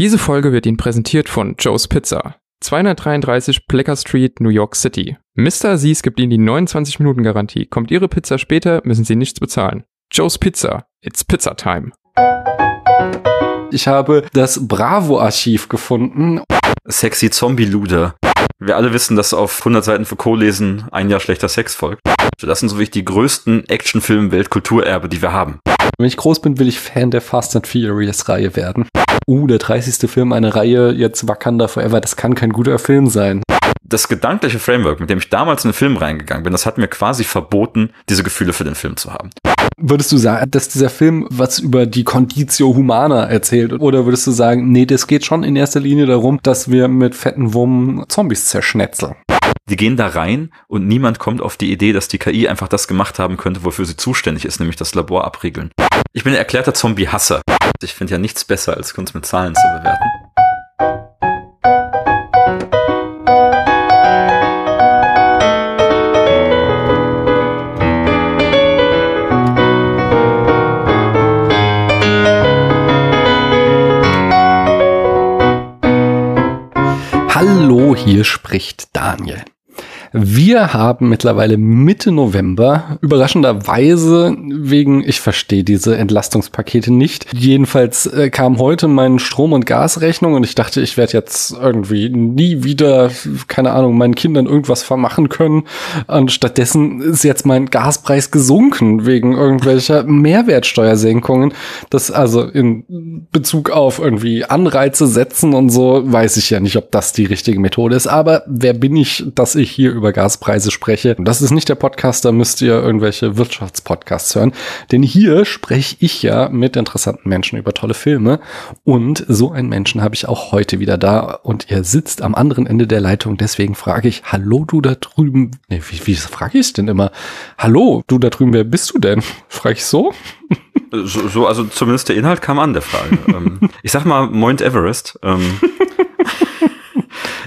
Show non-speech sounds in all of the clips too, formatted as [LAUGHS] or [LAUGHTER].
Diese Folge wird Ihnen präsentiert von Joe's Pizza. 233 Plecker Street, New York City. Mr. Aziz gibt Ihnen die 29-Minuten-Garantie. Kommt Ihre Pizza später, müssen Sie nichts bezahlen. Joe's Pizza. It's Pizza Time. Ich habe das Bravo-Archiv gefunden. Sexy Zombie-Luder. Wir alle wissen, dass auf 100 Seiten für Co-Lesen ein Jahr schlechter Sex folgt. Das sind so wirklich die größten Actionfilm-Weltkulturerbe, die wir haben. Wenn ich groß bin, will ich Fan der Fast and Furious-Reihe werden. Uh, der 30. Film einer Reihe, jetzt Wakanda Forever, das kann kein guter Film sein. Das gedankliche Framework, mit dem ich damals in den Film reingegangen bin, das hat mir quasi verboten, diese Gefühle für den Film zu haben. Würdest du sagen, dass dieser Film was über die Conditio Humana erzählt? Oder würdest du sagen, nee, das geht schon in erster Linie darum, dass wir mit fetten Wummen Zombies zerschnetzeln? Die gehen da rein und niemand kommt auf die Idee, dass die KI einfach das gemacht haben könnte, wofür sie zuständig ist, nämlich das Labor abriegeln. Ich bin ein erklärter Zombie-Hasser. Ich finde ja nichts besser, als Kunst mit Zahlen zu bewerten. Hallo, hier spricht Daniel. Wir haben mittlerweile Mitte November, überraschenderweise wegen, ich verstehe diese Entlastungspakete nicht. Jedenfalls äh, kam heute mein Strom- und Gasrechnung und ich dachte, ich werde jetzt irgendwie nie wieder, keine Ahnung, meinen Kindern irgendwas vermachen können. Und stattdessen ist jetzt mein Gaspreis gesunken wegen irgendwelcher [LAUGHS] Mehrwertsteuersenkungen. Das also in Bezug auf irgendwie Anreize setzen und so, weiß ich ja nicht, ob das die richtige Methode ist. Aber wer bin ich, dass ich hier über Gaspreise spreche. Das ist nicht der Podcast, da müsst ihr irgendwelche Wirtschaftspodcasts hören. Denn hier spreche ich ja mit interessanten Menschen über tolle Filme. Und so einen Menschen habe ich auch heute wieder da. Und er sitzt am anderen Ende der Leitung. Deswegen frage ich, hallo du da drüben. Nee, wie, wie frage ich denn immer? Hallo, du da drüben, wer bist du denn? [LAUGHS] Frage ich so? So, so, also zumindest der Inhalt kam an, der Frage. [LAUGHS] ähm, ich sag mal Moint Everest. Ähm, [LAUGHS]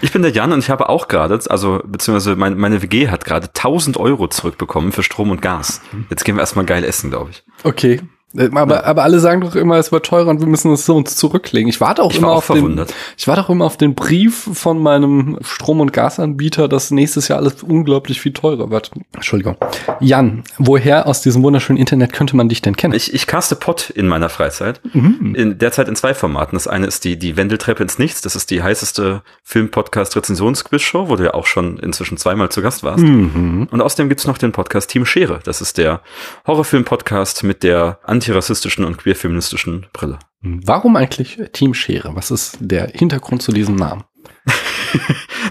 ich bin der Jan und ich habe auch gerade, also beziehungsweise meine, meine WG hat gerade 1000 Euro zurückbekommen für Strom und Gas. Jetzt gehen wir erstmal geil essen, glaube ich. Okay. Äh, Aber, ja. aber alle sagen doch immer, es wird teurer und wir müssen es uns zurücklegen. Ich warte auch Ich immer war auch auf den, verwundert. ich warte auch immer auf den Brief von meinem Strom- und Gasanbieter, dass nächstes Jahr alles unglaublich viel teurer wird. Entschuldigung. Jan, woher aus diesem wunderschönen Internet könnte man dich denn kennen? Ich, ich caste Pott in meiner Freizeit. In, derzeit in zwei Formaten. Das eine ist die, die Wendeltreppe ins Nichts. Das ist die heißeste Film-Podcast-Rezensions-Quiz-Show, wo du ja auch schon inzwischen zweimal zu Gast warst. Mhm. Und außerdem gibt's noch den Podcast Team Schere. Das ist der Horrorfilm-Podcast mit der antirassistischen und queerfeministischen Brille. Warum eigentlich Team Schere? Was ist der Hintergrund zu diesem Namen? [LAUGHS]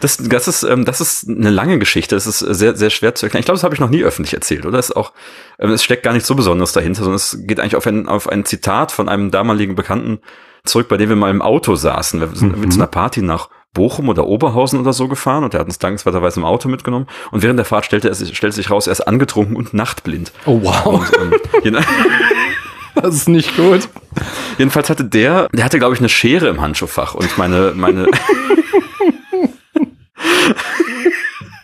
Das, das, ist, ähm, das ist eine lange Geschichte. Das ist sehr, sehr schwer zu erklären. Ich glaube, das habe ich noch nie öffentlich erzählt, oder? Es ist auch, ähm, es steckt gar nichts so Besonderes dahinter, sondern es geht eigentlich auf ein, auf ein Zitat von einem damaligen Bekannten zurück, bei dem wir mal im Auto saßen. Wir sind mit zu einer Party nach Bochum oder Oberhausen oder so gefahren und er hat uns dankenswerterweise im Auto mitgenommen. Und während der Fahrt stellte er sich, stellte sich raus, er ist angetrunken und nachtblind. Oh wow, Und, ähm, [LAUGHS] [LAUGHS] das ist nicht gut. jedenfalls hatte der, der hatte, glaube ich, eine Schere im Handschuhfach und meine, meine, [LAUGHS]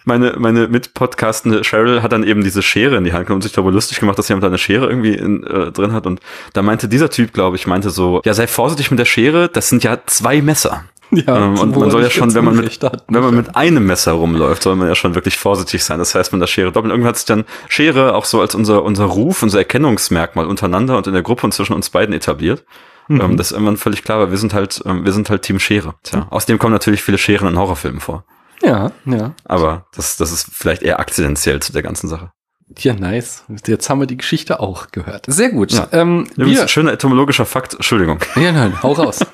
meine, meine Mitpodcastende Cheryl hat dann eben diese Schere in die Hand genommen und sich darüber lustig gemacht, dass jemand da eine Schere irgendwie in, äh, drin hat. Und da meinte dieser Typ, glaube ich, meinte so, ja, sei vorsichtig mit der Schere, das sind ja zwei Messer. Ja, Ähm, und man soll ja schon, wenn man mit, hat. wenn man mit einem Messer rumläuft, soll man ja schon wirklich vorsichtig sein. Das heißt, man das Schere doppelt. Irgendwann hat sich dann Schere auch so als unser, unser Ruf, unser Erkennungsmerkmal untereinander und in der Gruppe und zwischen uns beiden etabliert. Mhm. Ähm, das ist irgendwann völlig klar, weil wir sind halt, ähm, wir sind halt Team Schere. Tja. Außerdem kommen natürlich viele Scheren in Horrorfilmen vor. Ja, ja. Aber das, das ist vielleicht eher akzidentiell zu der ganzen Sache. Ja, nice. Jetzt haben wir die Geschichte auch gehört. Sehr gut. Ja. Ähm, Übrigens, wir, schöner etymologischer Fakt, Entschuldigung. [LAUGHS] ja, nein, hau raus. [LAUGHS]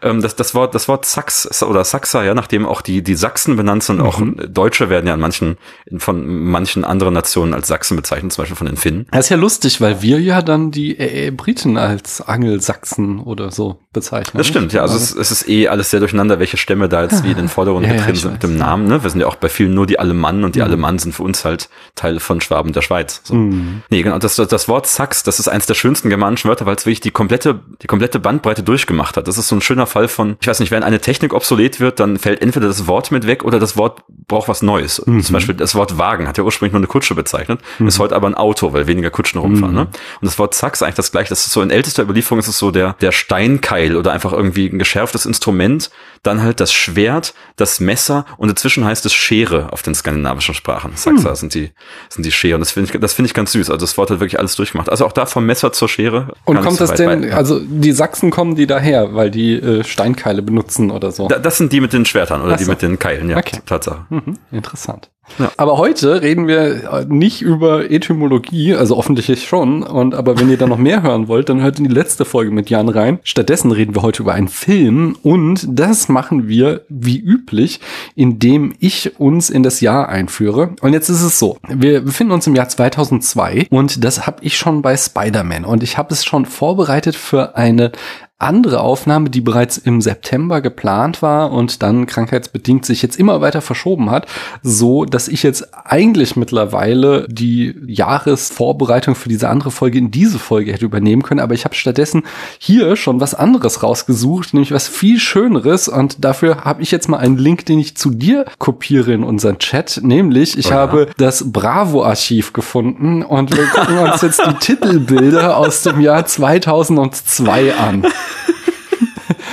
Ähm, das, das Wort, das Wort Sachs oder Sachsa, ja, nachdem auch die, die Sachsen benannt sind, auch Deutsche werden ja in manchen, von manchen anderen Nationen als Sachsen bezeichnet, zum Beispiel von den Finnen. Das ist ja lustig, weil wir ja dann die äh, Briten als Angelsachsen oder so bezeichnen. Das stimmt, ja. Also es, es ist eh alles sehr durcheinander, welche Stämme da jetzt wie in den Vordergrund Ja, ja, getreten ich sind mit dem Namen. Ne? Wir sind ja auch bei vielen nur die Alemannen und die Alemannen sind für uns halt Teil von Schwaben mit der Schweiz. So. Mhm. Nee, genau, das, das Wort Sax, das ist eins der schönsten germanischen Wörter, weil es wirklich die komplette, die komplette Bandbreite durchgemacht hat. Das ist so ein schöner Fall von, ich weiß nicht, wenn eine Technik obsolet wird, dann fällt entweder das Wort mit weg oder das Wort braucht was Neues. Mhm. Zum Beispiel das Wort Wagen hat ja ursprünglich nur eine Kutsche bezeichnet, mhm. ist heute aber ein Auto, weil weniger Kutschen rumfahren. Mhm. Ne? Und das Wort Sax ist eigentlich das gleiche. Das ist so in ältester Überlieferung ist es so der, der Steinkeil oder einfach irgendwie ein geschärftes Instrument, dann halt das Schwert, das Messer und inzwischen heißt es Schere auf den skandinavischen Sprachen. Saxa hm. sind die, sind die Schere. Das finde ich, das finde ich ganz süß. Also das Wort hat wirklich alles durchgemacht. Also auch da vom Messer zur Schere. Und kommt das denn, weit, also die Sachsen kommen die daher, weil die äh, Steinkeile benutzen oder so? Da, das sind die mit den Schwertern oder so. die mit den Keilen, ja. Okay. Tatsache. Mhm. Interessant. Ja. Aber heute reden wir äh, nicht über Etymologie, also offensichtlich schon. Und aber wenn ihr da noch mehr hören wollt, dann hört in die letzte Folge mit Jan rein. Stattdessen reden wir heute über einen Film und das machen wir wie üblich, indem ich uns in das Jahr einführe. Und jetzt ist es so: Wir befinden uns im Jahr 2002 und das habe ich schon bei Spider-Man und ich habe es schon vorbereitet für eine andere Aufnahme, die bereits im September geplant war und dann krankheitsbedingt sich jetzt immer weiter verschoben hat, so dass ich jetzt eigentlich mittlerweile die Jahresvorbereitung für diese andere Folge in diese Folge hätte übernehmen können, aber ich habe stattdessen hier schon was anderes rausgesucht, nämlich was viel schöneres. Und dafür habe ich jetzt mal einen Link, den ich zu dir kopiere in unseren Chat, nämlich ich oh ja. habe das Bravo Archiv gefunden und wir gucken uns jetzt die [LAUGHS] Titelbilder aus dem Jahr 2002 an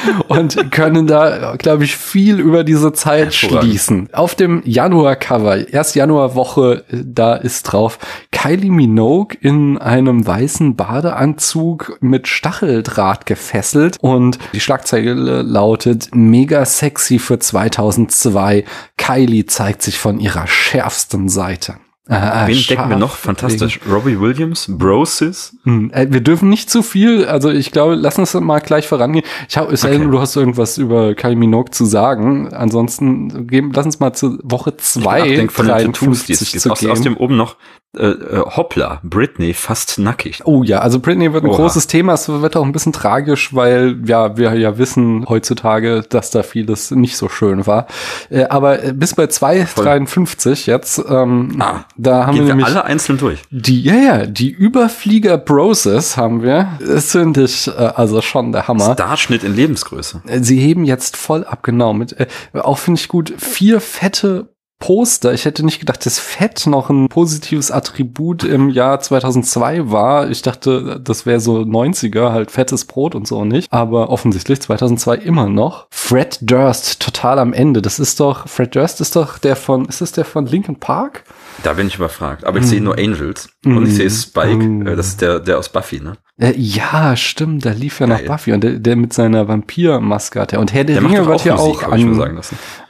[LAUGHS] und können da, glaube ich, viel über diese Zeit schließen. Auf dem Januar-Cover, erst Januarwoche, da ist drauf Kylie Minogue in einem weißen Badeanzug mit Stacheldraht gefesselt und die Schlagzeile lautet mega sexy für 2002. Kylie zeigt sich von ihrer schärfsten Seite. Ah, Wen decken wir noch? Fantastisch. Wegen. Robbie Williams, Brosis. Hm, äh, wir dürfen nicht zu viel, also ich glaube, lass uns mal gleich vorangehen. Ich habe, es okay. du hast irgendwas über Kylie Minogue zu sagen. Ansonsten geben, lass uns mal zu Woche zwei, von den Tattoos, die es aus, aus dem oben noch äh, äh, Hoppla, Britney fast nackig. Oh ja, also Britney wird ein Oha. großes Thema. Es wird auch ein bisschen tragisch, weil ja wir ja wissen heutzutage, dass da vieles nicht so schön war. Äh, aber bis bei 2,53 jetzt, ähm, ah, da haben wir, wir nämlich alle einzeln durch. Die, ja, ja, die Überflieger Broses haben wir. Das finde ich äh, also schon der Hammer. Starschnitt in Lebensgröße. Äh, sie heben jetzt voll ab, genau. Mit, äh, auch finde ich gut, vier fette Poster. Ich hätte nicht gedacht, dass Fett noch ein positives Attribut im Jahr 2002 war. Ich dachte, das wäre so 90er, halt fettes Brot und so nicht. Aber offensichtlich 2002 immer noch. Fred Durst, total am Ende. Das ist doch, Fred Durst ist doch der von, ist das der von Linkin Park? Da bin ich überfragt. Aber ich sehe nur Angels. Mm. Und ich sehe Spike. Mm. Das ist der, der aus Buffy, ne? Äh, ja, stimmt, da lief ja Geil. noch Buffy und der, der mit seiner Vampir-Maske hat er. Und Herr der, der Ringe wird ja auch an,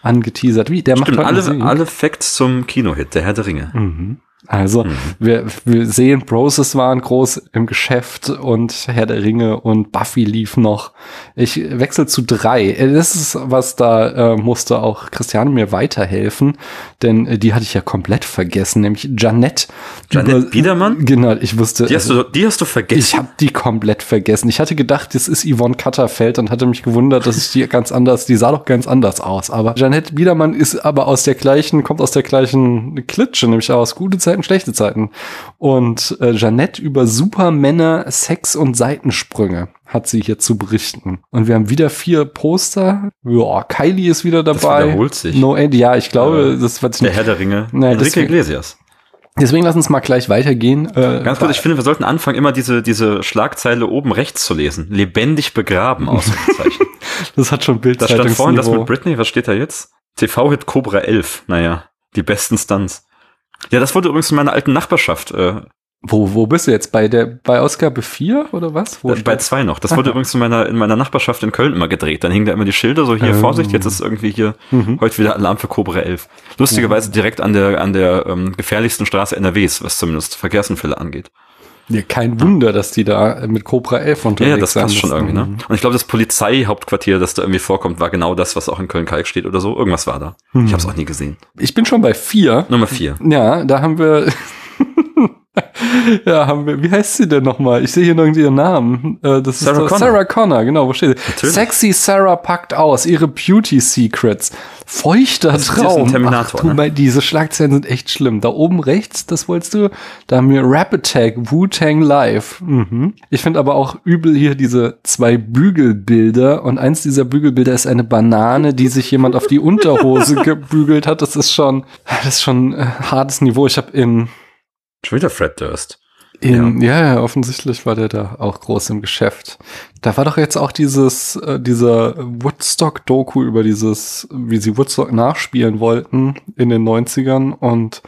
angeteasert. Wie? Der stimmt, macht alle, alle Facts zum Kinohit, der Herr der Ringe. Mhm. Also mhm. wir, wir sehen, Broses waren groß im Geschäft und Herr der Ringe und Buffy lief noch. Ich wechsle zu drei. Das ist was, da äh, musste auch Christiane mir weiterhelfen, denn äh, die hatte ich ja komplett vergessen, nämlich Janette. Janette Biedermann? Genau, ich wusste. Die hast, du, die hast du vergessen? Ich habe die komplett vergessen. Ich hatte gedacht, das ist Yvonne Katterfeld und hatte mich gewundert, dass ich die ganz anders, die sah doch ganz anders aus. Aber Janette Biedermann ist aber aus der gleichen, kommt aus der gleichen Klitsche, nämlich aus gute Zeit Zeiten, schlechte Zeiten. Und äh, Jeannette über Supermänner, Sex und Seitensprünge hat sie hier zu berichten. Und wir haben wieder vier Poster. Ja, Kylie ist wieder dabei. Das wiederholt sich. No End, ja, ich glaube, äh, das wird Der Herr der Ringe. Nein, Enrique Iglesias. Deswegen lass uns mal gleich weitergehen. Äh, Ganz kurz, ich finde, wir sollten anfangen, immer diese, diese Schlagzeile oben rechts zu lesen. Lebendig begraben, Ausrufezeichen. [LAUGHS] das hat schon Bild. Da stand vorhin das mit Britney, was steht da jetzt? TV-Hit Cobra 11. Naja, die besten Stunts. Ja, das wurde übrigens in meiner alten Nachbarschaft. Äh, wo, wo bist du jetzt? Bei der, bei Ausgabe 4 oder was? Wo bei 2 noch. Das wurde übrigens in meiner, in meiner Nachbarschaft in Köln immer gedreht. Dann hingen da immer die Schilder so hier, ähm. Vorsicht, jetzt ist irgendwie hier mhm. heute wieder Alarm für Cobra 11. Lustigerweise mhm. direkt an der, an der ähm, gefährlichsten Straße NRWs, was zumindest Verkehrsunfälle angeht. Ja, kein Wunder, dass die da mit Cobra 11 unterwegs sind. Ja, das passt schon irgendwie, ne? Und ich glaube, das Polizeihauptquartier, das da irgendwie vorkommt, war genau das, was auch in Köln-Kalk steht oder so. Irgendwas war da. Hm. Ich habe es auch nie gesehen. Ich bin schon bei vier. Nummer vier. Ja, da haben wir [LAUGHS] [LAUGHS] ja, haben wir, wie heißt sie denn nochmal? Ich sehe hier nirgends ihren Namen. Äh, das Sarah ist Connor. Sarah Connor, genau, wo steht sie? Natürlich. Sexy Sarah packt aus, ihre Beauty Secrets. Feuchter Das ist ein Traum. Terminator, Ach, du, ne? diese Schlagzeilen sind echt schlimm. Da oben rechts, das wolltest du, da haben wir Rap Attack, Wu-Tang Live. Mhm. Ich finde aber auch übel hier diese zwei Bügelbilder und eins dieser Bügelbilder ist eine Banane, die sich jemand auf die Unterhose [LAUGHS] gebügelt hat. Das ist schon, das ist schon äh, hartes Niveau. Ich habe in Schon wieder Fred Durst. in, ja. ja, offensichtlich war der da auch groß im Geschäft. Da war doch jetzt auch dieses, äh, dieser Woodstock-Doku über dieses, wie sie Woodstock nachspielen wollten in den 90ern und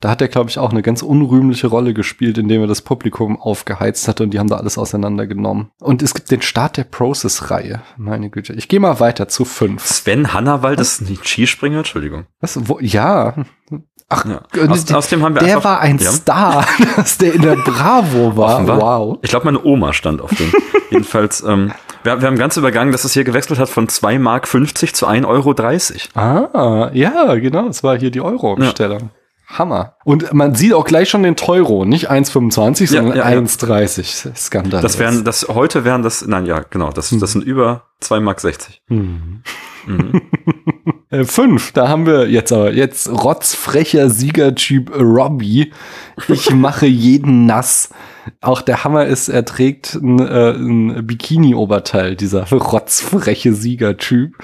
da hat er, glaube ich, auch eine ganz unrühmliche Rolle gespielt, indem er das Publikum aufgeheizt hatte und die haben da alles auseinandergenommen. Und es gibt den Start der Process-Reihe. Meine Güte. Ich gehe mal weiter zu fünf. Sven Hannawald ist ein Skispringer, Entschuldigung. Was? Wo, ja. Ach, Ja. Aus- die- außerdem haben wir der einfach- war ein Ja. Star, [LAUGHS] dass der in der Bravo war. Offenbar. Wow. Ich glaube, meine Oma stand auf dem. [LAUGHS] Jedenfalls, ähm, wir, wir haben ganz übergangen, dass es hier gewechselt hat von 2 Mark 50 zu 1,30 Euro. Ah, ja, genau. Es war hier die Euro-Umstellung. Hammer. Und man sieht auch gleich schon den Teuro. Nicht 1,25, Ja, sondern ja, ja. 1,30. Skandal. Das wären, das heute wären das, nein, ja, genau, das, das sind über 2 Mark 60. Hm. Mhm. [LAUGHS] Äh, fünf, da haben wir jetzt aber jetzt rotzfrecher Siegertyp Robbie. Ich mache jeden nass. Auch der Hammer ist, er trägt ein, äh, ein Bikini-Oberteil, dieser rotzfreche Siegertyp.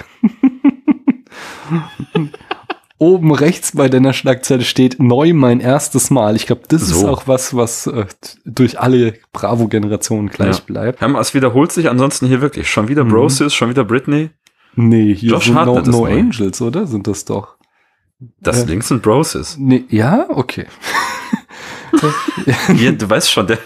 Oben rechts bei deiner Schlagzeile steht neu mein erstes Mal. Ich glaube, das ist So. auch was, was äh, durch alle Bravo-Generationen gleich Ja. bleibt. Haben, es wiederholt sich ansonsten hier wirklich. Schon wieder Mhm. Schon wieder Britney. Nee, hier Josh sind no, Hartnett ist no neu. Angels, oder? Sind das doch? Das Ja. links sind Brosis. Nee, ja, okay. [LAUGHS] Hier, du weißt schon, der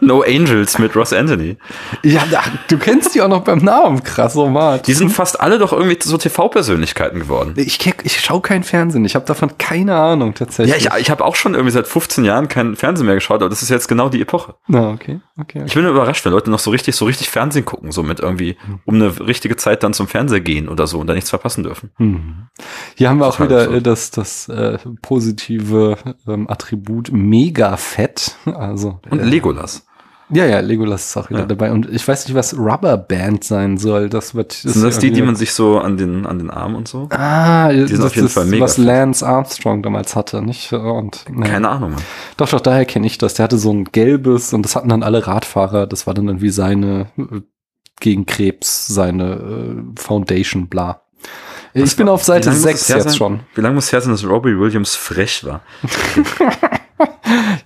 No Angels mit Ross Anthony. Ja, du kennst die auch noch beim Namen, krass, oh Mann. Die sind fast alle doch irgendwie so TV-Persönlichkeiten geworden. Ich, ich schaue kein Fernsehen, ich habe davon keine Ahnung Ja, tatsächlich. ich, ich habe auch schon irgendwie seit 15 Jahren keinen Fernsehen mehr geschaut, aber das ist jetzt genau die Epoche. Na, okay, okay. okay. Ich bin überrascht, wenn Leute noch so richtig, so richtig Fernsehen gucken, so mit irgendwie um eine richtige Zeit dann zum Fernseher gehen oder so und da nichts verpassen dürfen. Hm. Hier haben wir auch wieder absurd. äh, das, das äh, positive ähm, Attribut mega fett. Also Und äh, Legolas. Ja, ja, Legolas ist auch wieder Ja. dabei. Und ich weiß nicht, was Rubberband sein soll. Das wird. Sind das die, die man sich so an den, an den Arm und so? Ah, sind das auf jeden ist, Fall mega was. Lance Armstrong damals hatte, nicht? Und, ne. Keine Ahnung. Mann. Doch, doch, daher kenne ich das. Der hatte so ein gelbes und das hatten dann alle Radfahrer. Das war dann irgendwie seine gegen Krebs, seine äh, Foundation, bla. Ich Was bin war- auf Seite wie lange muss 6 es her jetzt sein? schon. Wie lange muss es her sein, dass Robbie Williams frech war? [LAUGHS]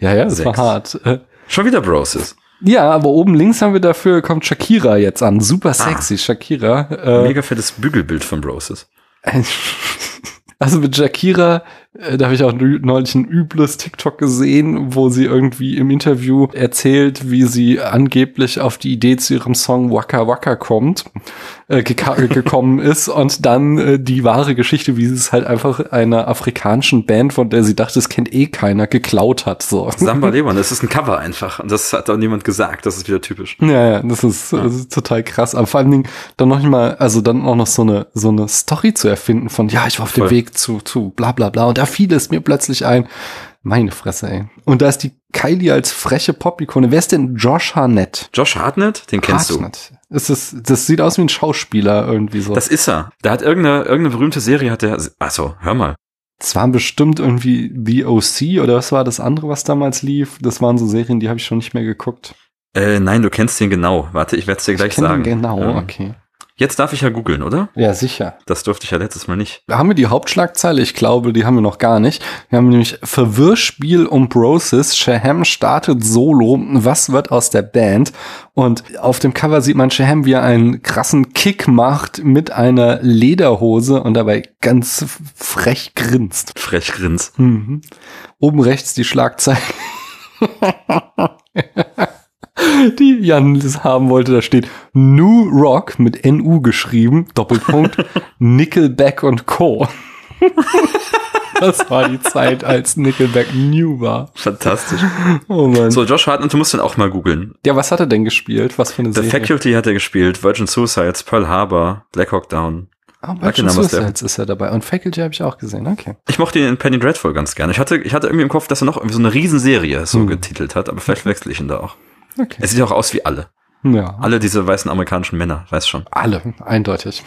Ja, ja, das war Sechs. hart. Schon wieder Brosis. Ja, aber oben links haben wir dafür, kommt Shakira jetzt an. Super sexy, Shakira. Äh, Mega fettes Bügelbild von Brosis. [LAUGHS] Also mit Shakira, äh, da habe ich auch neu- neulich ein übles TikTok gesehen, wo sie irgendwie im Interview erzählt, wie sie angeblich auf die Idee zu ihrem Song Waka Waka kommt, äh, [LAUGHS] gekommen ist und dann äh, die wahre Geschichte, wie sie es halt einfach einer afrikanischen Band, von der sie dachte, es kennt eh keiner, geklaut hat. So. Samba [LAUGHS] Leon, das ist ein Cover einfach. Und das hat auch niemand gesagt. Das ist wieder typisch. Ja, ja, das ist, das ist total krass. Aber vor allen Dingen dann noch nicht mal, also dann auch noch so eine, so eine Story zu erfinden von, ja, ich war auf dem Weg zu, zu bla bla bla und da fiel es mir plötzlich ein. Meine Fresse, ey. Und da ist die Kylie als freche Pop-Ikone. Wer ist denn Josh Harnett? Josh Hartnett, den kennst du. Hartnett. Ist das, das sieht aus wie ein Schauspieler irgendwie so. Das ist er. Da hat irgendeine, irgendeine berühmte Serie hat der, achso, hör mal. Das waren bestimmt irgendwie The OC oder was war das andere, was damals lief? Das waren so Serien, die habe ich schon nicht mehr geguckt. Äh, nein, du kennst den genau. Warte, ich werde es dir gleich Ich kenn den sagen. Genau, Ähm, okay. Jetzt darf ich ja googeln, oder? Ja, sicher. Das durfte ich ja letztes Mal nicht. Haben wir die Hauptschlagzeile? Ich glaube, die haben wir noch gar nicht. Wir haben nämlich Verwirrspiel um Brosis. Shaham startet solo. Was wird aus der Band? Und auf dem Cover sieht man Shaham, wie er einen krassen Kick macht mit einer Lederhose und dabei ganz frech grinst. Frech grins. Mhm. Oben rechts die Schlagzeile. [LAUGHS] [LAUGHS] Die Jan haben wollte, da steht New Rock mit NU geschrieben, Doppelpunkt, [LAUGHS] Nickelback und Co. Das war die Zeit, als Nickelback new war. Fantastisch. Oh Mann. So, Josh Hartnett, du musst den auch mal googeln. Ja, was hat er denn gespielt? Was für eine The Serie? Faculty hat er gespielt, Virgin Suicides, Pearl Harbor, Black Hawk Down. Ah, Virtual Suicides ist er dabei. Und Faculty habe ich auch gesehen, okay. Ich mochte ihn in Penny Dreadful ganz gerne. Ich hatte, ich hatte irgendwie im Kopf, dass er noch irgendwie so eine Riesenserie so hm. getitelt hat, aber vielleicht wechsle ich ihn da auch. Okay. Er sieht auch aus wie alle. Ja. Alle diese weißen amerikanischen Männer, weiß schon. Alle, eindeutig.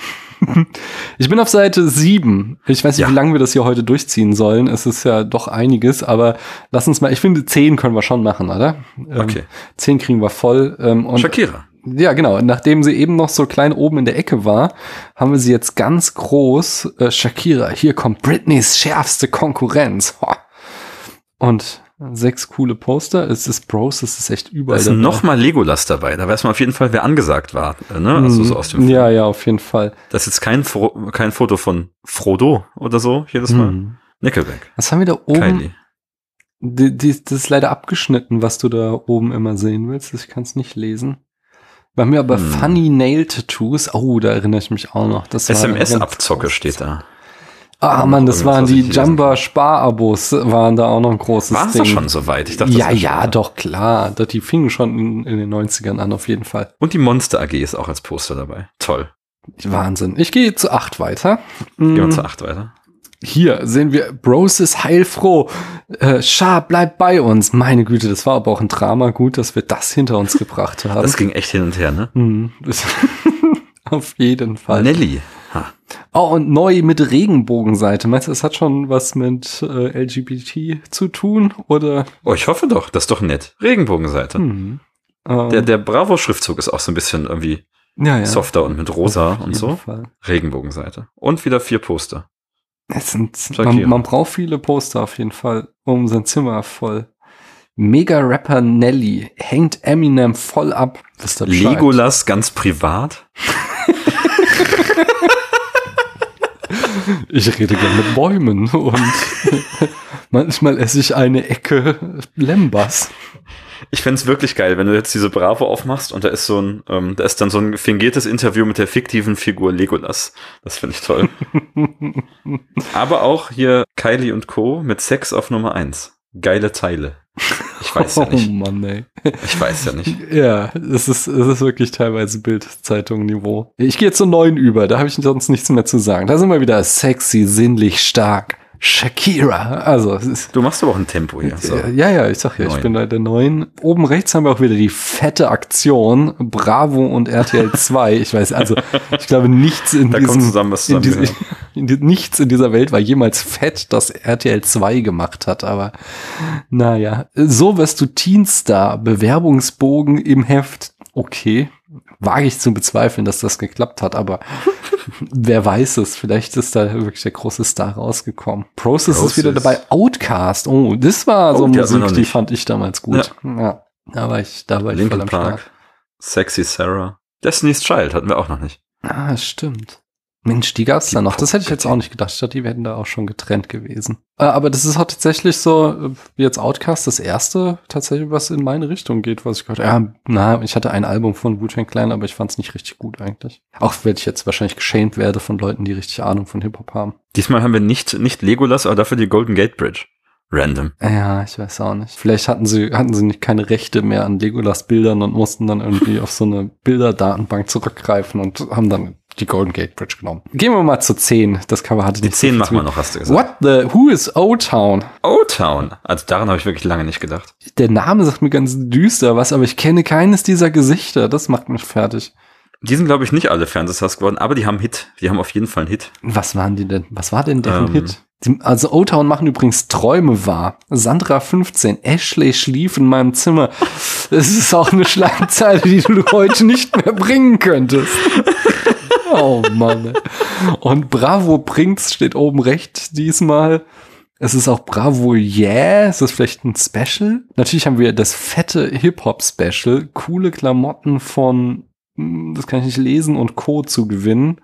ich bin auf Seite 7. Ich weiß nicht, ja. wie lange wir das hier heute durchziehen sollen. Es ist ja doch einiges, aber lass uns mal, ich finde, 10 können wir schon machen, oder? Ähm, okay. 10 kriegen wir voll. Ähm, und Shakira. Ja, genau. Nachdem sie eben noch so klein oben in der Ecke war, haben wir sie jetzt ganz groß. Äh, Shakira, hier kommt Britneys schärfste Konkurrenz. Und sechs coole Poster. Es ist Bros, es ist echt überall. Da ist nochmal Legolas dabei. Da weiß man auf jeden Fall, wer angesagt war. Ne? Also so aus dem Film. Ja, ja, auf jeden Fall. Das ist jetzt kein, Fro kein Foto von Frodo oder so jedes Mal. Hm. Nickelback. Was haben wir da oben? Die, die, das ist leider abgeschnitten, was du da oben immer sehen willst. Ich kann es nicht lesen. Haben ja aber hm. Funny Nail Tattoos. Oh, da erinnere ich mich auch noch. SMS-Abzocke steht da. Ah, Mann, das waren die Jumba Sparabos, waren da auch noch ein großes War's Ding. War schon so weit? Ich dachte, ja, ja, doch, klar. Die fingen schon in, in, den 90ern an, auf jeden Fall. Und die Monster AG ist auch als Poster dabei. Toll. Wahnsinn. Ich gehe zu acht weiter. Gehen wir mm. zu acht weiter. Hier sehen wir, Bros ist heilfroh. Äh, Sha, bleib bei uns. Meine Güte, das war aber auch ein Drama. Gut, dass wir das hinter uns gebracht haben. Das ging echt hin und her, ne? Mhm. [LAUGHS] auf jeden Fall. Nelly. Ha. Oh, und neu mit Regenbogenseite. Meinst du, das hat schon was mit äh, LGBT zu tun? Oder? Oh, ich hoffe doch. Das ist doch nett. Regenbogenseite. Ähm. Der, der Bravo-Schriftzug ist auch so ein bisschen irgendwie ja, ja. softer und mit rosa und so. Fall. Regenbogenseite. Und wieder vier Poster. Es sind, man, man braucht viele Poster auf jeden Fall, um sein Zimmer voll. Mega-Rapper Nelly hängt Eminem voll ab. Legolas ganz privat. [LAUGHS] Ich rede gerne mit Bäumen und manchmal esse ich eine Ecke Lembas. Ich fände wirklich geil, wenn du jetzt diese Bravo aufmachst und da ist so ein, ähm, da ist dann so ein fingiertes Interview mit der fiktiven Figur Legolas. Das finde ich toll. [LAUGHS] Aber auch hier Kylie und Co. mit Sex auf Nummer eins. Geile Teile. Ich weiß ja [LAUGHS] nicht. Oh Mann, ey. Ich weiß ja nicht. [LAUGHS] Ja, es ist, es ist wirklich teilweise Bildzeitung-Niveau. Ich gehe zu neun über, da habe ich sonst nichts mehr zu sagen. Da sind wir wieder sexy, sinnlich, stark. Shakira. Also, du machst aber auch ein Tempo hier. So. Ja, ja, ich sag ja, neun. ich bin da der neuen. Oben rechts haben wir auch wieder die fette Aktion. Bravo und RTL 2. [LAUGHS] Ich weiß, also, ich glaube, nichts in da diesem, zusammen, in, diese, [LAUGHS] in die, nichts in dieser Welt war jemals fett, das RTL 2 gemacht hat. Aber, naja, so wirst du Teenstar, Bewerbungsbogen im Heft. Okay, wage ich zu bezweifeln, dass das geklappt hat, aber [LAUGHS] wer weiß es, vielleicht ist da wirklich der große Star rausgekommen. Process, Process. ist wieder dabei, Outcast, oh, das war so oh, Musik, die fand ich damals gut. Ja, ja da war ich, da war ich voll am Park. Start. Sexy Sarah. Destiny's Child hatten wir auch noch nicht. Ah, stimmt. Mensch, die gab's da noch. Das hätte ich jetzt auch nicht gedacht. Ich dachte, die wären da auch schon getrennt gewesen. Äh, aber das ist auch tatsächlich so, äh, wie jetzt Outcast, das erste tatsächlich, was in meine Richtung geht, was ich gehört Ja, na, ich hatte ein Album von Wu-Tang Clan, aber ich fand's nicht richtig gut eigentlich. Auch wenn ich jetzt wahrscheinlich geschämt werde von Leuten, die richtig Ahnung von Hip-Hop haben. Diesmal haben wir nicht, nicht Legolas, aber dafür die Golden Gate Bridge. Random. Ja, ich weiß auch nicht. Vielleicht hatten sie, hatten sie nicht keine Rechte mehr an Legolas Bildern und mussten dann irgendwie auf so eine Bilderdatenbank zurückgreifen und haben dann die Golden Gate Bridge genommen. Gehen wir mal zu 10. Das Cover hatte die 10 so machen wir noch, hast du gesagt. What the, who is O-Town? O-Town? Also daran habe ich wirklich lange nicht gedacht. Der Name sagt mir ganz düster was, aber ich kenne keines dieser Gesichter. Das macht mich fertig. Die sind, glaube ich, nicht alle Fernsehstars geworden, aber die haben Hit. Die haben auf jeden Fall einen Hit. Was waren die denn? Was war denn deren ähm, Hit? Also O-Town machen übrigens Träume wahr. Sandra 15, Ashley schlief in meinem Zimmer. Das ist auch eine Schlagzeile, die du heute nicht mehr bringen könntest. [LAUGHS] Oh Mann. Und Bravo bringt's steht oben rechts diesmal. Es ist auch Bravo Yeah. Ist das vielleicht ein Special? Natürlich haben wir das fette Hip-Hop-Special. Coole Klamotten von, hm, das kann ich nicht lesen, und Co. zu gewinnen.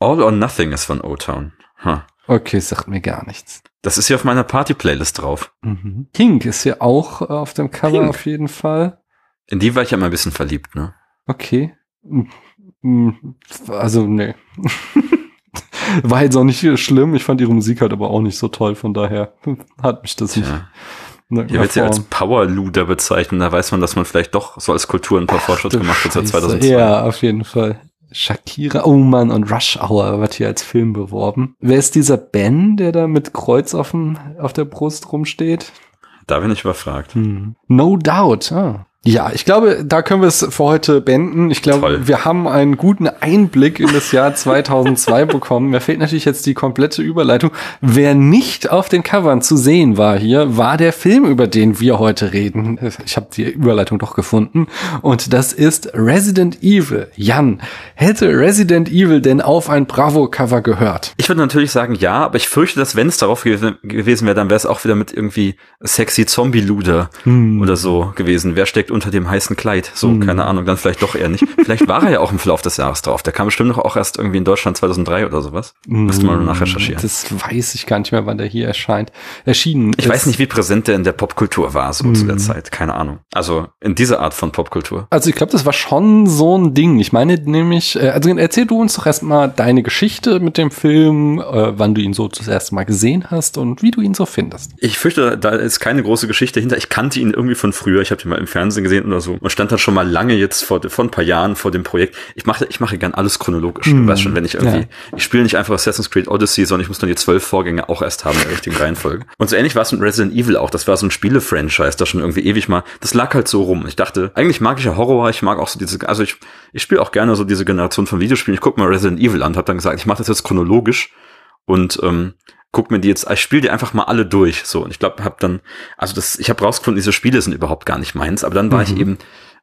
All or Nothing ist von O-Town. Huh. Okay, sagt mir gar nichts. Das ist hier auf meiner Party-Playlist drauf. Mhm. Pink ist hier auch auf dem Cover Pink. auf jeden Fall. In die war ich ja mal ein bisschen verliebt, ne? Okay. Also, nee. [LAUGHS] War jetzt auch nicht schlimm. Ich fand ihre Musik halt aber auch nicht so toll. Von daher hat mich das nicht. Ja. Ich würde sie als Powerluder bezeichnen. Da weiß man, dass man vielleicht doch so als Kultur ein paar Fortschritte gemacht hat seit 2002. Ja, auf jeden Fall. Shakira, oh Mann, und Rush Hour wird hier als Film beworben. Wer ist dieser Ben, der da mit Kreuz auf, dem, auf der Brust rumsteht? Da bin ich überfragt. Hm. No doubt. Ah. Ja, ich glaube, da können wir es für heute beenden. Ich glaube, Toll. wir haben einen guten Einblick in das Jahr [LAUGHS] 2002 bekommen. Mir fehlt natürlich jetzt die komplette Überleitung. Wer nicht auf den Covern zu sehen war hier, war der Film, über den wir heute reden. Ich habe die Überleitung doch gefunden. Und das ist Resident Evil. Jan, hätte Resident Evil denn auf ein Bravo-Cover gehört? Ich würde natürlich sagen ja, aber ich fürchte, dass wenn es darauf gew gewesen wäre, dann wäre es auch wieder mit irgendwie sexy Zombie-Luder Hm. oder so gewesen. Wer steckt unter dem heißen Kleid? So, Hm. keine Ahnung, dann vielleicht doch eher nicht. Vielleicht war er ja auch im Verlauf des Jahres drauf. Der kam bestimmt noch auch erst irgendwie in Deutschland 2003 oder sowas. Müsste man nachrecherchieren. Das weiß ich gar nicht mehr, wann der hier erscheint. Erschienen. Ich ist- weiß nicht, wie präsent der in der Popkultur war, so zu Hm. der Zeit. Keine Ahnung. Also in dieser Art von Popkultur. Also ich glaube, das war schon so ein Ding. Ich meine nämlich, äh, also erzähl du uns doch erstmal deine Geschichte mit dem Film, äh, wann du ihn so das erste Mal gesehen hast und wie du ihn so findest. Ich fürchte, da ist keine große Geschichte hinter. Ich kannte ihn irgendwie von früher. Ich habe ihn mal im Fernsehen gesehen oder so. Und stand dann schon mal lange jetzt vor, vor ein paar Jahren vor dem Projekt. Ich mache, ich mache gern alles chronologisch. Hm. Du weißt schon, wenn ich irgendwie, Ja. ich spiele nicht einfach Assassin's Creed Odyssey, sondern ich muss dann die zwölf Vorgänge auch erst haben in der richtigen Reihenfolge. Und so ähnlich war es mit Resident Evil auch. Das war so ein Spiele-Franchise, das schon irgendwie ewig mal, das lag halt so rum. Ich dachte, eigentlich mag ich ja Horror, ich mag auch so diese, also ich, ich spiele auch gerne so diese Generation von Videospielen. Ich gucke mal Resident Evil an und habe dann gesagt, ich mache das jetzt chronologisch und ähm, guck mir die jetzt, ich spiele die einfach mal alle durch. So, und ich glaube, habe dann, also das, ich habe rausgefunden, diese Spiele sind überhaupt gar nicht meins, aber dann war ich Mhm. eben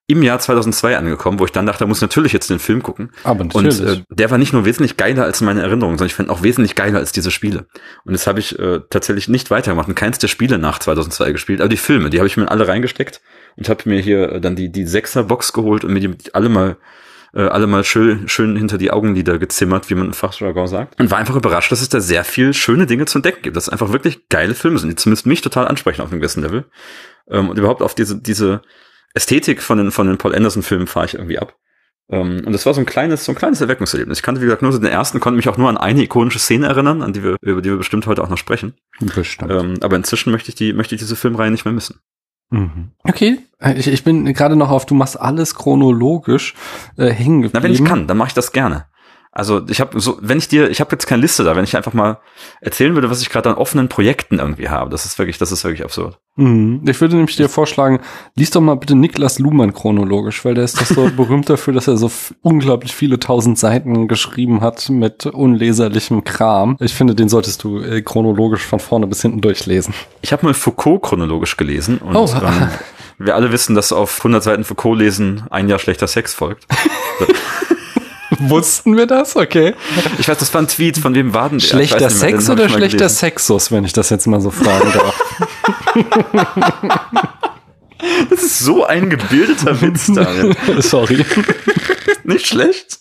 im Jahr 2002 angekommen, wo ich dann dachte, da muss ich natürlich jetzt den Film gucken. Aber Und äh, der war nicht nur wesentlich geiler als meine Erinnerungen, sondern ich fand auch wesentlich geiler als diese Spiele. Und jetzt habe ich äh, tatsächlich nicht weitergemacht und keins der Spiele nach 2002 gespielt, aber die Filme, die habe ich mir alle reingesteckt und habe mir hier äh, dann die die Sechser Box geholt und mir die alle mal äh, alle mal schön schön hinter die Augenlider gezimmert, wie man im Fachjargon sagt. Und war einfach überrascht, dass es da sehr viel schöne Dinge zu entdecken gibt, dass es einfach wirklich geile Filme sind, die zumindest mich total ansprechen auf einem gewissen Level. Ähm, und überhaupt auf diese diese Ästhetik von den von den Paul Anderson Filmen fahre ich irgendwie ab. Ähm, und das war so ein kleines, so ein kleines Erweckungserlebnis. Ich kannte, wie gesagt, nur so den ersten, konnte mich auch nur an eine ikonische Szene erinnern, an die wir, über die wir bestimmt heute auch noch sprechen. Bestimmt. Ähm, aber inzwischen möchte ich die, möchte ich diese Filmreihe nicht mehr missen. Mhm. Okay, Äh, ich, ich bin gerade noch auf, du machst alles chronologisch äh, hängen geblieben. Na, wenn ich kann, dann mache ich das gerne. Also ich habe so, wenn ich dir, ich habe jetzt keine Liste da, wenn ich einfach mal erzählen würde, was ich gerade an offenen Projekten irgendwie habe, das ist wirklich, das ist wirklich absurd. Mhm. Ich würde nämlich dir vorschlagen, lies doch mal bitte Niklas Luhmann chronologisch, weil der ist doch so [LAUGHS] berühmt dafür, dass er so unglaublich viele tausend Seiten geschrieben hat mit unleserlichem Kram. Ich finde, den solltest du äh, chronologisch von vorne bis hinten durchlesen. Ich habe mal Foucault chronologisch gelesen und Oh. ähm, wir alle wissen, dass auf 100 Seiten Foucault lesen ein Jahr schlechter Sex folgt. [LAUGHS] Wussten wir das? Okay. Ich weiß, das war ein Tweet, von wem war denn der? Schlechter nicht Sex oder schlechter gelesen. Sexus, wenn ich das jetzt mal so fragen darf? [LAUGHS] Das ist so ein gebildeter Witz, Daniel. [LAUGHS] Sorry. Nicht schlecht.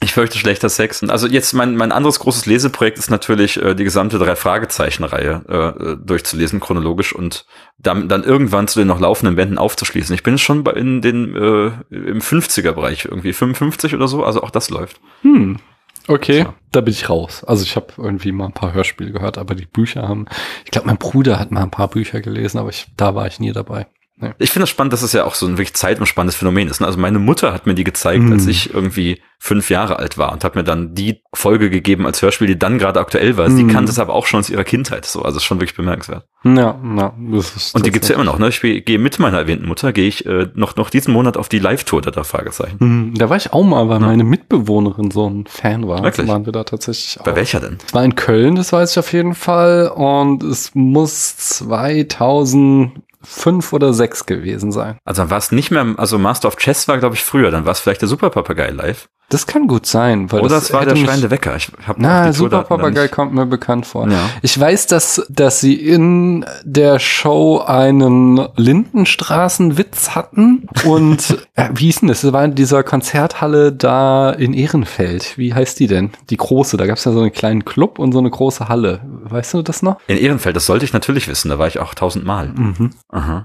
Ich fürchte schlechter Sex. Also jetzt mein, mein anderes großes Leseprojekt ist natürlich äh, die gesamte drei Fragezeichen-Reihe äh, äh, durchzulesen chronologisch und dann, dann irgendwann zu den noch laufenden Bänden aufzuschließen. Ich bin schon bei in den äh, im 50er Bereich irgendwie 55 oder so, also auch das läuft. Hm. Okay, So. da bin ich raus. Also ich habe irgendwie mal ein paar Hörspiele gehört, aber die Bücher haben. Ich glaube, mein Bruder hat mal ein paar Bücher gelesen, aber ich, da war ich nie dabei. Nee. Ich finde es spannend, dass es ja auch so ein wirklich zeitumspannendes Phänomen ist. ne? Also meine Mutter hat mir die gezeigt, Hm. als ich irgendwie fünf Jahre alt war und hat mir dann die Folge gegeben als Hörspiel, die dann gerade aktuell war. Sie Hm. kannte es aber auch schon aus ihrer Kindheit. So, also ist schon wirklich bemerkenswert. Ja, ja, das ist Und die gibt's ja immer noch. Ne? Ich geh- gehe mit meiner erwähnten Mutter, gehe ich äh, noch noch diesen Monat auf die Live-Tour der Fragezeichen. Hm, Da war ich auch mal, weil meine Mitbewohnerin so ein Fan war. Wirklich? waren wir da tatsächlich auch. Bei welcher denn? Es war in Köln, das weiß ich auf jeden Fall. Und es muss 2005 oder 6 gewesen sein. Also dann war es nicht mehr, also Master of Chess war, glaube ich, früher. Dann war es vielleicht der Super Papagei live. Das kann gut sein, weil Oder das es war der mich- schreiende Wecker. Ich hab Na, Super Papagei kommt mir bekannt vor. Ja. Ich weiß, dass, dass sie in der Show einen Lindenstraßenwitz hatten und [LAUGHS] äh, wie hieß denn das? Das war in dieser Konzerthalle da in Ehrenfeld. Wie heißt die denn? Die große. Da gab es ja so einen kleinen Club und so eine große Halle. Weißt du das noch? In Ehrenfeld, das sollte ich natürlich wissen. Da war ich auch tausendmal. Mhm.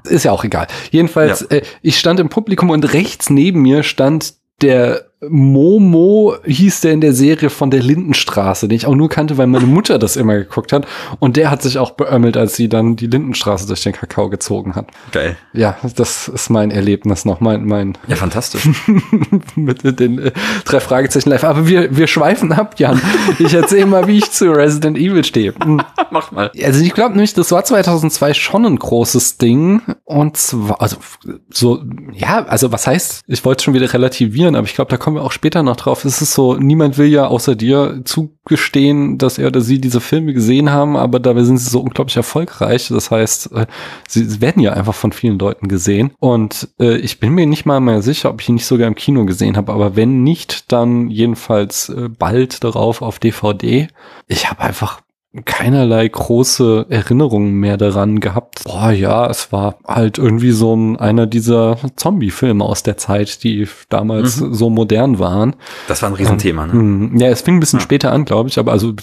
Ist ja auch egal. Jedenfalls, Ja. äh, ich stand im Publikum und rechts neben mir stand der Momo hieß der in der Serie von der Lindenstraße, den ich auch nur kannte, weil meine Mutter das immer geguckt hat. Und der hat sich auch beömmelt, als sie dann die Lindenstraße durch den Kakao gezogen hat. Geil. Ja, das ist mein Erlebnis noch, mein, mein [LAUGHS] Ja, fantastisch. [LAUGHS] mit den äh, drei Fragezeichen live. Aber wir, wir schweifen ab, Jan. Ich erzähle mal, wie ich zu Resident Evil stehe. Hm. Mach mal. Also ich glaube nämlich, das war 2002 schon ein großes Ding. Und zwar, also so, ja, also was heißt, ich wollte es schon wieder relativieren, aber ich glaube, da kommen wir auch später noch drauf. Es ist so, niemand will ja außer dir zugestehen, dass er oder sie diese Filme gesehen haben, aber dabei sind sie so unglaublich erfolgreich. Das heißt, äh, sie werden ja einfach von vielen Leuten gesehen. Und äh, ich bin mir nicht mal mehr sicher, ob ich ihn nicht sogar im Kino gesehen habe, aber wenn nicht, dann jedenfalls äh, bald darauf auf DVD. Ich habe einfach keinerlei große Erinnerungen mehr daran gehabt. Boah, ja, es war halt irgendwie so ein, einer dieser Zombie-Filme aus der Zeit, die damals mhm. so modern waren. Das war ein Riesenthema, ne? Ähm, ja, es fing ein bisschen ja. später an, glaube ich, aber also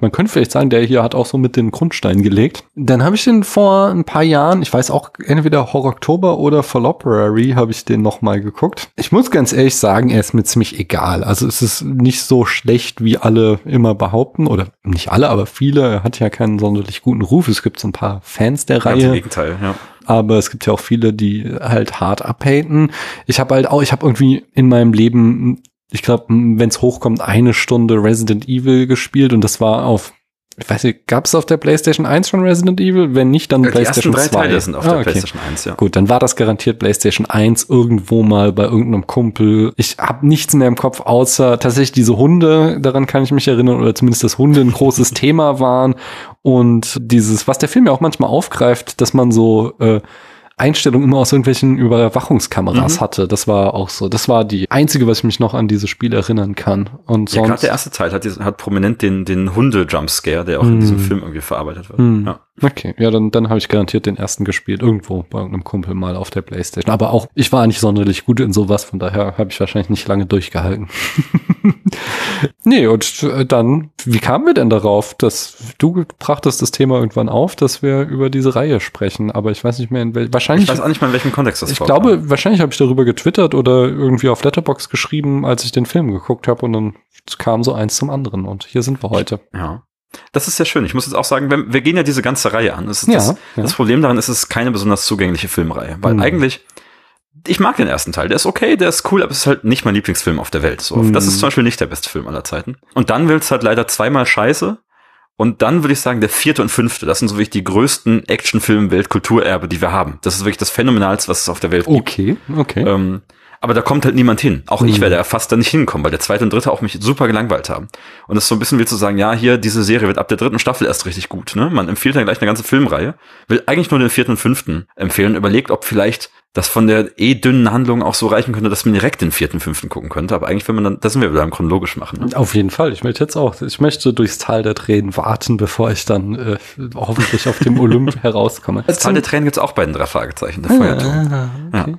man könnte vielleicht sagen, der hier hat auch so mit den Grundstein gelegt. Dann habe ich den vor ein paar Jahren, ich weiß auch, entweder Horror Oktober oder Falloperary habe ich den nochmal geguckt. Ich muss ganz ehrlich sagen, er ist mir ziemlich egal. Also es ist nicht so schlecht, wie alle immer behaupten, oder nicht alle, aber viele viele. Er hat ja keinen sonderlich guten Ruf. Es gibt so ein paar Fans der Reihe. Im Gegenteil, ja. Aber es gibt ja auch viele, die halt hart abhaten. Ich habe halt auch, ich habe irgendwie in meinem Leben, ich glaube, wenn es hochkommt, eine Stunde Resident Evil gespielt und das war auf ich weiß nicht, gab es auf der PlayStation 1 schon Resident Evil? Wenn nicht, dann ja, PlayStation die 2. Teile sind auf ah, der okay. PlayStation 1, ja. Gut, dann war das garantiert PlayStation 1 irgendwo mal bei irgendeinem Kumpel. Ich habe nichts mehr im Kopf, außer tatsächlich diese Hunde, daran kann ich mich erinnern, oder zumindest, dass Hunde ein großes [LAUGHS] Thema waren. Und dieses, was der Film ja auch manchmal aufgreift, dass man so äh, Einstellungen immer aus irgendwelchen Überwachungskameras mhm. hatte. Das war auch so. Das war die einzige, was ich mich noch an dieses Spiel erinnern kann. Und ja, gerade der erste Teil hat, hat prominent den, den Hunde-Jumpscare, der auch mhm. in diesem Film irgendwie verarbeitet wird. Mhm. Ja. Okay, ja, dann, dann habe ich garantiert den ersten gespielt, irgendwo bei irgendeinem Kumpel mal auf der Playstation. Aber auch, ich war nicht sonderlich gut in sowas, von daher habe ich wahrscheinlich nicht lange durchgehalten. [LAUGHS] nee, und äh, dann, wie kamen wir denn darauf, dass du brachtest das Thema irgendwann auf, dass wir über diese Reihe sprechen, aber ich weiß nicht mehr in welchem, wahrscheinlich. Ich weiß auch nicht mal, in welchem Kontext das Ich vorkam. glaube, wahrscheinlich habe ich darüber getwittert oder irgendwie auf Letterbox geschrieben, als ich den Film geguckt habe und dann kam so eins zum anderen und hier sind wir heute. Ja. Das ist sehr schön. Ich muss jetzt auch sagen, wir, wir gehen ja diese ganze Reihe an. Das, ja, das, ja. das, Problem daran ist, es ist keine besonders zugängliche Filmreihe. Weil mhm. eigentlich, ich mag den ersten Teil. Der ist okay, der ist cool, aber es ist halt nicht mein Lieblingsfilm auf der Welt. So, mhm. Das ist zum Beispiel nicht der beste Film aller Zeiten. Und dann will es halt leider zweimal scheiße. Und dann würde ich sagen, der vierte und fünfte, das sind so wirklich die größten Actionfilm-Weltkulturerbe, die wir haben. Das ist wirklich das Phänomenalste, was es auf der Welt gibt. Okay, okay. Ähm, aber da kommt halt niemand hin. Auch mhm. ich werde ja fast da nicht hinkommen, weil der zweite und dritte auch mich super gelangweilt haben. Und das ist so ein bisschen wie zu sagen, ja, hier, diese Serie wird ab der dritten Staffel erst richtig gut. Ne? Man empfiehlt dann gleich eine ganze Filmreihe, will eigentlich nur den vierten und fünften empfehlen, überlegt, ob vielleicht das von der eh dünnen Handlung auch so reichen könnte, dass man direkt den vierten, fünften gucken könnte. Aber eigentlich, wenn man dann, das sind wir wieder im chronologisch machen. Ne? Auf jeden Fall. Ich möchte jetzt auch, ich möchte durchs Tal der Tränen warten, bevor ich dann äh, hoffentlich auf dem [LAUGHS] Olymp herauskomme. Das Tal der Tränen gibt's auch bei den drei Fragezeichen. Der ah, okay. ja.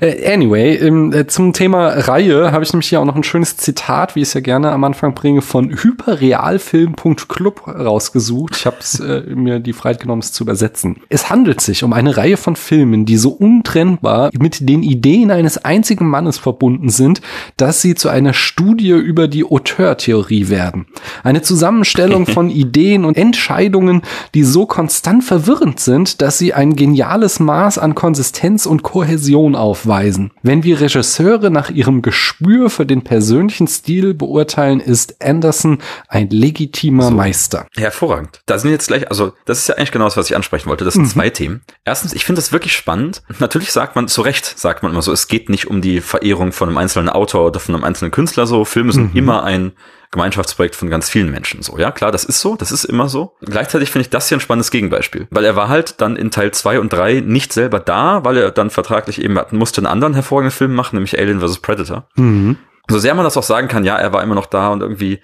Äh, anyway, äh, zum Thema Reihe habe ich nämlich hier auch noch ein schönes Zitat, wie ich es ja gerne am Anfang bringe, von hyperrealfilm.club rausgesucht. Ich habe äh, [LAUGHS] mir die Freiheit genommen, es zu übersetzen. Es handelt sich um eine Reihe von Filmen, die so untrennbar mit den Ideen eines einzigen Mannes verbunden sind, dass sie zu einer Studie über die Auteur-Theorie werden. Eine Zusammenstellung [LAUGHS] von Ideen und Entscheidungen, die so konstant verwirrend sind, dass sie ein geniales Maß an Konsistenz und Kohäsion aufweisen. Wenn wir Regisseure nach ihrem Gespür für den persönlichen Stil beurteilen, ist Anderson ein legitimer so. Meister. Hervorragend. Da sind jetzt gleich, also das ist ja eigentlich genau das, was ich ansprechen wollte. Das sind mhm. zwei Themen. Erstens, ich finde das wirklich spannend. Natürlich sagt man zu Recht, sagt man immer so, es geht nicht um die Verehrung von einem einzelnen Autor oder von einem einzelnen Künstler so. Filme sind mhm. immer ein Gemeinschaftsprojekt von ganz vielen Menschen so. Ja, klar, das ist so, das ist immer so. Gleichzeitig finde ich das hier ein spannendes Gegenbeispiel, weil er war halt dann in Teil zwei und drei nicht selber da, weil er dann vertraglich eben musste einen anderen hervorragenden Film machen, nämlich Alien vs. Predator. Mhm. So sehr man das auch sagen kann, ja, er war immer noch da und irgendwie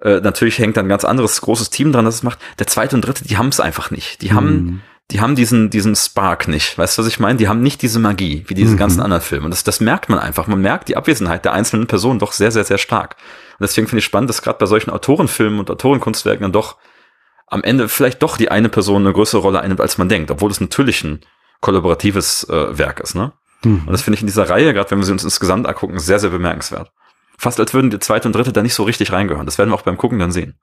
äh, natürlich hängt dann ein ganz anderes großes Team dran, das es macht. Der zweite und dritte, die haben es einfach nicht. Die haben mhm die haben diesen, diesen Spark nicht. Weißt du, was ich meine? Die haben nicht diese Magie, wie diese mhm. ganzen anderen Filme. Und das, das merkt man einfach. Man merkt die Abwesenheit der einzelnen Personen doch sehr, sehr, sehr stark. Und deswegen finde ich spannend, dass gerade bei solchen Autorenfilmen und Autorenkunstwerken dann doch am Ende vielleicht doch die eine Person eine größere Rolle einnimmt, als man denkt, obwohl es natürlich ein kollaboratives äh, Werk ist. Ne? Mhm. Und das finde ich in dieser Reihe, gerade wenn wir sie uns insgesamt angucken, sehr, sehr bemerkenswert. fast als würden die zweite und dritte da nicht so richtig reingehören. Das werden wir auch beim Gucken dann sehen.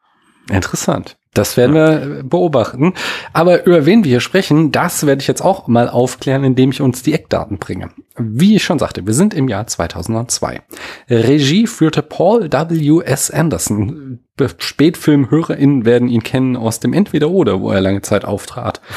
Interessant. Das werden wir beobachten. Aber über wen wir hier sprechen, das werde ich jetzt auch mal aufklären, indem ich uns die Eckdaten bringe. Wie ich schon sagte, wir sind im Jahr 2002. Regie führte Paul W. S. Anderson. SpätfilmhörerInnen werden ihn kennen aus dem Entweder-Oder, wo er lange Zeit auftrat. [LAUGHS]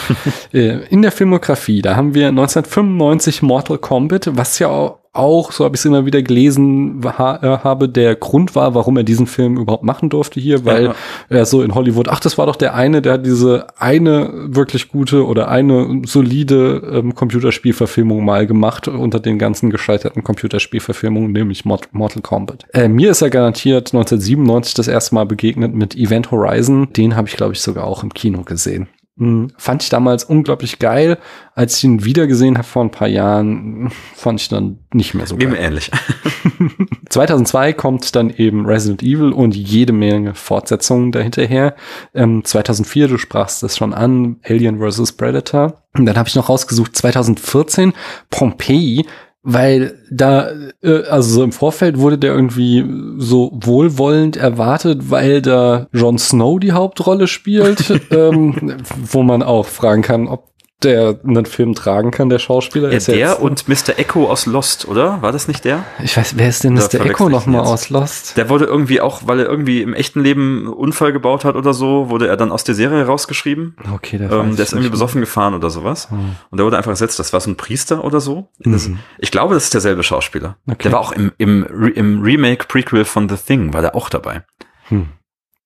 Äh, in der Filmografie, da haben wir 1995 Mortal Kombat, was ja auch, so habe ich es immer wieder gelesen ha äh, habe, der Grund war, warum er diesen Film überhaupt machen durfte hier, weil ja. er so in Hollywood, ach, das war doch der eine, der hat diese eine wirklich gute oder eine solide ähm, Computerspielverfilmung mal gemacht unter den ganzen gescheiterten Computerspielverfilmungen, nämlich Mortal Kombat. Äh, mir ist er garantiert 1997 das erste Mal begegnet mit Event Horizon. Den habe ich, glaube ich, sogar auch im Kino gesehen. Hm, fand ich damals unglaublich geil. Als ich ihn wiedergesehen habe vor ein paar Jahren, fand ich dann nicht mehr so geil. Mir ähnlich. [LAUGHS] [LAUGHS] 2002 kommt dann eben Resident Evil und jede Menge Fortsetzungen dahinterher. Ähm, 2004, du sprachst das schon an, Alien vs. Predator. Und dann habe ich noch rausgesucht 2014 Pompeii weil da, äh, also so im Vorfeld wurde der irgendwie so wohlwollend erwartet, weil da Jon Snow die Hauptrolle spielt, [LAUGHS] ähm, wo man auch fragen kann, ob der einen Film tragen kann, der Schauspieler. Ja, der und Mr. Echo aus Lost, oder? War das nicht der? Ich weiß, wer ist denn Mr. Echo nochmal aus Lost? Der wurde irgendwie auch, weil er irgendwie im echten Leben einen Unfall gebaut hat oder so, wurde er dann aus der Serie rausgeschrieben. Okay, der, ähm, der ist irgendwie besoffen gefahren oder sowas. Hm. Und der wurde einfach ersetzt. Das war so ein Priester oder so. Mhm. ich glaube, das ist derselbe Schauspieler. Okay. Der war auch im, im, im Remake-Prequel von The Thing, war der auch dabei. Hm.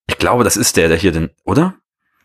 Ich glaube, das ist der, der hier den, oder?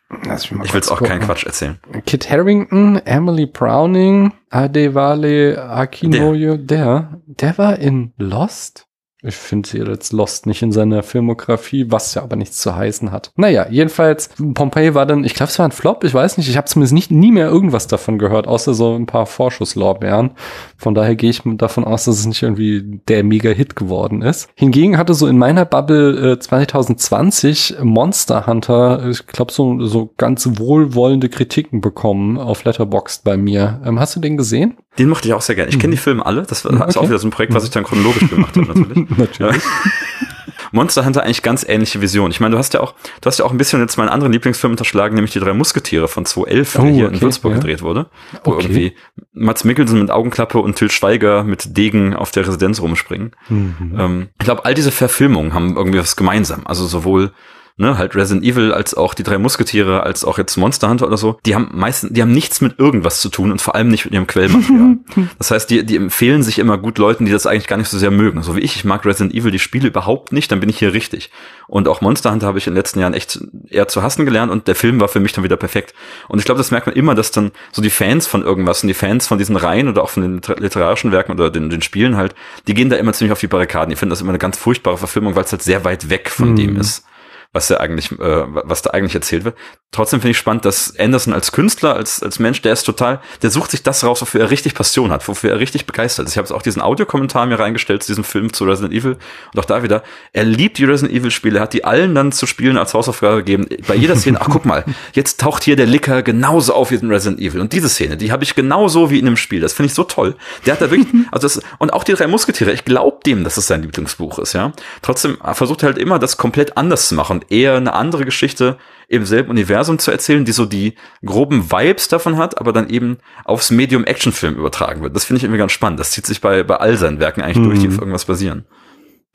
Ich will jetzt auch keinen Quatsch erzählen. Kit Harrington, Emily Browning, Adewale Akinoyo, der. der, der war in Lost? Ich finde sie jetzt Lost nicht in seiner Filmografie, was ja aber nichts zu heißen hat. Naja, jedenfalls, Pompeii war dann, ich glaube, es war ein Flop, ich weiß nicht, ich habe zumindest nicht, nie mehr irgendwas davon gehört, außer so ein paar Vorschusslorbeeren. Von daher gehe ich davon aus, dass es nicht irgendwie der Mega-Hit geworden ist. Hingegen hatte so in meiner Bubble äh, 2020 Monster Hunter, ich glaube, so, so ganz wohlwollende Kritiken bekommen auf Letterboxd bei mir. Ähm, hast du den gesehen? Den mochte ich auch sehr gerne. Ich kenne die mhm. Filme alle. Das war okay. ist auch wieder so ein Projekt, was ich dann chronologisch gemacht habe, natürlich. [LAUGHS] natürlich. [LAUGHS] Monster Hunter eigentlich ganz ähnliche Vision. Ich meine, du hast ja auch, du hast ja auch ein bisschen jetzt meinen anderen Lieblingsfilm unterschlagen, nämlich die drei Musketiere von 2011, oh, der hier okay, in Würzburg ja. gedreht wurde. Wo okay. irgendwie Mats Mikkelsen mit Augenklappe und Till Schweiger mit Degen auf der Residenz rumspringen. Mhm. Ähm, ich glaube, all diese Verfilmungen haben irgendwie was gemeinsam. Also sowohl ne, halt Resident Evil, als auch die drei Musketiere, als auch jetzt Monster Hunter oder so, die haben meistens, die haben nichts mit irgendwas zu tun und vor allem nicht mit ihrem Quellmaterial. [LAUGHS] das heißt, die, die empfehlen sich immer gut Leuten, die das eigentlich gar nicht so sehr mögen. So wie ich, ich mag Resident Evil die Spiele überhaupt nicht, dann bin ich hier richtig. Und auch Monster Hunter habe ich in den letzten Jahren echt eher zu hassen gelernt und der Film war für mich dann wieder perfekt. Und ich glaube, das merkt man immer, dass dann so die Fans von irgendwas und die Fans von diesen Reihen oder auch von den literarischen Werken oder den, den Spielen halt, die gehen da immer ziemlich auf die Barrikaden. Die finden das immer eine ganz furchtbare Verfilmung, weil es halt sehr weit weg von mm. dem ist was da eigentlich, äh, was da eigentlich erzählt wird. Trotzdem finde ich spannend, dass Anderson als Künstler, als, als Mensch, der ist total, der sucht sich das raus, wofür er richtig Passion hat, wofür er richtig begeistert ist. Ich habe auch diesen Audiokommentar mir reingestellt zu diesem Film zu Resident Evil und auch da wieder, er liebt die Resident Evil Spiele, hat die allen dann zu spielen als Hausaufgabe gegeben. Bei jeder Szene, ach guck mal, jetzt taucht hier der Licker genauso auf wie in Resident Evil und diese Szene, die habe ich genauso wie in dem Spiel. Das finde ich so toll. Der hat da wirklich, [LAUGHS] also das, und auch die drei Musketiere, ich glaube dem, dass es sein Lieblingsbuch ist, ja. Trotzdem versucht er halt immer, das komplett anders zu machen eher eine andere Geschichte im selben Universum zu erzählen, die so die groben Vibes davon hat, aber dann eben aufs Medium Actionfilm übertragen wird. Das finde ich irgendwie ganz spannend. Das zieht sich bei, bei all seinen Werken eigentlich mhm. durch, die auf irgendwas basieren.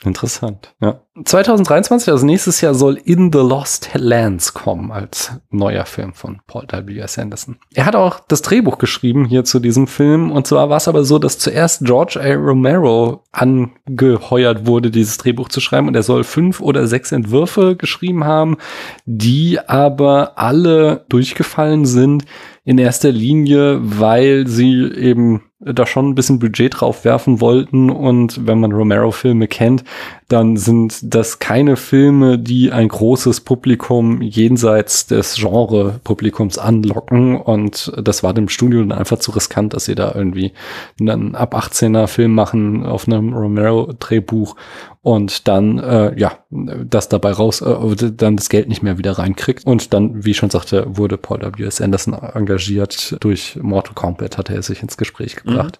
Interessant, ja. 2023, also nächstes Jahr, soll In the Lost Lands kommen als neuer Film von Paul W.S. Anderson. Er hat auch das Drehbuch geschrieben hier zu diesem Film. Und zwar war es aber so, dass zuerst George A. Romero angeheuert wurde, dieses Drehbuch zu schreiben. Und er soll fünf oder sechs Entwürfe geschrieben haben, die aber alle durchgefallen sind in erster Linie, weil sie eben da schon ein bisschen Budget drauf werfen wollten. Und wenn man Romero-Filme kennt, dann sind das keine Filme, die ein großes Publikum jenseits des Genre-Publikums anlocken. Und das war dem Studio dann einfach zu riskant, dass sie da irgendwie einen ab 18er Film machen auf einem Romero-Drehbuch und dann äh, ja das dabei raus äh, dann das Geld nicht mehr wieder reinkriegt und dann wie ich schon sagte wurde Paul W S Anderson engagiert durch Mortal Kombat hatte er sich ins Gespräch gebracht mhm.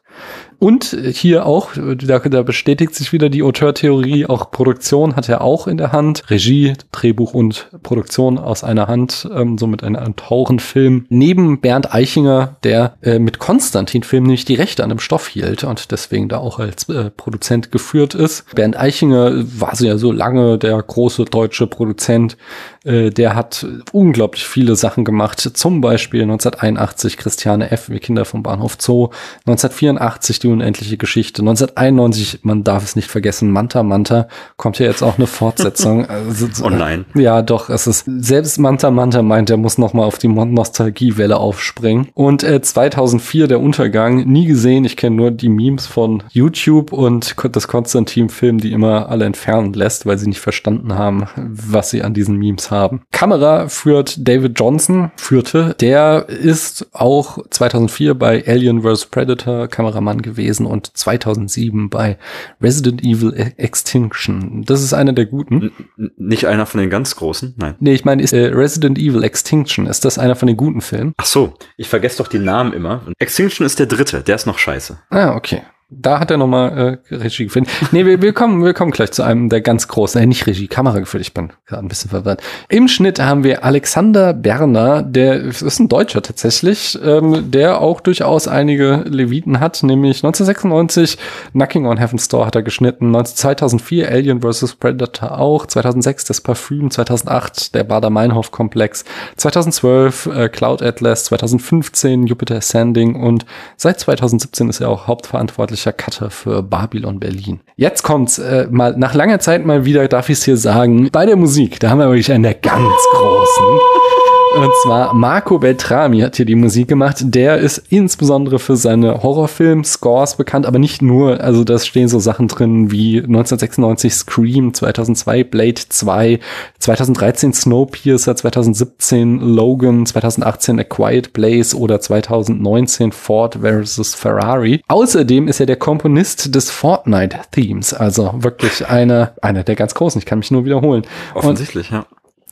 Und hier auch, da, da bestätigt sich wieder die Auteurtheorie, auch Produktion hat er auch in der Hand. Regie, Drehbuch und Produktion aus einer Hand, ähm, somit ein, ein Tauchenfilm. Neben Bernd Eichinger, der äh, mit Konstantin-Film nämlich die Rechte an dem Stoff hielt und deswegen da auch als äh, Produzent geführt ist. Bernd Eichinger war so ja so lange der große deutsche Produzent. Äh, der hat unglaublich viele Sachen gemacht. Zum Beispiel 1981 Christiane F. wie Kinder vom Bahnhof Zoo. 1984 die unendliche Geschichte. 1991, man darf es nicht vergessen, Manta Manta kommt ja jetzt auch eine Fortsetzung. [LAUGHS] also, oh nein. Ja, doch, es ist selbst Manta Manta meint, er muss noch mal auf die Nostalgiewelle aufspringen. Und äh, 2004 der Untergang, nie gesehen. Ich kenne nur die Memes von YouTube und das Konstantin-Film, die immer alle entfernen lässt, weil sie nicht verstanden haben, was sie an diesen Memes haben. Kamera führt David Johnson, führte. Der ist auch 2004 bei Alien vs. Predator Kameramann gewesen und 2007 bei Resident Evil Extinction. Das ist einer der guten. N nicht einer von den ganz großen, nein. Nee, ich meine, ist äh, Resident Evil Extinction, ist das einer von den guten Filmen? Ach so, ich vergesse doch die Namen immer. Extinction ist der dritte, der ist noch scheiße. Ah, okay da hat er nochmal äh, Regie geführt. Nee, wir, wir, kommen, wir kommen gleich zu einem der ganz großen, äh, nicht Regie, Kamera geführt, ich bin gerade ein bisschen verwirrt. Im Schnitt haben wir Alexander Berner, der ist ein Deutscher tatsächlich, ähm, der auch durchaus einige Leviten hat, nämlich 1996 Knocking on Heaven's Door hat er geschnitten, 2004 Alien vs. Predator auch, 2006 das Parfüm, 2008 der Bader-Meinhof-Komplex, 2012 äh, Cloud Atlas, 2015 Jupiter Ascending und seit 2017 ist er auch hauptverantwortlich verantwortlicher Cutter für Babylon Berlin. Jetzt kommt's äh, mal nach langer Zeit mal wieder, darf ich es hier sagen, bei der Musik, da haben wir wirklich einen der ganz großen. Und zwar Marco Beltrami hat hier die Musik gemacht. Der ist insbesondere für seine Horrorfilm-Scores bekannt, aber nicht nur. Also da stehen so Sachen drin wie 1996 Scream, 2002 Blade 2, 2013 Snowpiercer, 2017 Logan, 2018 A Quiet Place oder 2019 Ford vs. Ferrari. Außerdem ist er der Komponist des Fortnite-Themes. Also wirklich einer, einer der ganz großen. Ich kann mich nur wiederholen. Offensichtlich, Und ja.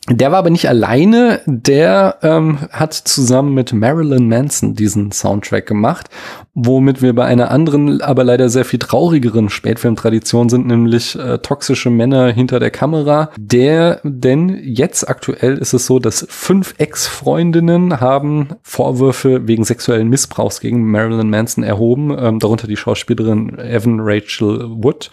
Der war aber nicht alleine, der ähm, hat zusammen mit Marilyn Manson diesen Soundtrack gemacht, womit wir bei einer anderen, aber leider sehr viel traurigeren Spätfilmtradition sind, nämlich äh, toxische Männer hinter der Kamera. Der, denn jetzt aktuell ist es so, dass fünf Ex-Freundinnen haben Vorwürfe wegen sexuellen Missbrauchs gegen Marilyn Manson erhoben, ähm, darunter die Schauspielerin Evan Rachel Wood.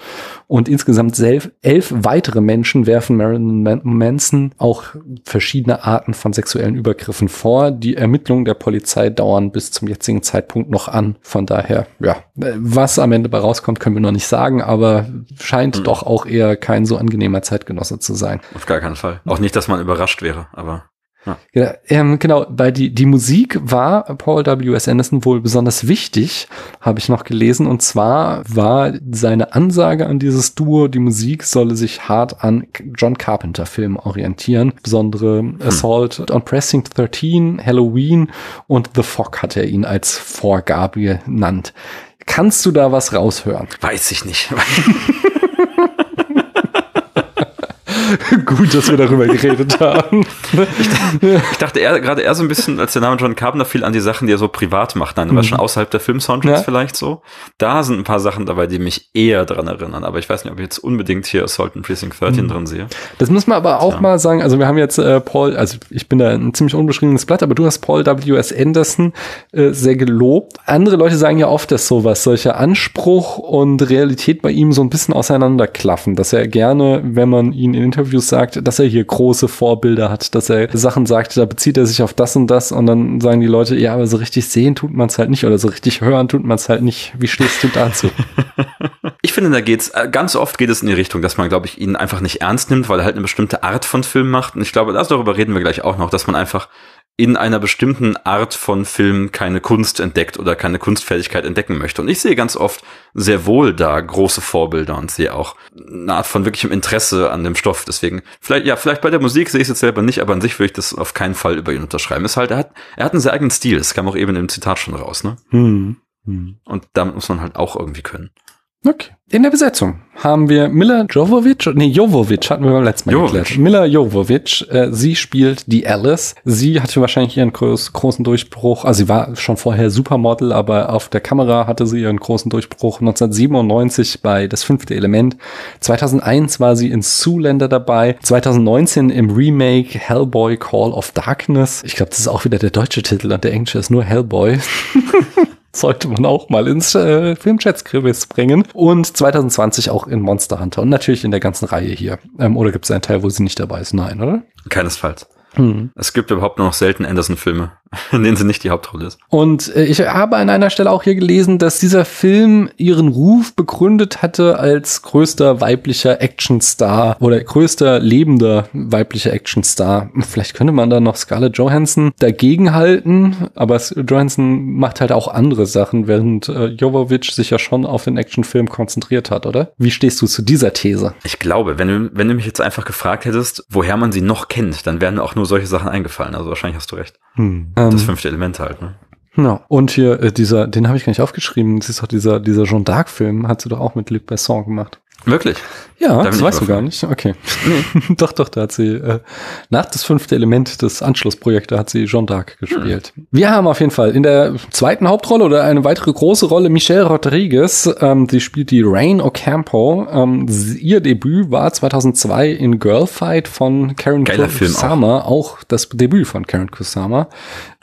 Und insgesamt elf, elf weitere Menschen werfen Marilyn Manson auch verschiedene Arten von sexuellen Übergriffen vor. Die Ermittlungen der Polizei dauern bis zum jetzigen Zeitpunkt noch an. Von daher, ja, was am Ende bei rauskommt, können wir noch nicht sagen, aber scheint mhm. doch auch eher kein so angenehmer Zeitgenosse zu sein. Auf gar keinen Fall. Auch nicht, dass man überrascht wäre, aber ja. Genau, ähm, genau, weil die, die Musik war Paul W.S. Anderson wohl besonders wichtig, habe ich noch gelesen. Und zwar war seine Ansage an dieses Duo, die Musik solle sich hart an John Carpenter-Filmen orientieren. Besondere hm. Assault on Pressing 13, Halloween und The Fog hat er ihn als Vorgabe genannt. Kannst du da was raushören? Weiß ich nicht. [LAUGHS] [LAUGHS] Gut, dass wir darüber geredet [LAUGHS] haben. Ich, ich dachte eher, gerade eher so ein bisschen, als der Name John Carpenter fiel, an die Sachen, die er so privat macht. Nein, mhm. was schon außerhalb der Film-Soundtracks ja. vielleicht so. Da sind ein paar Sachen dabei, die mich eher dran erinnern. Aber ich weiß nicht, ob ich jetzt unbedingt hier Assault and Precinct 13 mhm. drin sehe. Das muss man aber auch ja. mal sagen. Also wir haben jetzt äh, Paul, also ich bin da ein ziemlich unbeschriebenes Blatt, aber du hast Paul W.S. Anderson äh, sehr gelobt. Andere Leute sagen ja oft, dass sowas, solcher Anspruch und Realität bei ihm so ein bisschen auseinanderklaffen, dass er gerne, wenn man ihn in Interviews sagt, dass er hier große Vorbilder hat, dass er Sachen sagt, da bezieht er sich auf das und das und dann sagen die Leute, ja, aber so richtig sehen tut man es halt nicht oder so richtig hören tut man es halt nicht. Wie stehst du dazu? [LAUGHS] ich finde, da geht's äh, ganz oft geht es in die Richtung, dass man, glaube ich, ihn einfach nicht ernst nimmt, weil er halt eine bestimmte Art von Film macht. Und ich glaube, das darüber reden wir gleich auch noch, dass man einfach in einer bestimmten Art von Film keine Kunst entdeckt oder keine Kunstfertigkeit entdecken möchte. Und ich sehe ganz oft sehr wohl da große Vorbilder und sehe auch eine Art von wirklichem Interesse an dem Stoff. Deswegen, vielleicht, ja, vielleicht bei der Musik sehe ich es jetzt selber nicht, aber an sich würde ich das auf keinen Fall über ihn unterschreiben. Es ist halt, er hat, er hat einen sehr eigenen Stil. Das kam auch eben im Zitat schon raus, ne? Hm. Hm. Und damit muss man halt auch irgendwie können. Okay. In der Besetzung haben wir Mila Jovovic, nee, Jovovic hatten wir beim letzten Mal Jovovic. geklärt. Mila Jovovic, äh, sie spielt die Alice. Sie hatte wahrscheinlich ihren groß, großen Durchbruch, also sie war schon vorher Supermodel, aber auf der Kamera hatte sie ihren großen Durchbruch 1997 bei Das fünfte Element. 2001 war sie in Zoolander dabei. 2019 im Remake Hellboy Call of Darkness. Ich glaube, das ist auch wieder der deutsche Titel und der englische ist nur Hellboy. [LAUGHS] sollte man auch mal ins äh, Filmchats-Kribbis bringen. Und 2020 auch in Monster Hunter und natürlich in der ganzen Reihe hier. Ähm, oder gibt es einen Teil, wo sie nicht dabei ist? Nein, oder? Keinesfalls. Hm. Es gibt überhaupt nur noch selten Anderson-Filme, [LAUGHS] in denen sie nicht die Hauptrolle ist. Und äh, ich habe an einer Stelle auch hier gelesen, dass dieser Film ihren Ruf begründet hatte als größter weiblicher Actionstar oder größter lebender weiblicher Actionstar. Vielleicht könnte man da noch Scarlett Johansson dagegen halten, aber Johansson macht halt auch andere Sachen, während äh, Jovovic sich ja schon auf den Actionfilm konzentriert hat, oder? Wie stehst du zu dieser These? Ich glaube, wenn du, wenn du mich jetzt einfach gefragt hättest, woher man sie noch kennt, dann wären auch nur solche Sachen eingefallen. Also wahrscheinlich hast du recht. Hm. Das Ähm, fünfte Element halt, ne? ja. Und hier äh, dieser, den habe ich gar nicht aufgeschrieben. Das ist doch dieser dieser Jean d'Arc Film, hat sie doch auch mit Luc Besson gemacht. Wirklich? Ja, bin das weißt du gar nicht. Okay. [LAUGHS] doch, doch, da hat sie äh, nach das fünfte Element des Anschlussprojektes hat sie Jeanne d'Arc gespielt. Wir haben auf jeden Fall in der zweiten Hauptrolle oder eine weitere große Rolle Michelle Rodriguez. Ähm, die spielt die Rain Ocampo. Ähm, sie- ihr Debüt war 2002 in Girlfight von Karen Geiler Film auch. Kusama. Auch. das Debüt von Karen Kusama.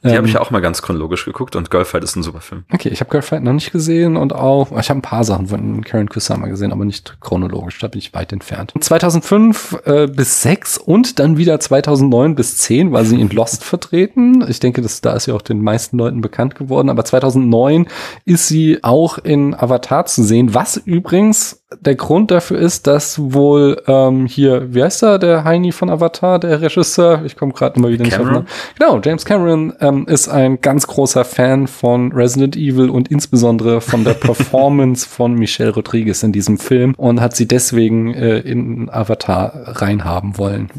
Die Ähm, habe ich ja auch mal ganz chronologisch geguckt und Girlfight ist ein super Film. Okay, ich habe Girlfight noch nicht gesehen und auch, ich habe ein paar Sachen von Karen Kusama gesehen, aber nicht chronologisch, da bin ich weit entfernt. 2005 äh, bis 6 und dann wieder 2009 bis 10 war sie in Lost [LAUGHS] vertreten. Ich denke, das, da ist sie auch den meisten Leuten bekannt geworden, aber 2009 ist sie auch in Avatar zu sehen, was übrigens der Grund dafür ist, dass wohl ähm, hier, wie heißt er, der Heini von Avatar, der Regisseur, ich komme gerade immer wieder nicht auf den Cameron? Genau, James Cameron ähm, ist ein ganz großer Fan von Resident Evil und insbesondere von der [LAUGHS] Performance von Michelle Rodriguez in diesem Film und hat sie deswegen äh, in Avatar reinhaben wollen.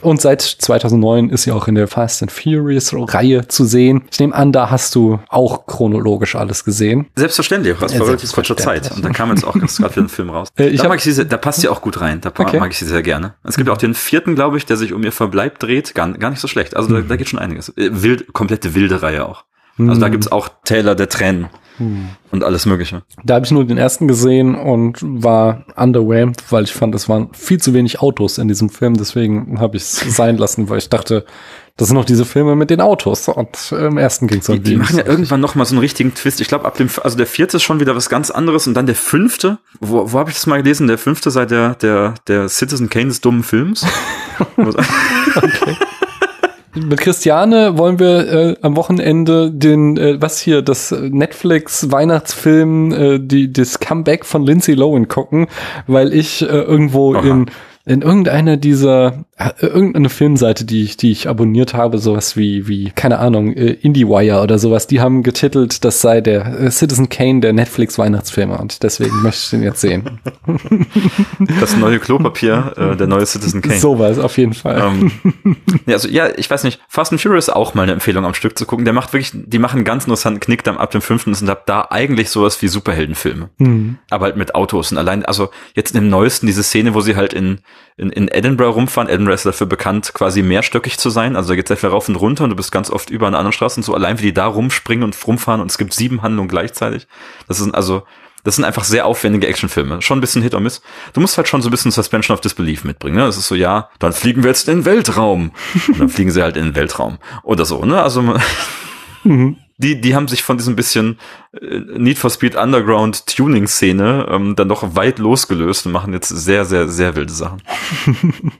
Und seit 2009 ist sie auch in der Fast and Furious Reihe zu sehen. Ich nehme an, da hast du auch chronologisch alles gesehen. Selbstverständlich, das Ja, war relativ kurzer. Zeit. Und da kam jetzt auch ganz gerade wieder ein Film raus. [LAUGHS] Äh, ich da, mag ich sie, sehr- da passt sie auch gut rein. Da Okay. mag ich sie sehr gerne. Es gibt auch den vierten, glaube ich, der sich um ihr Verbleib dreht. Gar, gar nicht so schlecht. Also da, da geht schon einiges. Äh, Wild, komplette wilde Reihe auch. Also da gibt's auch Taylor der Tränen und alles Mögliche. Da habe ich nur den ersten gesehen und war underwhelmed, weil ich fand, es waren viel zu wenig Autos in diesem Film. Deswegen habe ich es [LAUGHS] sein lassen, weil ich dachte, das sind noch diese Filme mit den Autos. Und im ersten ging es Die, die machen ja irgendwann noch mal so einen richtigen Twist. Ich glaube, ab dem, also der vierte ist schon wieder was ganz anderes und dann der fünfte. Wo, wo habe ich das mal gelesen? Der fünfte sei der, der, der Citizen Kane des dummen Films. [LAUGHS] [LAUGHS] Mit Christiane wollen wir äh, am Wochenende den, äh, was hier, das äh, Netflix Weihnachtsfilm, äh, die, das Comeback von Lindsay Lohan gucken, weil ich äh, irgendwo Aha. in in irgendeiner dieser äh, irgendeine Filmseite, die ich die ich abonniert habe, sowas wie wie keine Ahnung äh, IndieWire oder sowas, die haben getitelt, das sei der äh, Citizen Kane der Netflix Weihnachtsfilme und deswegen [LAUGHS] möchte ich den jetzt sehen. Das neue Klopapier, äh, der neue Citizen Kane. Sowas auf jeden Fall. Ähm, ja, also, ja, ich weiß nicht. Fast and Furious auch mal eine Empfehlung am Stück zu gucken. Der macht wirklich, die machen ganz interessanten Knick dann ab dem fünften und ab da eigentlich sowas wie Superheldenfilme. Hm. Aber halt mit Autos und allein, also jetzt im neuesten diese Szene, wo sie halt in, in, in Edinburgh rumfahren. Edinburgh ist dafür bekannt, quasi mehrstöckig zu sein. Also da geht's sehr viel rauf und runter und du bist ganz oft über eine andere Straße und so allein wie die da rumspringen und rumfahren und es gibt sieben Handlungen gleichzeitig. Das sind also, das sind einfach sehr aufwendige Actionfilme. Schon ein bisschen Hit or Miss. Du musst halt schon so ein bisschen Suspension of Disbelief mitbringen. Ne? Das ist so, ja, dann fliegen wir jetzt in den Weltraum. Und dann fliegen sie halt in den Weltraum. Oder so, ne? Also [LAUGHS] Mhm. Die, die haben sich von diesem bisschen äh, Need for Speed Underground Tuning Szene ähm, dann doch weit losgelöst und machen jetzt sehr, sehr, sehr wilde Sachen. [LAUGHS]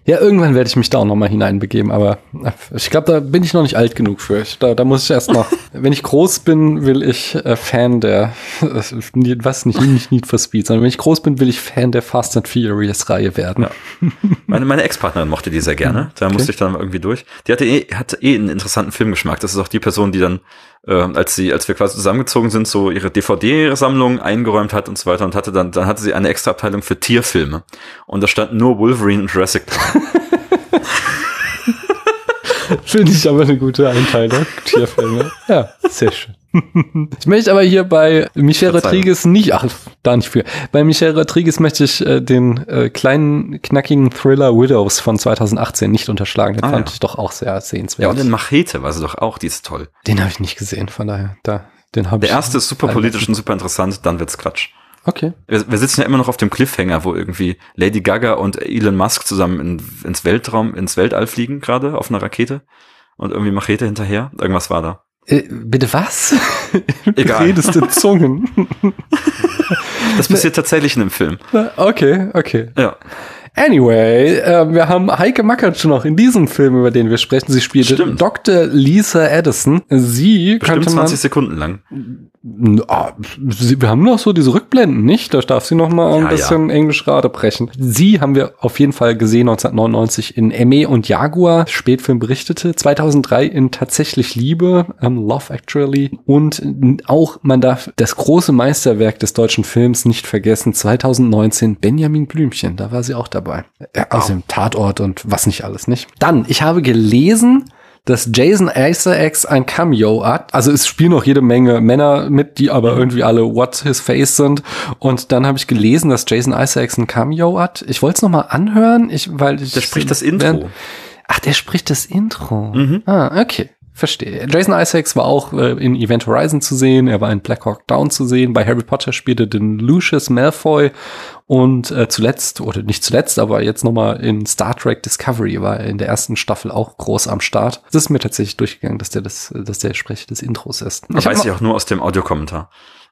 Ja, irgendwann werde ich mich da auch noch mal hineinbegeben, aber äh, ich glaube, da bin ich noch nicht alt genug für. Ich, da, da muss ich erst noch, [LAUGHS] wenn ich groß bin, will ich äh, Fan der, äh, [LAUGHS] was nicht, nicht Need for Speed, sondern wenn ich groß bin, will ich Fan der Fast and Furious Reihe werden. Meine, meine Ex-Partnerin mochte die sehr gerne. Da musste ich dann irgendwie durch. Die hatte eh, hatte eh einen interessanten Filmgeschmack. Das ist auch die Person, die dann, äh, als sie, als wir quasi zusammengezogen sind, so ihre DVD-Sammlung eingeräumt hat und so weiter und hatte dann, dann hatte sie eine extra Abteilung für Tierfilme. Und da stand nur Wolverine und Jurassic Park. [LAUGHS] Finde ich aber eine gute Einteilung. [LAUGHS] Tierfilme. Ja, sehr schön. Ich möchte aber hier bei Michel Rodriguez nicht, ach, da nicht für. Bei Michel Rodriguez möchte ich äh, den äh, kleinen, knackigen Thriller Widows von 2018 nicht unterschlagen. Den Ah, fand ja. ich doch auch sehr sehenswert. Ja, und in Machete war sie doch auch, die ist toll. den habe ich nicht gesehen, von daher, da, den habe ich. Der erste ist super politisch und super interessant, dann wird's Quatsch. Okay. Wir, wir sitzen ja immer noch auf dem Cliffhanger, wo irgendwie Lady Gaga und Elon Musk zusammen in, ins Weltraum, ins Weltall fliegen gerade auf einer Rakete und irgendwie Machete hinterher. Irgendwas war da. Äh, bitte was? [LAUGHS] Egal. Redest in Zungen. [LAUGHS] Das passiert tatsächlich in dem Film. okay, okay. Ja. Anyway, äh, wir haben Heike Makatsch noch in diesem Film, über den wir sprechen. Sie spielte Stimmt. Dr. Lisa Addison. Sie Bestimmt könnte man 20 Sekunden lang. Ah, wir haben noch so diese Rückblenden, nicht? Da darf sie noch mal ein Ja, bisschen Englisch gerade brechen. Sie haben wir auf jeden Fall gesehen 1999 in Emme und Jaguar, Spätfilm berichtete, 2003 in Tatsächlich Liebe, ähm, Love Actually und auch, man darf das große Meisterwerk des deutschen Films nicht vergessen, 2019 Benjamin Blümchen, da war sie auch dabei. Ja, aus dem Tatort und was nicht alles, nicht? Dann, ich habe gelesen, dass Jason Isaacs ein Cameo hat. Also es spielen noch jede Menge Männer mit, die aber irgendwie alle What His Face sind. Und dann habe ich gelesen, dass Jason Isaacs ein Cameo hat. Ich wollte es noch mal anhören, ich, weil ich Der spricht das Intro. Ach, der spricht das Intro. Mhm. Ah, okay. Verstehe. Jason Isaacs war auch äh, in Event Horizon zu sehen, er war in Black Hawk Down zu sehen, bei Harry Potter spielte den Lucius Malfoy und äh, zuletzt, oder nicht zuletzt, aber jetzt nochmal in Star Trek Discovery war er in der ersten Staffel auch groß am Start. Es ist mir tatsächlich durchgegangen, dass der das, dass der Sprecher des Intros ist. Hab weiß ich auch nur aus dem Audiokommentar.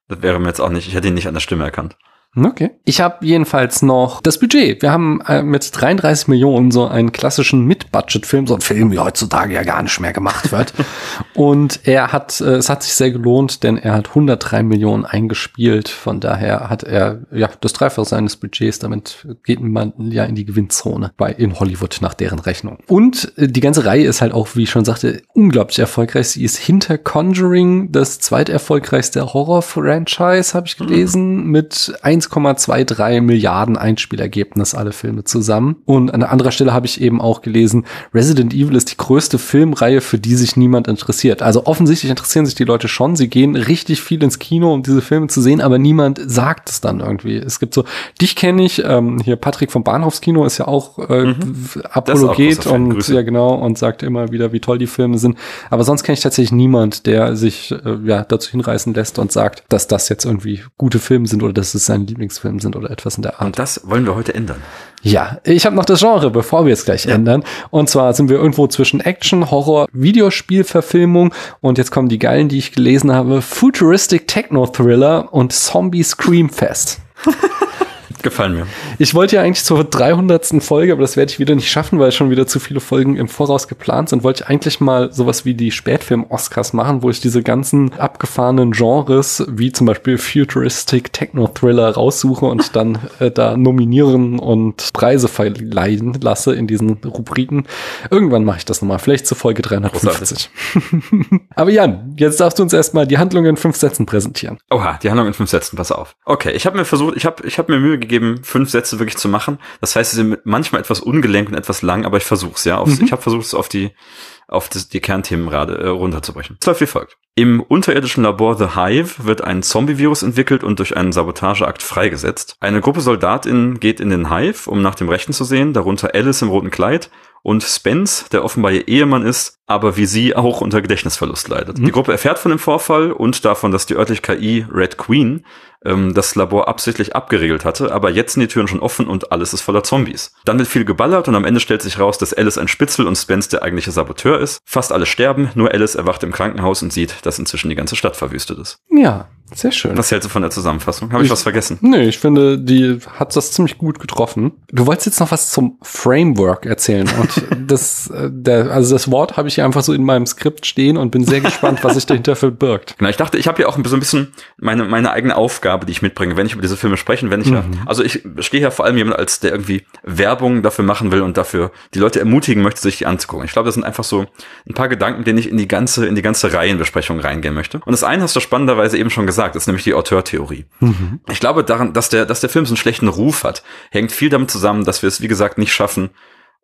Das wäre mir jetzt auch nicht, ich hätte ihn nicht an der Stimme erkannt. Okay. Ich habe jedenfalls noch das Budget. Wir haben äh, mit 33 Millionen so einen klassischen Mid-Budget-Film, so ein Film, wie heutzutage ja gar nicht mehr gemacht wird. [LAUGHS] Und er hat, äh, es hat sich sehr gelohnt, denn er hat 103 Millionen eingespielt. Von daher hat er ja das Dreifache seines Budgets. Damit geht man ja in die Gewinnzone bei in Hollywood nach deren Rechnung. Und äh, die ganze Reihe ist halt auch, wie ich schon sagte, unglaublich erfolgreich. Sie ist hinter Conjuring das zweiterfolgreichste Horror-Franchise, habe ich gelesen, mit 1,23 Milliarden Einspielergebnis alle Filme zusammen. Und an anderer Stelle habe ich eben auch gelesen, Resident Evil ist die größte Filmreihe, für die sich niemand interessiert. Also offensichtlich interessieren sich die Leute schon. Sie gehen richtig viel ins Kino, um diese Filme zu sehen, aber niemand sagt es dann irgendwie. Es gibt so, dich kenne ich, ähm, hier Patrick vom Bahnhofskino ist ja auch äh, Apologet großer Fan. und Grüße. ja genau und sagt immer wieder, wie toll die Filme sind. Aber sonst kenne ich tatsächlich niemand, der sich äh, ja dazu hinreißen lässt und sagt, dass das jetzt irgendwie gute Filme sind oder dass es sein Lieblingsfilm sind oder etwas in der Art. Und das wollen wir heute ändern. Ja, ich habe noch das Genre, bevor wir es gleich ändern. Und zwar sind wir irgendwo zwischen Action, Horror, Videospielverfilmung und jetzt kommen die geilen, die ich gelesen habe, Futuristic Techno Thriller und Zombie Scream Fest. [LAUGHS] Gefallen mir. Ich wollte ja eigentlich zur 300. Folge, aber das werde ich wieder nicht schaffen, weil schon wieder zu viele Folgen im Voraus geplant sind. Wollte ich eigentlich mal sowas wie die Spätfilm-Oscars machen, wo ich diese ganzen abgefahrenen Genres, wie zum Beispiel Futuristic Techno-Thriller raussuche und [LAUGHS] dann äh, da nominieren und Preise verleihen lasse in diesen Rubriken. Irgendwann mache ich das nochmal, vielleicht zur Folge 350. [LAUGHS] aber Jan, jetzt darfst du uns erstmal die Handlung in fünf Sätzen präsentieren. Oha, die Handlung in fünf Sätzen, pass auf. Okay, ich habe mir versucht, ich habe ich hab mir Mühe gegeben, fünf Sätze wirklich zu machen. Das heißt, sie sind manchmal etwas ungelenkt und etwas lang, aber ich versuch's, ja. Aufs, Ich habe versucht, es auf die auf das, die Kernthemen gerade äh, runterzubrechen. Es läuft wie folgt. Im unterirdischen Labor The Hive wird ein Zombie-Virus entwickelt und durch einen Sabotageakt freigesetzt. Eine Gruppe SoldatInnen geht in den Hive, um nach dem Rechten zu sehen, darunter Alice im roten Kleid und Spence, der offenbar ihr Ehemann ist, aber wie sie auch unter Gedächtnisverlust leidet. Die Gruppe erfährt von dem Vorfall und davon, dass die örtliche KI Red Queen ähm, das Labor absichtlich abgeriegelt hatte, aber jetzt sind die Türen schon offen und alles ist voller Zombies. Dann wird viel geballert und am Ende stellt sich raus, dass Alice ein Spitzel und Spence der eigentliche Saboteur ist. Fast alle sterben, nur Alice erwacht im Krankenhaus und sieht, dass inzwischen die ganze Stadt verwüstet ist. Ja, sehr schön. Was hältst du von der Zusammenfassung? Habe ich, Ich- was vergessen? Nee, ich finde, die hat das ziemlich gut getroffen. Du wolltest jetzt noch was zum Framework erzählen und [LAUGHS] das, äh, der, also das Wort habe ich hier einfach so in meinem Skript stehen und bin sehr gespannt, was sich dahinter verbirgt. Genau, ich dachte, ich habe ja auch so ein bisschen meine, meine eigene Aufgabe, die ich mitbringe, wenn ich über diese Filme sprechen, wenn ich ja, also ich stehe ja vor allem jemand als, der irgendwie Werbung dafür machen will und dafür die Leute ermutigen möchte, sich die anzugucken. Ich glaube, das sind einfach so ein paar Gedanken, denen ich in die ganze, in die ganze Reihenbesprechung reingehen möchte. Und das eine hast du spannenderweise eben schon gesagt, ist nämlich die Auteurtheorie. Ich glaube daran, dass der, dass der Film so einen schlechten Ruf hat, hängt viel damit zusammen, dass wir es, wie gesagt, nicht schaffen,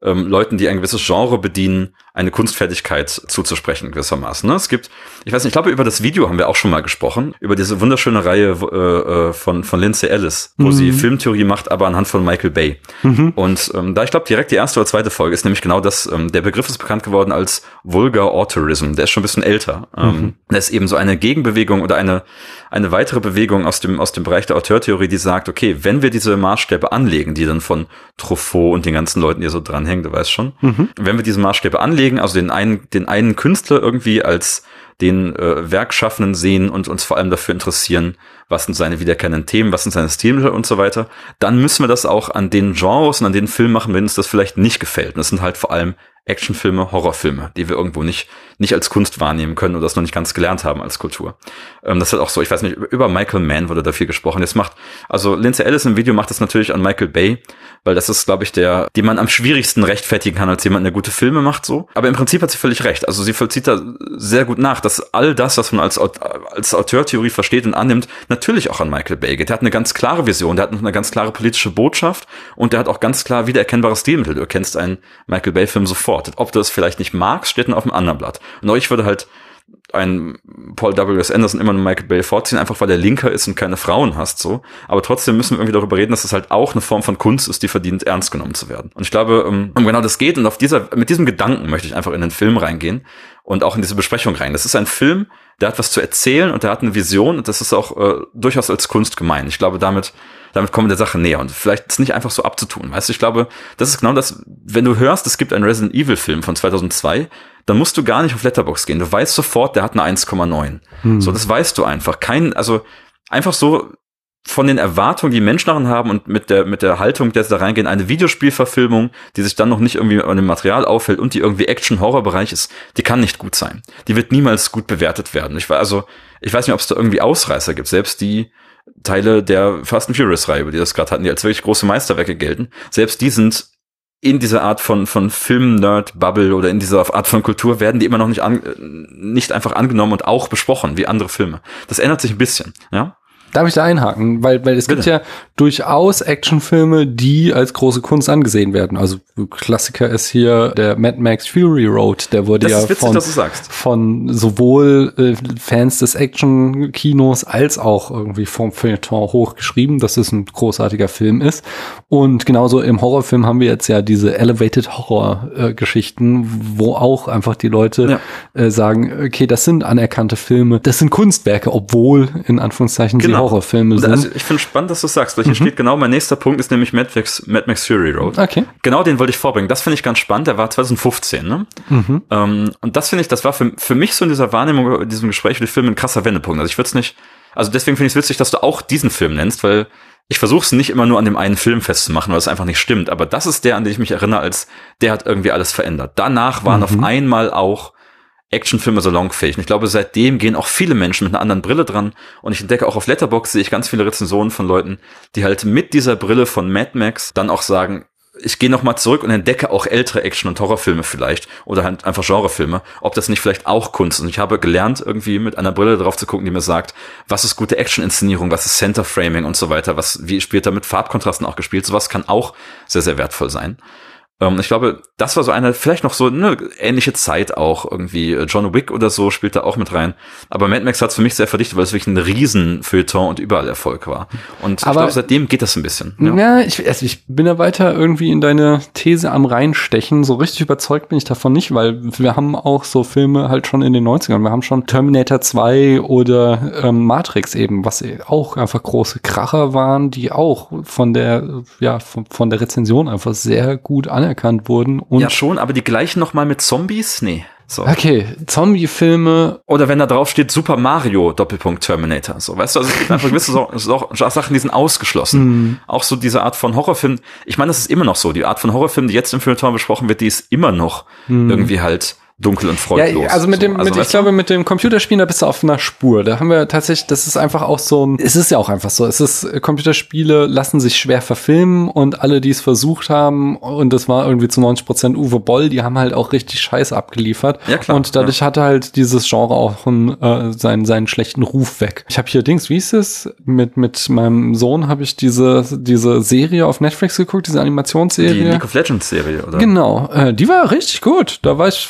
ähm, Leuten, die ein gewisses Genre bedienen, eine Kunstfertigkeit zuzusprechen gewissermaßen. Ne? Es gibt, ich weiß nicht, ich glaube, über das Video haben wir auch schon mal gesprochen, über diese wunderschöne Reihe äh, äh von, von Lindsay Ellis, wo mhm. sie Filmtheorie macht, aber anhand von Michael Bay. Mhm. Und ähm, da, ich glaube, direkt die erste oder zweite Folge ist nämlich genau das, ähm, der Begriff ist bekannt geworden als Vulgar Authorism, der ist schon ein bisschen älter. Ähm, mhm. Ähm, ist eben so eine Gegenbewegung oder eine, eine weitere Bewegung aus dem, aus dem Bereich der Auteurtheorie, die sagt, okay, wenn wir diese Maßstäbe anlegen, die dann von Truffaut und den ganzen Leuten, die so dranhängen, du weißt schon, mhm. wenn wir diese Maßstäbe anlegen, also den einen, den einen Künstler irgendwie als den äh, Werkschaffenden sehen und uns vor allem dafür interessieren, was sind seine wiederkehrenden Themen, was sind seine Stile und so weiter, dann müssen wir das auch an den Genres und an den Filmen machen, wenn uns das vielleicht nicht gefällt. Und das sind halt vor allem Actionfilme, Horrorfilme, die wir irgendwo nicht, nicht als Kunst wahrnehmen können oder das noch nicht ganz gelernt haben als Kultur. Ähm, das ist halt auch so, ich weiß nicht, über Michael Mann wurde da viel gesprochen. Jetzt macht, also Lindsay Ellis im Video macht das natürlich an Michael Bay, weil das ist, glaube ich, der, den man am schwierigsten rechtfertigen kann als jemand, der gute Filme macht, so. Aber im Prinzip hat sie völlig recht. Also sie vollzieht da sehr gut nach, dass all das, was man als, als Auteurtheorie versteht und annimmt, natürlich auch an Michael Bay geht. Der hat eine ganz klare Vision, der hat eine ganz klare politische Botschaft und der hat auch ganz klar wiedererkennbare Stilmittel. Du erkennst einen Michael Bay Film sofort supportet. Ob du es vielleicht nicht magst, steht dann auf dem anderen Blatt. Und ich würde halt ein Paul W.S. Anderson immer nur Michael Bay vorziehen, einfach weil er linker ist und keine Frauen hast, so. Aber trotzdem müssen wir irgendwie darüber reden, dass das halt auch eine Form von Kunst ist, die verdient, ernst genommen zu werden. Und ich glaube, um, um genau das geht und auf dieser, mit diesem Gedanken möchte ich einfach in den Film reingehen und auch in diese Besprechung rein. Das ist ein Film, der hat was zu erzählen und der hat eine Vision und das ist auch äh, durchaus als Kunst gemeint. Ich glaube, damit damit kommen wir der Sache näher und vielleicht ist nicht einfach so abzutun. Weißt du, ich glaube, das ist genau das, wenn du hörst, es gibt einen Resident Evil Film von 2002, dann musst du gar nicht auf Letterbox gehen. Du weißt sofort, der hat eine 1,9. Hm. So, das weißt du einfach. Kein, also einfach so von den Erwartungen, die Menschen daran haben und mit der, mit der Haltung, der sie da reingehen, eine Videospielverfilmung, die sich dann noch nicht irgendwie an dem Material auffällt und die irgendwie Action-Horror-Bereich ist, die kann nicht gut sein. Die wird niemals gut bewertet werden. Ich war also, ich weiß nicht, ob es da irgendwie Ausreißer gibt. Selbst die, Teile der Fast and Furious Reihe, über die das gerade hatten, die als wirklich große Meisterwerke gelten. Selbst die sind in dieser Art von, von Film-Nerd-Bubble oder in dieser Art von Kultur werden die immer noch nicht, an, nicht einfach angenommen und auch besprochen wie andere Filme. Das ändert sich ein bisschen, ja. Darf ich da einhaken? Weil, weil es Bitte. gibt ja durchaus Actionfilme, die als große Kunst angesehen werden. Also Klassiker ist hier der Mad Max Fury Road. Der wurde ja witzig, von, von sowohl äh, Fans des Action-Kinos als auch irgendwie vom Feuilleton hochgeschrieben, dass es ein großartiger Film ist. Und genauso im Horrorfilm haben wir jetzt ja diese Elevated Horror-Geschichten, äh, wo auch einfach die Leute ja. äh, sagen, okay, das sind anerkannte Filme, das sind Kunstwerke, obwohl in Anführungszeichen genau. Horrorfilme sind. Also ich finde spannend, dass du sagst, weil hier mhm. steht genau, mein nächster Punkt ist nämlich Mad Max, Mad Max Fury Road. Okay. Genau den wollte ich vorbringen. Das finde ich ganz spannend. Der war 2015, ne? Mhm. Ähm, und das finde ich, das war für, für mich so in dieser Wahrnehmung, in diesem Gespräch über die Filme ein krasser Wendepunkt. Also ich würde es nicht, also deswegen finde ich es witzig, dass du auch diesen Film nennst, weil ich versuche es nicht immer nur an dem einen Film festzumachen, weil es einfach nicht stimmt. Aber das ist der, an den ich mich erinnere, als der hat irgendwie alles verändert. Danach waren mhm. auf einmal auch Actionfilme salonfähig. Und ich glaube, seitdem gehen auch viele Menschen mit einer anderen Brille dran. Und ich entdecke auch auf Letterboxd sehe ich ganz viele Rezensionen von Leuten, die halt mit dieser Brille von Mad Max dann auch sagen, ich gehe nochmal zurück und entdecke auch ältere Action- und Horrorfilme vielleicht oder halt einfach Genrefilme, ob das nicht vielleicht auch Kunst ist. Und ich habe gelernt, irgendwie mit einer Brille drauf zu gucken, die mir sagt, was ist gute Action-Inszenierung, was ist Center-Framing und so weiter, was, wie spielt da mit Farbkontrasten auch gespielt. Sowas kann auch sehr, sehr wertvoll sein. Ähm, ich glaube, das war so eine, vielleicht noch so eine ähnliche Zeit auch irgendwie. John Wick oder so spielt da auch mit rein. Aber Mad Max hat es für mich sehr verdichtet, weil es wirklich ein Riesenfeuilleton und überall Erfolg war. Und Aber, ich glaube, seitdem geht das ein bisschen. Ja, ja ich, also ich bin ja weiter irgendwie in deine These am reinstechen. So richtig überzeugt bin ich davon nicht, weil wir haben auch so Filme halt schon in den 90ern. Wir haben schon Terminator 2 oder ähm, Matrix eben, was auch einfach große Kracher waren, die auch von der, ja, von, von der Rezension einfach sehr gut anerkannt anerkannt wurden. Und ja, schon, aber die gleichen noch mal mit Zombies? Nee. So. Okay, Zombie-Filme. Oder wenn da drauf steht Super Mario Doppelpunkt Terminator. So, weißt du, also es gibt einfach gewisse so, so, Sachen, die sind ausgeschlossen. Mm. Auch so diese Art von Horrorfilm. Ich meine, das ist immer noch so. Die Art von Horrorfilm, die jetzt im Feuilleton besprochen wird, die ist immer noch mm. irgendwie halt dunkel und freudlos. Ja, also mit dem, so. also, mit, ich glaube, mit dem Computerspielen, da bist du auf einer Spur. Da haben wir tatsächlich, das ist einfach auch so ein, es ist ja auch einfach so, es ist, Computerspiele lassen sich schwer verfilmen und alle, die es versucht haben, und das war irgendwie zu 90 Prozent Uwe Boll, die haben halt auch richtig Scheiße abgeliefert. Ja, klar. Und dadurch ja. hatte halt dieses Genre auch einen, äh, seinen, seinen schlechten Ruf weg. Ich habe hier Dings, wie ist es? Mit, mit meinem Sohn habe ich diese, diese Serie auf Netflix geguckt, diese Animationsserie. Die League of Legends Serie, oder? Genau, äh, die war richtig gut. Da war ich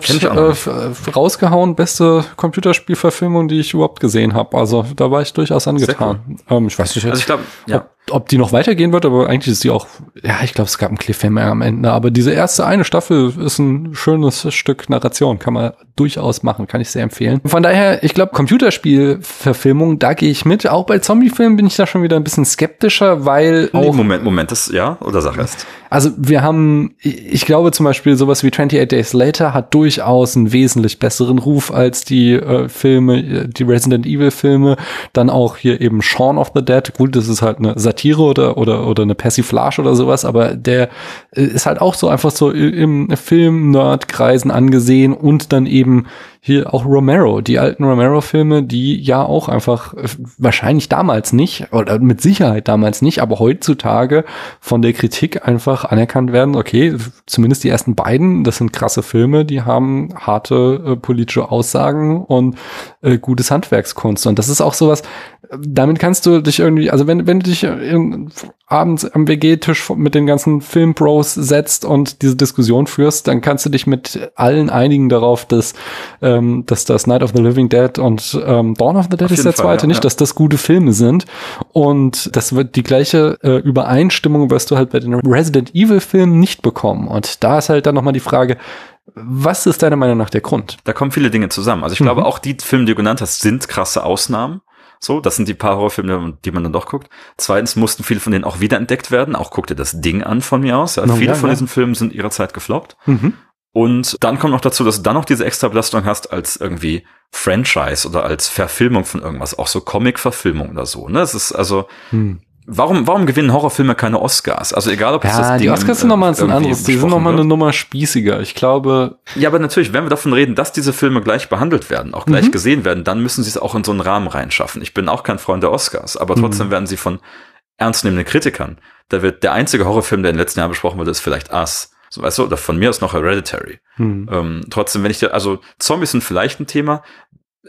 ich, äh, rausgehauen, beste Computerspielverfilmung, die ich überhaupt gesehen habe. Also da war ich durchaus angetan. Cool. Ähm, ich weiß nicht, also ich glaube, ja ob die noch weitergehen wird, aber eigentlich ist die auch, ja, ich glaube, es gab einen Cliffhanger am Ende, aber diese erste eine Staffel ist ein schönes Stück Narration, kann man durchaus machen, kann ich sehr empfehlen. Von daher, ich glaube, Computerspielverfilmung, da gehe ich mit. Auch bei Zombiefilmen bin ich da schon wieder ein bisschen skeptischer, weil nee, auch Moment, Moment, das ja oder sag erst. Also wir haben, ich glaube zum Beispiel sowas wie 28 Days Later hat durchaus einen wesentlich besseren Ruf als die äh, Filme, die Resident Evil Filme. Dann auch hier eben Shaun of the Dead. Gut, das ist halt eine Satire oder, oder, oder eine Persiflage oder sowas, aber der äh, ist halt auch so einfach so im Film-Nerd-Kreisen angesehen und dann eben hier auch Romero, die alten Romero-Filme, die ja auch einfach äh, wahrscheinlich damals nicht oder mit Sicherheit damals nicht, aber heutzutage von der Kritik einfach anerkannt werden. Okay, zumindest die ersten beiden, das sind krasse Filme, die haben harte äh, politische Aussagen und äh, gutes Handwerkskunst. Und das ist auch sowas, damit kannst du dich irgendwie, also wenn, wenn du dich abends am WG-Tisch mit den ganzen Filmpros setzt und diese Diskussion führst, dann kannst du dich mit allen einigen darauf, dass, ähm, dass das Night of the Living Dead und ähm, Dawn of the Dead Auf ist der Fall, zweite, ja, nicht, ja. dass das gute Filme sind. Und das wird die gleiche äh, Übereinstimmung wirst du halt bei den Resident Evil Filmen nicht bekommen. Und da ist halt dann nochmal die Frage, was ist deiner Meinung nach der Grund? Da kommen viele Dinge zusammen. Also ich mhm. glaube, auch die Filme, die du genannt hast, sind krasse Ausnahmen. So, das sind die paar Horrorfilme, die man dann doch guckt. Zweitens mussten viele von denen auch wiederentdeckt werden. Auch guck dir das Ding an von mir aus. Ja, no, viele ja, von ja. diesen Filmen sind ihrer Zeit gefloppt. Mhm. Und dann kommt noch dazu, dass du dann noch diese Extrabelastung hast als irgendwie Franchise oder als Verfilmung von irgendwas, auch so Comic-Verfilmung oder so. Ne? Es ist also, hm. Warum, warum gewinnen Horrorfilme keine Oscars? Also egal, ob ja, es das die Oscars sind nochmal ein anderes. Die sind nochmal eine Nummer spießiger. Ich glaube. Ja, aber natürlich, wenn wir davon reden, dass diese Filme gleich behandelt werden, auch gleich mhm. gesehen werden, dann müssen sie es auch in so einen Rahmen reinschaffen. Ich bin auch kein Freund der Oscars, aber trotzdem mhm. werden sie von ernstnehmenden Kritikern. Da wird der einzige Horrorfilm, der in den letzten Jahren besprochen wurde, ist vielleicht Us. So, weißt du, oder von mir ist noch Hereditary. Mhm. Ähm, trotzdem, wenn ich, da, also Zombies sind vielleicht ein Thema,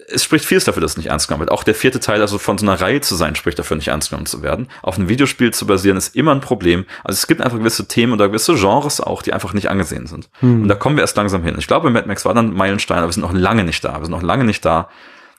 es spricht vieles dafür, dass es nicht ernst genommen wird. Auch der vierte Teil, also von so einer Reihe zu sein, spricht dafür, nicht ernst genommen zu werden. Auf einem Videospiel zu basieren, ist immer ein Problem. Also es gibt einfach gewisse Themen oder gewisse Genres auch, die einfach nicht angesehen sind. Hm. Und da kommen wir erst langsam hin. Ich glaube, Mad Max war dann ein Meilenstein, aber wir sind noch lange nicht da. Wir sind noch lange nicht da,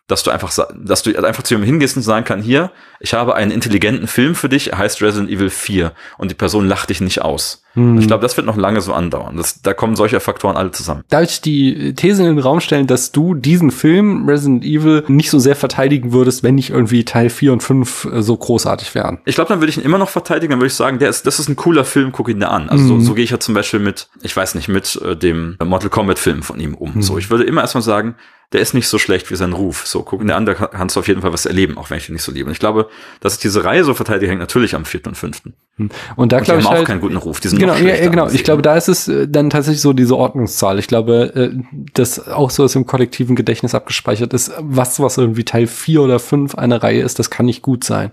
dass du einfach, dass du einfach zu jemandem hingehst und sagen kann, hier, ich habe einen intelligenten Film für dich, er heißt Resident Evil 4 und die Person lacht dich nicht aus. Hm. Ich glaube, das wird noch lange so andauern. Das, da kommen solche Faktoren alle zusammen. Darf ich die These in den Raum stellen, dass du diesen Film Resident Evil nicht so sehr verteidigen würdest, wenn nicht irgendwie Teil 4 und 5 äh, so großartig wären? Ich glaube, dann würde ich ihn immer noch verteidigen, dann würde ich sagen, der ist, das ist ein cooler Film, guck ihn da an. Also hm. so, so gehe ich ja zum Beispiel mit, ich weiß nicht, mit äh, dem Mortal Kombat Film von ihm um. Hm. So, ich würde immer erstmal sagen, der ist nicht so schlecht wie sein Ruf. So, gucken der an, da kannst du auf jeden Fall was erleben, auch wenn ich ihn nicht so liebe. Und ich glaube, dass ich diese Reihe so verteidige, hängt natürlich am vierten und fünften. Hm. Und da glaube ich haben halt, auch keinen guten Ruf. Die sind genau, ja, genau. Ich glaube, da ist es äh, dann tatsächlich so diese Ordnungszahl. Ich glaube, äh, dass auch so ist im kollektiven Gedächtnis abgespeichert ist, was was irgendwie Teil vier oder fünf einer Reihe ist, das kann nicht gut sein.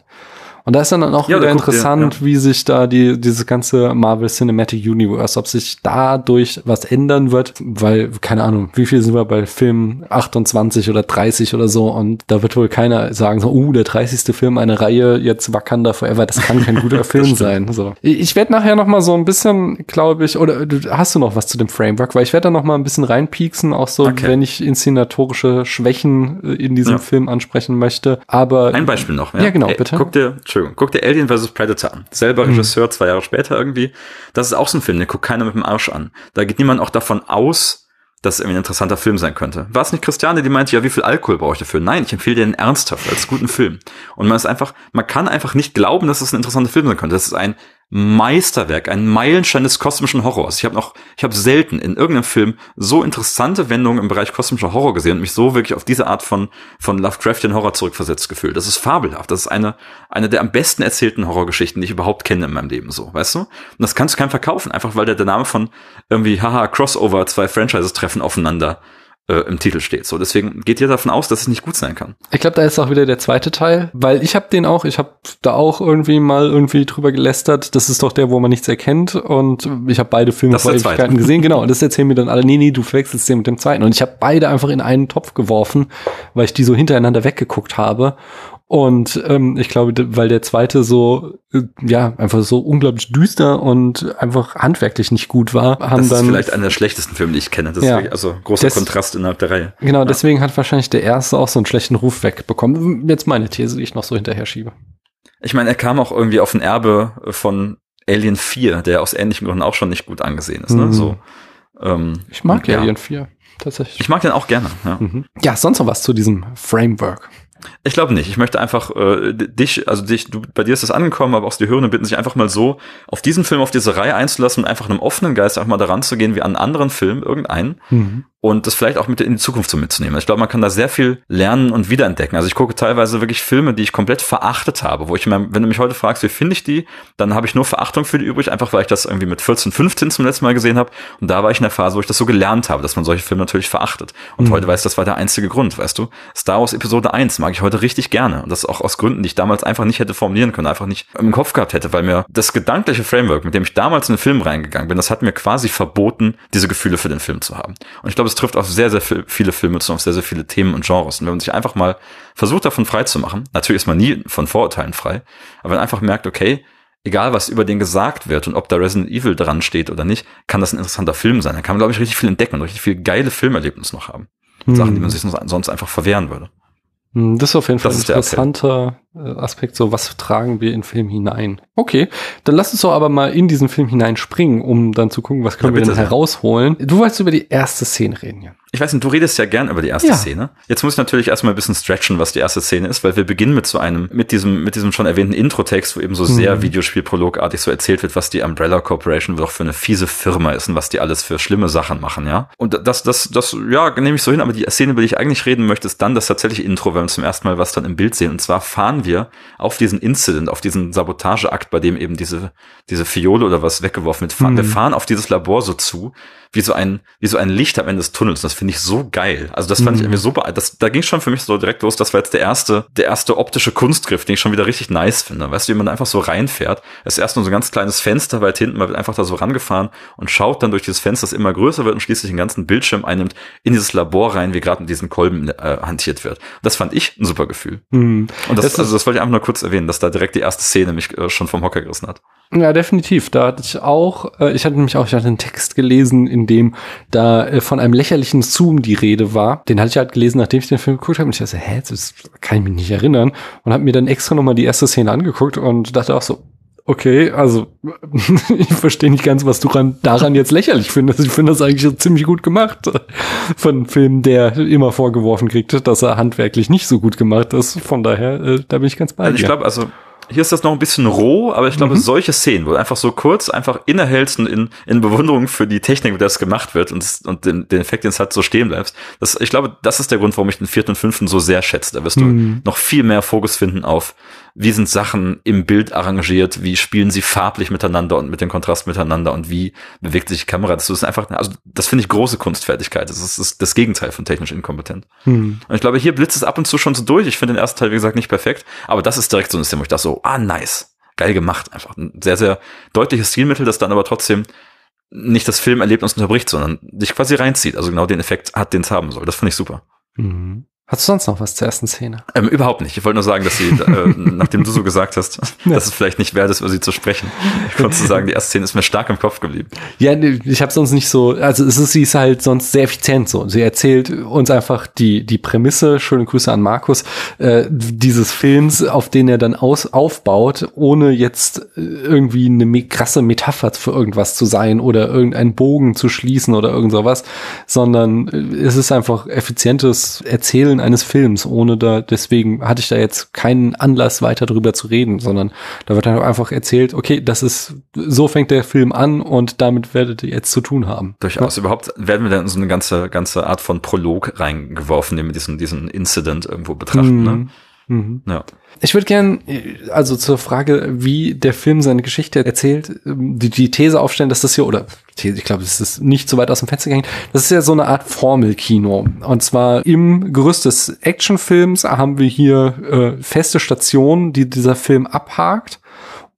Und da ist dann auch ja, wieder interessant, ja. wie sich da die, dieses ganze Marvel Cinematic Universe, ob sich dadurch was ändern wird, weil, keine Ahnung, wie viel sind wir bei Film 28 oder 30 oder so und da wird wohl keiner sagen, so, uh, der 30. Film einer Reihe, jetzt Wakanda Forever, das kann kein [LAUGHS] guter Film sein. So. Ich werde nachher noch mal so ein bisschen, glaube ich, oder hast du noch was zu dem Framework, weil ich werde da noch mal ein bisschen reinpieksen, auch so, okay. wenn ich inszenatorische Schwächen äh, in diesem. Film ansprechen möchte. Aber ein Beispiel noch. Ja, ja genau, bitte. Guck dir Entschuldigung, guck dir Alien vs. Predator an. Selber mhm. Regisseur, zwei Jahre später irgendwie. Das ist auch so ein Film, den guckt keiner mit dem Arsch an. Da geht niemand auch davon aus, dass es irgendwie ein interessanter Film sein könnte. War es nicht Christiane, die meinte, ja, wie viel Alkohol brauche ich dafür? Nein, ich empfehle dir den ernsthaft als guten Film. Und man ist einfach, man kann einfach nicht glauben, dass es ein interessanter Film sein könnte. Das ist ein Meisterwerk, ein Meilenstein des kosmischen Horrors. Ich habe noch, ich habe selten in irgendeinem Film so interessante Wendungen im Bereich kosmischer Horror gesehen und mich so wirklich auf diese Art von von Lovecraftian Horror zurückversetzt gefühlt. Das ist fabelhaft. Das ist eine eine der am besten erzählten Horrorgeschichten, die ich überhaupt kenne in meinem Leben. So, weißt du? Und das kannst du keinem verkaufen, einfach weil der, der Name von irgendwie haha Crossover zwei Franchises treffen aufeinander äh, im Titel steht. So, deswegen geht ihr davon aus, dass es nicht gut sein kann. Ich glaube, da ist auch wieder der zweite Teil, weil ich habe den auch, ich habe da auch irgendwie mal irgendwie drüber gelästert. Das ist doch der, wo man nichts erkennt und ich habe beide Filme vor. Ewigkeiten gesehen, [LAUGHS] genau. Und das erzählen mir dann alle, nee, nee, du verwechselst den mit dem zweiten. Und ich habe beide einfach in einen Topf geworfen, weil ich die so hintereinander weggeguckt habe. Und ähm, ich glaube, weil der zweite so, äh, ja, einfach so unglaublich düster und einfach handwerklich nicht gut war, haben Das ist dann vielleicht einer der schlechtesten Filme, die ich kenne. Das Ja. ist wirklich, also großer Das- Kontrast innerhalb der Reihe. Genau, deswegen hat wahrscheinlich der erste auch so einen schlechten Ruf wegbekommen. Jetzt meine These, die ich noch so hinterher schiebe. Ich meine, er kam auch irgendwie auf ein Erbe von Alien 4, der aus ähnlichen Gründen auch schon nicht gut angesehen ist. Ne? Mhm. So, ähm, Ich mag ja. Alien 4, tatsächlich. Ich mag den auch gerne. Ja. Mhm. Ja, sonst noch was zu diesem Framework. Ich glaube nicht. Ich möchte einfach äh, dich, also dich, du, bei dir ist das angekommen, aber auch die Hörenden bitten sich einfach mal so auf diesen Film, auf diese Reihe einzulassen und einfach einem offenen Geist einfach mal daran zu gehen wie an einen anderen Film, irgendeinen, Mhm. und das vielleicht auch mit in die Zukunft so mitzunehmen. Ich glaube, man kann da sehr viel lernen und wiederentdecken. Also ich gucke teilweise wirklich Filme, die ich komplett verachtet habe, wo ich mir, wenn du mich heute fragst, wie finde ich die, dann habe ich nur Verachtung für die übrig, einfach weil ich das irgendwie mit 14, 15 zum letzten Mal gesehen habe. Und da war ich in der Phase, wo ich das so gelernt habe, dass man solche Filme natürlich verachtet. Und Mhm. heute weiß, das war der einzige Grund, weißt du. Star Wars Episode 1 mag ich heute richtig gerne. Und das auch aus Gründen, die ich damals einfach nicht hätte formulieren können, einfach nicht im Kopf gehabt hätte, weil mir das gedankliche Framework, mit dem ich damals in den Film reingegangen bin, das hat mir quasi verboten, diese Gefühle für den Film zu haben. Und ich glaube, es trifft auf sehr, sehr viel- viele Filme zu, auf sehr, sehr viele Themen und Genres. Und wenn man sich einfach mal versucht, davon frei zu machen, natürlich ist man nie von Vorurteilen frei, aber wenn man einfach merkt, okay, egal was über den gesagt wird und ob da Resident Evil dran steht oder nicht, kann das ein interessanter Film sein. Dann kann man, glaube ich, richtig viel entdecken und richtig viel geile Filmerlebnisse noch haben. Sachen, die man sich sonst einfach verwehren würde. Hm, Das ist auf jeden Fall ein interessanter äh, Aspekt, so was tragen wir in den Film hinein. Okay, dann lass uns doch aber mal in diesen Film hineinspringen, um dann zu gucken, was können Ja, wir denn herausholen. Du wolltest über die erste Szene reden, ja. Ich weiß nicht, du redest ja gern über die erste Ja. Szene. Jetzt muss ich natürlich erstmal ein bisschen stretchen, was die erste Szene ist, weil wir beginnen mit so einem, mit diesem, mit diesem schon erwähnten Intro-Text, wo eben so sehr Mhm. Videospielprologartig so erzählt wird, was die Umbrella Corporation doch für eine fiese Firma ist und was die alles für schlimme Sachen machen, ja. Und das, das, das, ja, nehme ich so hin, aber die Szene, über die ich eigentlich reden möchte, ist dann das tatsächliche Intro, wenn wir zum ersten Mal was dann im Bild sehen. Und zwar fahren wir auf diesen Incident, auf diesen Sabotageakt, bei dem eben diese, diese Fiole oder was weggeworfen wird. Fahren, Mhm. Wir fahren auf dieses Labor so zu, wie so ein, wie so ein Licht am Ende des Tunnels. Das finde ich so geil. Also das fand ich Mhm. irgendwie so, bee- das, da ging schon für mich so direkt los. Das war jetzt der erste, der erste optische Kunstgriff, den ich schon wieder richtig nice finde. Weißt du, wie man einfach so reinfährt. Es ist erst nur so ein ganz kleines Fenster weit hinten, man wird einfach da so rangefahren und schaut dann durch dieses Fenster, das immer größer wird und schließlich den ganzen Bildschirm einnimmt, in dieses Labor rein, wie gerade mit diesen Kolben äh, hantiert wird. Das fand ich ein super Gefühl. Hm. Und das, Das also das wollte ich einfach nur kurz erwähnen, dass da direkt die erste Szene mich äh, schon vom Hocker gerissen hat. Ja, definitiv. Da hatte ich auch, äh, ich hatte nämlich auch, ich hatte einen Text gelesen, in dem da äh, von einem lächerlichen Zoom die Rede war. Den hatte ich halt gelesen, nachdem ich den Film geguckt habe. Und ich dachte, hä, das kann ich mich nicht erinnern. Und habe mir dann extra nochmal die erste Szene angeguckt und dachte auch so, okay, also [LAUGHS] ich verstehe nicht ganz, was du ran, daran jetzt lächerlich findest. Ich finde das eigentlich ziemlich gut gemacht. [LAUGHS] Von einem Film, der immer vorgeworfen kriegt, dass er handwerklich nicht so gut gemacht ist. Von daher, äh, da bin ich ganz bei Also ich dir. glaube, also hier ist das noch ein bisschen roh, aber ich glaube, solche Szenen, wo du einfach so kurz einfach innehältst und in, in Bewunderung für die Technik, mit der das gemacht wird und, und den, den Effekt, den es hat, so stehen bleibst. Das, ich glaube, das ist der Grund, warum ich den vierten und fünften so sehr schätze. Da wirst du Mhm. noch viel mehr Fokus finden auf, wie sind Sachen im Bild arrangiert, wie spielen sie farblich miteinander und mit dem Kontrast miteinander und wie bewegt sich die Kamera. Das ist einfach, also das finde ich große Kunstfertigkeit. Das ist das, das Gegenteil von technisch inkompetent. Hm. Und ich glaube, hier blitzt es ab und zu schon so durch. Ich finde den ersten Teil, wie gesagt, nicht perfekt, aber das ist direkt so ein Szene, wo ich dachte so, ah, nice. Geil gemacht. Einfach ein sehr, sehr deutliches Stilmittel, das dann aber trotzdem nicht das Filmerlebnis unterbricht, sondern dich quasi reinzieht. Also genau den Effekt hat, den es haben soll. Das finde ich super. Mhm. Hast du sonst noch was zur ersten Szene? Ähm, überhaupt nicht. Ich wollte nur sagen, dass sie, äh, [LAUGHS] nachdem du so gesagt hast, Ja. dass es vielleicht nicht wert ist, über sie zu sprechen. Ich konnte zu sagen, die erste Szene ist mir stark im Kopf geblieben. Ja, ich habe sonst nicht so, also es ist, sie ist halt sonst sehr effizient so. Sie erzählt uns einfach die die Prämisse, schöne Grüße an Markus, äh, dieses Films, auf den er dann aus, aufbaut, ohne jetzt äh, irgendwie eine me krasse Metapher für irgendwas zu sein oder irgendeinen Bogen zu schließen oder irgend sowas, sondern äh, es ist einfach effizientes Erzählen eines Films, ohne da, deswegen hatte ich da jetzt keinen Anlass weiter drüber zu reden, sondern da wird dann einfach erzählt, okay, das ist, so fängt der Film an und damit werdet ihr jetzt zu tun haben. Durchaus. Ja. Überhaupt werden wir dann so eine ganze, ganze Art von Prolog reingeworfen, den wir diesen, diesen Incident irgendwo betrachten, ne? mhm. ne? Mhm. Ja. Ich würde gern, also zur Frage, wie der Film seine Geschichte erzählt, die, die These aufstellen, dass das hier, oder These, ich glaube, es ist nicht so weit aus dem Fenster gehängt, das ist ja so eine Art Formelkino. Und zwar im Gerüst des Actionfilms haben wir hier äh, feste Stationen, die dieser Film abhakt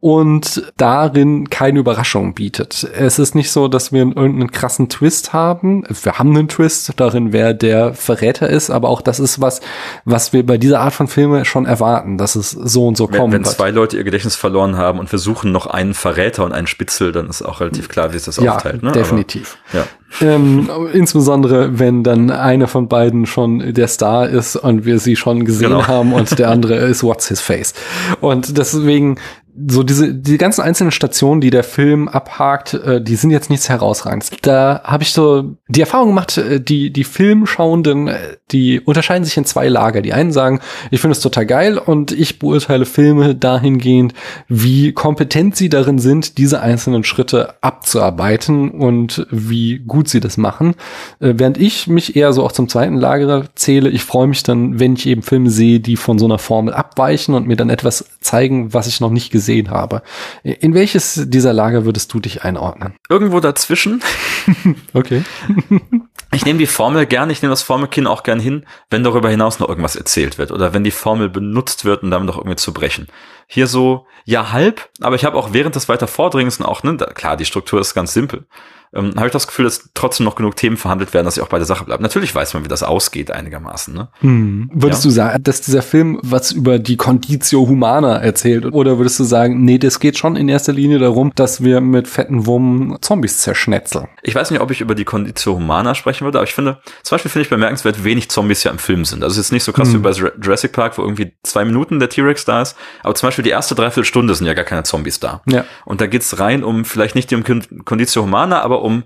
und darin keine Überraschung bietet. Es ist nicht so, dass wir irgendeinen krassen Twist haben. Wir haben einen Twist darin, wer der Verräter ist, aber auch das ist was, was wir bei dieser Art von Filme schon erwarten, dass es so und so kommt. Wenn zwei Leute ihr Gedächtnis verloren haben und wir suchen noch einen Verräter und einen Spitzel, dann ist auch relativ klar, wie es das ja, aufteilt. Ne? Definitiv. Aber, ja. Ähm, insbesondere wenn dann einer von beiden schon der Star ist und wir sie schon gesehen genau. haben und der [LAUGHS] andere ist What's His Face. Und deswegen so diese die ganzen einzelnen Stationen, die der Film abhakt, äh, die sind jetzt nichts herausragendes. Da habe ich so die Erfahrung gemacht, äh, die die Filmschauenden, äh, die unterscheiden sich in zwei Lager. Die einen sagen, ich finde es total geil und ich beurteile Filme dahingehend, wie kompetent sie darin sind, diese einzelnen Schritte abzuarbeiten und wie gut sie das machen. Äh, während ich mich eher so auch zum zweiten Lager zähle, ich freue mich dann, wenn ich eben Filme sehe, die von so einer Formel abweichen und mir dann etwas zeigen, was ich noch nicht gesehen gesehen habe. In welches dieser Lager würdest du dich einordnen? Irgendwo dazwischen. [LAUGHS] okay. [LAUGHS] Ich nehme die Formel gern, ich nehme das Formelkinn auch gern hin, wenn darüber hinaus noch irgendwas erzählt wird oder wenn die Formel benutzt wird, um damit noch irgendwie zu brechen. Hier so, ja halb, aber ich habe auch während des weiter Vordringens auch, ne, da, klar, die Struktur ist ganz simpel ähm, habe ich das Gefühl, dass trotzdem noch genug Themen verhandelt werden, dass ich auch bei der Sache bleibe. Natürlich weiß man, wie das ausgeht einigermaßen. Ne? Hm. Würdest ja. du sagen, dass dieser Film was über die Conditio Humana erzählt? Oder würdest du sagen, nee, das geht schon in erster Linie darum, dass wir mit fetten Wummen Zombies zerschnetzeln? Ich weiß nicht, ob ich über die Conditio Humana sprechen würde, aber ich finde, zum Beispiel finde ich bemerkenswert, wenig Zombies ja im Film sind. Also es ist nicht so krass hm. wie bei Jurassic Park, wo irgendwie zwei Minuten der T-Rex da ist, aber zum Beispiel die erste Dreiviertelstunde sind ja gar keine Zombies da. Ja. Und da geht's rein um vielleicht nicht um Conditio Humana, aber um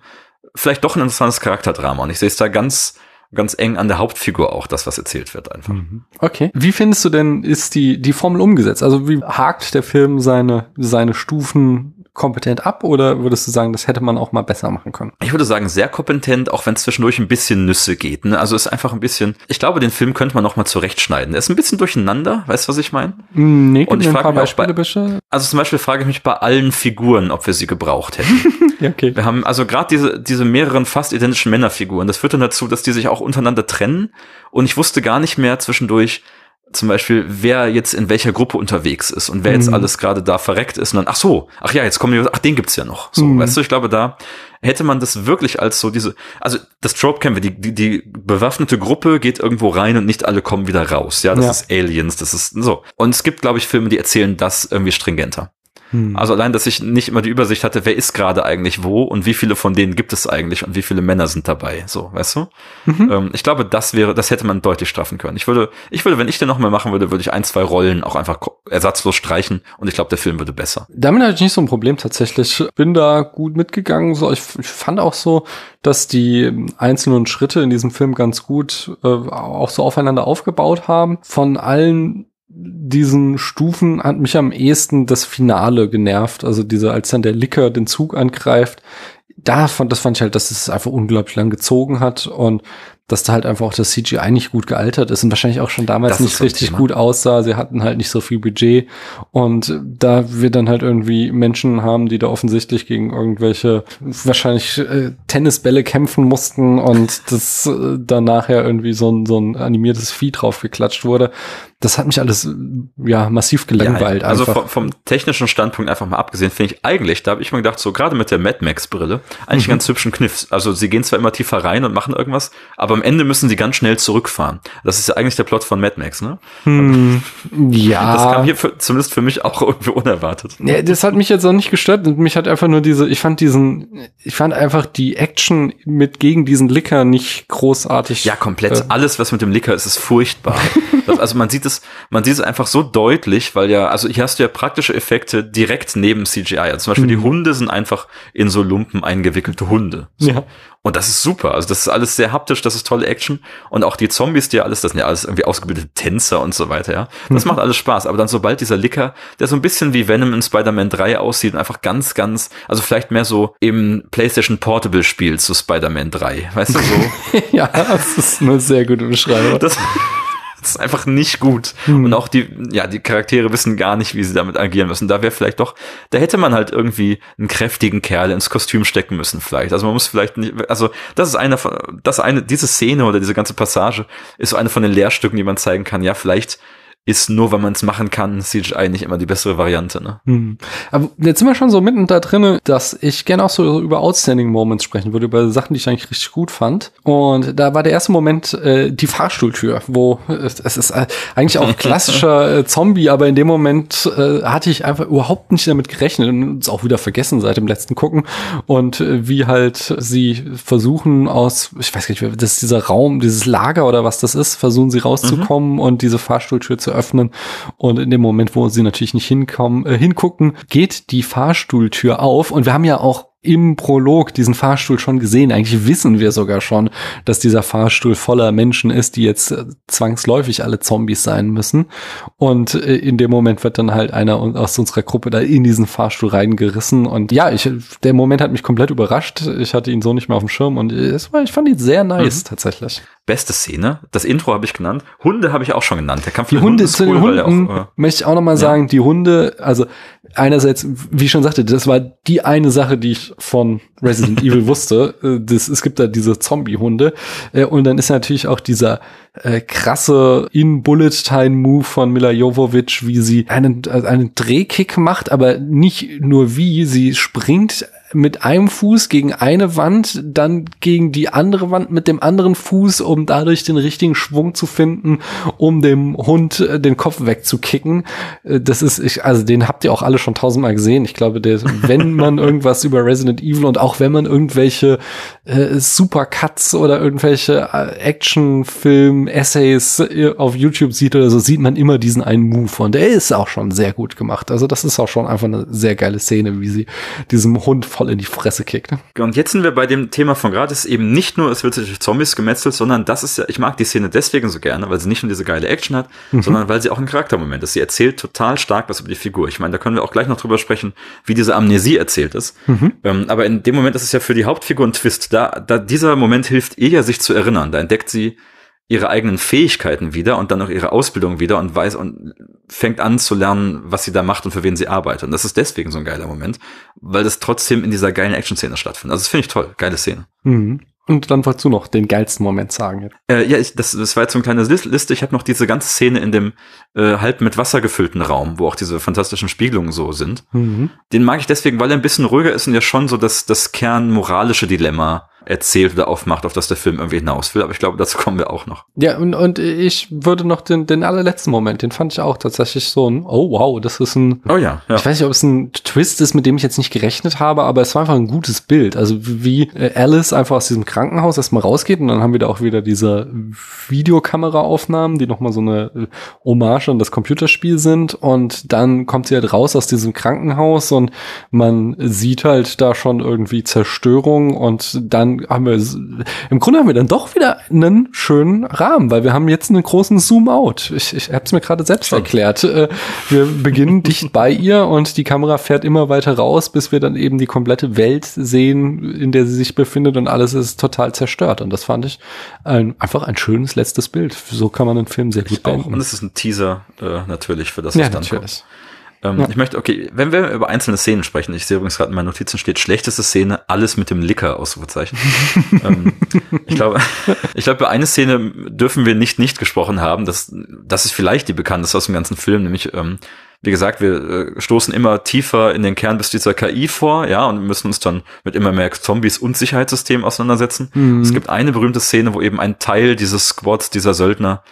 vielleicht doch ein interessantes Charakterdrama. Und ich sehe es da ganz, ganz eng an der Hauptfigur auch, das, was erzählt wird einfach. Mhm. Okay. Wie findest du denn, ist die, die Formel umgesetzt? Also wie hakt der Film seine, seine Stufen kompetent ab oder würdest du sagen, das hätte man auch mal besser machen können? Ich würde sagen, sehr kompetent, auch wenn es zwischendurch ein bisschen Nüsse geht. Ne? Also ist einfach ein bisschen, ich glaube, den Film könnte man noch mal zurechtschneiden. Er ist ein bisschen durcheinander, weißt du, was ich meine? Mm, nee, Und ich frage mich Beispiele, bei, also zum Beispiel frage ich mich bei allen Figuren, ob wir sie gebraucht hätten. [LAUGHS] ja, okay. Wir haben also gerade diese, diese mehreren fast identischen Männerfiguren. Das führt dann dazu, dass die sich auch untereinander trennen. Und ich wusste gar nicht mehr zwischendurch, zum Beispiel, wer jetzt in welcher Gruppe unterwegs ist und wer mhm. jetzt alles gerade da verreckt ist und dann, ach so, ach ja, jetzt kommen die, ach, den gibt's ja noch. So, mhm. weißt du, ich glaube, da hätte man das wirklich als so diese, also das Trope kennen wir, die, die, die bewaffnete Gruppe geht irgendwo rein und nicht alle kommen wieder raus. Ja, das ja. ist Aliens, das ist so. Und es gibt, glaube ich, Filme, die erzählen das irgendwie stringenter. Hm. Also allein, dass ich nicht immer die Übersicht hatte, wer ist gerade eigentlich wo und wie viele von denen gibt es eigentlich und wie viele Männer sind dabei. So, weißt du? Mhm. Ähm, ich glaube, das wäre, das hätte man deutlich straffen können. Ich würde, ich würde, wenn ich den noch mal machen würde, würde ich ein, zwei Rollen auch einfach ersatzlos streichen und ich glaube, der Film würde besser. Damit hatte ich nicht so ein Problem tatsächlich. Bin da gut mitgegangen. So, ich, ich fand auch so, dass die einzelnen Schritte in diesem Film ganz gut äh, auch so aufeinander aufgebaut haben. Von allen diesen Stufen hat mich am ehesten das Finale genervt. Also diese, als dann der Licker den Zug angreift, da fand, das fand ich halt, dass es einfach unglaublich lang gezogen hat und dass da halt einfach auch das CGI nicht gut gealtert ist und wahrscheinlich auch schon damals das nicht richtig Thema. gut aussah. Sie hatten halt nicht so viel Budget und da wir dann halt irgendwie Menschen haben, die da offensichtlich gegen irgendwelche wahrscheinlich äh, Tennisbälle kämpfen mussten und das äh, dann nachher irgendwie so ein, so ein animiertes Vieh drauf geklatscht wurde, das hat mich alles ja massiv gelangweilt. Ja, also vom, vom, technischen Standpunkt einfach mal abgesehen, finde ich eigentlich, da habe ich mir gedacht, so gerade mit der Mad Max Brille, eigentlich mhm. ganz hübschen Kniff. Also sie gehen zwar immer tiefer rein und machen irgendwas, aber am Ende müssen sie ganz schnell zurückfahren. Das ist ja eigentlich der Plot von Mad Max, ne? Hm, ja. Das kam hier für, zumindest für mich auch irgendwie unerwartet. Ja, das hat mich jetzt auch nicht gestört. Mich hat einfach nur diese, ich fand diesen, ich fand einfach die Action mit gegen diesen Licker nicht großartig. Ja, komplett. Äh, Alles, was mit dem Licker ist, ist furchtbar. [LAUGHS] das, also man sieht es, man sieht es einfach so deutlich, weil ja, also hier hast du ja praktische Effekte direkt neben CGI. Also zum Beispiel mhm. die Hunde sind einfach in so Lumpen eingewickelte Hunde. So. Ja. Und das ist super. Also das ist alles sehr haptisch, das ist tolle Action. Und auch die Zombies, die alles, das sind ja alles irgendwie ausgebildete Tänzer und so weiter, ja. Das mhm. macht alles Spaß. Aber dann sobald dieser Licker, der so ein bisschen wie Venom in Spider-Man 3 aussieht und einfach ganz, ganz, also vielleicht mehr so im PlayStation Portable Spiel zu Spider-Man 3. Weißt du so? [LAUGHS] ja, das ist eine sehr gute Beschreibung. Das, [LAUGHS] das ist einfach nicht gut. Mhm. Und auch die, ja, die Charaktere wissen gar nicht, wie sie damit agieren müssen. Da wäre vielleicht doch, da hätte man halt irgendwie einen kräftigen Kerl ins Kostüm stecken müssen, vielleicht. Also man muss vielleicht nicht, also das ist einer von, das eine, diese Szene oder diese ganze Passage ist so eine von den Lehrstücken, die man zeigen kann. Ja, vielleicht ist nur, wenn man es machen kann, CGI nicht immer die bessere Variante. Ne? Hm. Aber jetzt sind wir schon so mitten da drin, dass ich gerne auch so über Outstanding Moments sprechen würde, über Sachen, die ich eigentlich richtig gut fand. Und da war der erste Moment äh, die Fahrstuhltür, wo äh, es ist äh, eigentlich auch klassischer [LAUGHS] äh, Zombie, aber in dem Moment äh, hatte ich einfach überhaupt nicht damit gerechnet und es auch wieder vergessen seit dem letzten Gucken. Und äh, wie halt sie versuchen aus, ich weiß gar nicht, das ist dieser Raum, dieses Lager oder was das ist, versuchen sie rauszukommen mhm. und diese Fahrstuhltür zu öffnen. Und in dem Moment, wo sie natürlich nicht hinkommen, äh, hingucken, geht die Fahrstuhltür auf. Und wir haben ja auch im Prolog diesen Fahrstuhl schon gesehen. Eigentlich wissen wir sogar schon, dass dieser Fahrstuhl voller Menschen ist, die jetzt äh, zwangsläufig alle Zombies sein müssen. Und äh, in dem Moment wird dann halt einer aus unserer Gruppe da in diesen Fahrstuhl reingerissen. Und ja, ich, der Moment hat mich komplett überrascht. Ich hatte ihn so nicht mehr auf dem Schirm und es war, ich fand ihn sehr nice mhm. tatsächlich. Beste Szene. Das Intro habe ich genannt. Hunde habe ich auch schon genannt. Der Kampf die Hunde zu den Hunden auch, äh, möchte ich auch noch mal ja. sagen. Die Hunde, also einerseits, wie ich schon sagte, das war die eine Sache, die ich von Resident Evil wusste. Äh, das, es gibt da diese Zombie-Hunde. Äh, und dann ist natürlich auch dieser äh, krasse In-Bullet-Time-Move von Mila Jovovich, wie sie einen, einen Drehkick macht, aber nicht nur wie, sie springt mit einem Fuß gegen eine Wand, dann gegen die andere Wand mit dem anderen Fuß, um dadurch den richtigen Schwung zu finden, um dem Hund äh, den Kopf wegzukicken. Äh, das ist, ich, also den habt ihr auch alle schon tausendmal gesehen. Ich glaube, der, wenn [LAUGHS] man irgendwas über Resident Evil und auch wenn man irgendwelche äh, Supercuts oder irgendwelche äh, Actionfilm-Essays äh, auf YouTube sieht oder so, sieht man immer diesen einen Move und der ist auch schon sehr gut gemacht. Also das ist auch schon einfach eine sehr geile Szene, wie sie diesem Hund voll in die Fresse kickt. Und jetzt sind wir bei dem Thema von gerade, ist eben nicht nur, es wird sich durch Zombies gemetzelt, sondern das ist ja, ich mag die Szene deswegen so gerne, weil sie nicht nur diese geile Action hat, mhm. sondern weil sie auch ein Charaktermoment ist. Sie erzählt total stark was über die Figur. Ich meine, da können wir auch gleich noch drüber sprechen, wie diese Amnesie erzählt ist. Mhm. Ähm, aber in dem Moment ist es ja für die Hauptfigur ein Twist. Da, da dieser Moment hilft ihr ja, sich zu erinnern. Da entdeckt sie, ihre eigenen Fähigkeiten wieder und dann auch ihre Ausbildung wieder und weiß und fängt an zu lernen, was sie da macht und für wen sie arbeitet. Und das ist deswegen so ein geiler Moment, weil das trotzdem in dieser geilen Action-Szene stattfindet. Also das finde ich toll, geile Szene. Mhm. Und dann wolltest du noch den geilsten Moment sagen. Äh, ja, ich, das, das war jetzt so eine kleine Liste. Ich habe noch diese ganze Szene in dem äh, halb mit Wasser gefüllten Raum, wo auch diese fantastischen Spiegelungen so sind. Mhm. Den mag ich deswegen, weil er ein bisschen ruhiger ist und ja schon so das, das kernmoralische Dilemma erzählt oder aufmacht, auf das der Film irgendwie hinaus will. Aber ich glaube, dazu kommen wir auch noch. Ja, und, und ich würde noch den, den allerletzten Moment, den fand ich auch tatsächlich so ein, oh wow, das ist ein, oh ja, ja. ich weiß nicht, ob es ein Twist ist, mit dem ich jetzt nicht gerechnet habe, aber es war einfach ein gutes Bild. Also wie äh, Alice einfach aus diesem Krankenhaus erstmal rausgeht und dann haben wir da auch wieder diese Videokameraaufnahmen, die nochmal so eine äh, Hommage an das Computerspiel sind und dann kommt sie halt raus aus diesem Krankenhaus und man sieht halt da schon irgendwie Zerstörung und dann haben wir, im Grunde haben wir dann doch wieder einen schönen Rahmen, weil wir haben jetzt einen großen Zoom-out. Ich, ich habe es mir gerade selbst Schon. erklärt. Äh, wir beginnen dicht [LAUGHS] bei ihr und die Kamera fährt immer weiter raus, bis wir dann eben die komplette Welt sehen, in der sie sich befindet und alles ist total zerstört. Und das fand ich ein, einfach ein schönes letztes Bild. So kann man einen Film sehr gut beenden. Und es ist ein Teaser äh, natürlich für das, was ja, dann natürlich. kommt. Ähm, ja. Ich möchte, okay, wenn wir über einzelne Szenen sprechen, ich sehe übrigens gerade in meinen Notizen steht, schlechteste Szene, alles mit dem Licker, Ausrufezeichen. [LAUGHS] ähm, ich glaube, ich glaube, über eine Szene dürfen wir nicht nicht gesprochen haben, das, das ist vielleicht die bekannteste aus dem ganzen Film, nämlich, ähm, wie gesagt, wir äh, stoßen immer tiefer in den Kern bis dieser KI vor, ja, und müssen uns dann mit immer mehr Zombies und Sicherheitssystemen auseinandersetzen. Mhm. Es gibt eine berühmte Szene, wo eben ein Teil dieses Squads, dieser Söldner,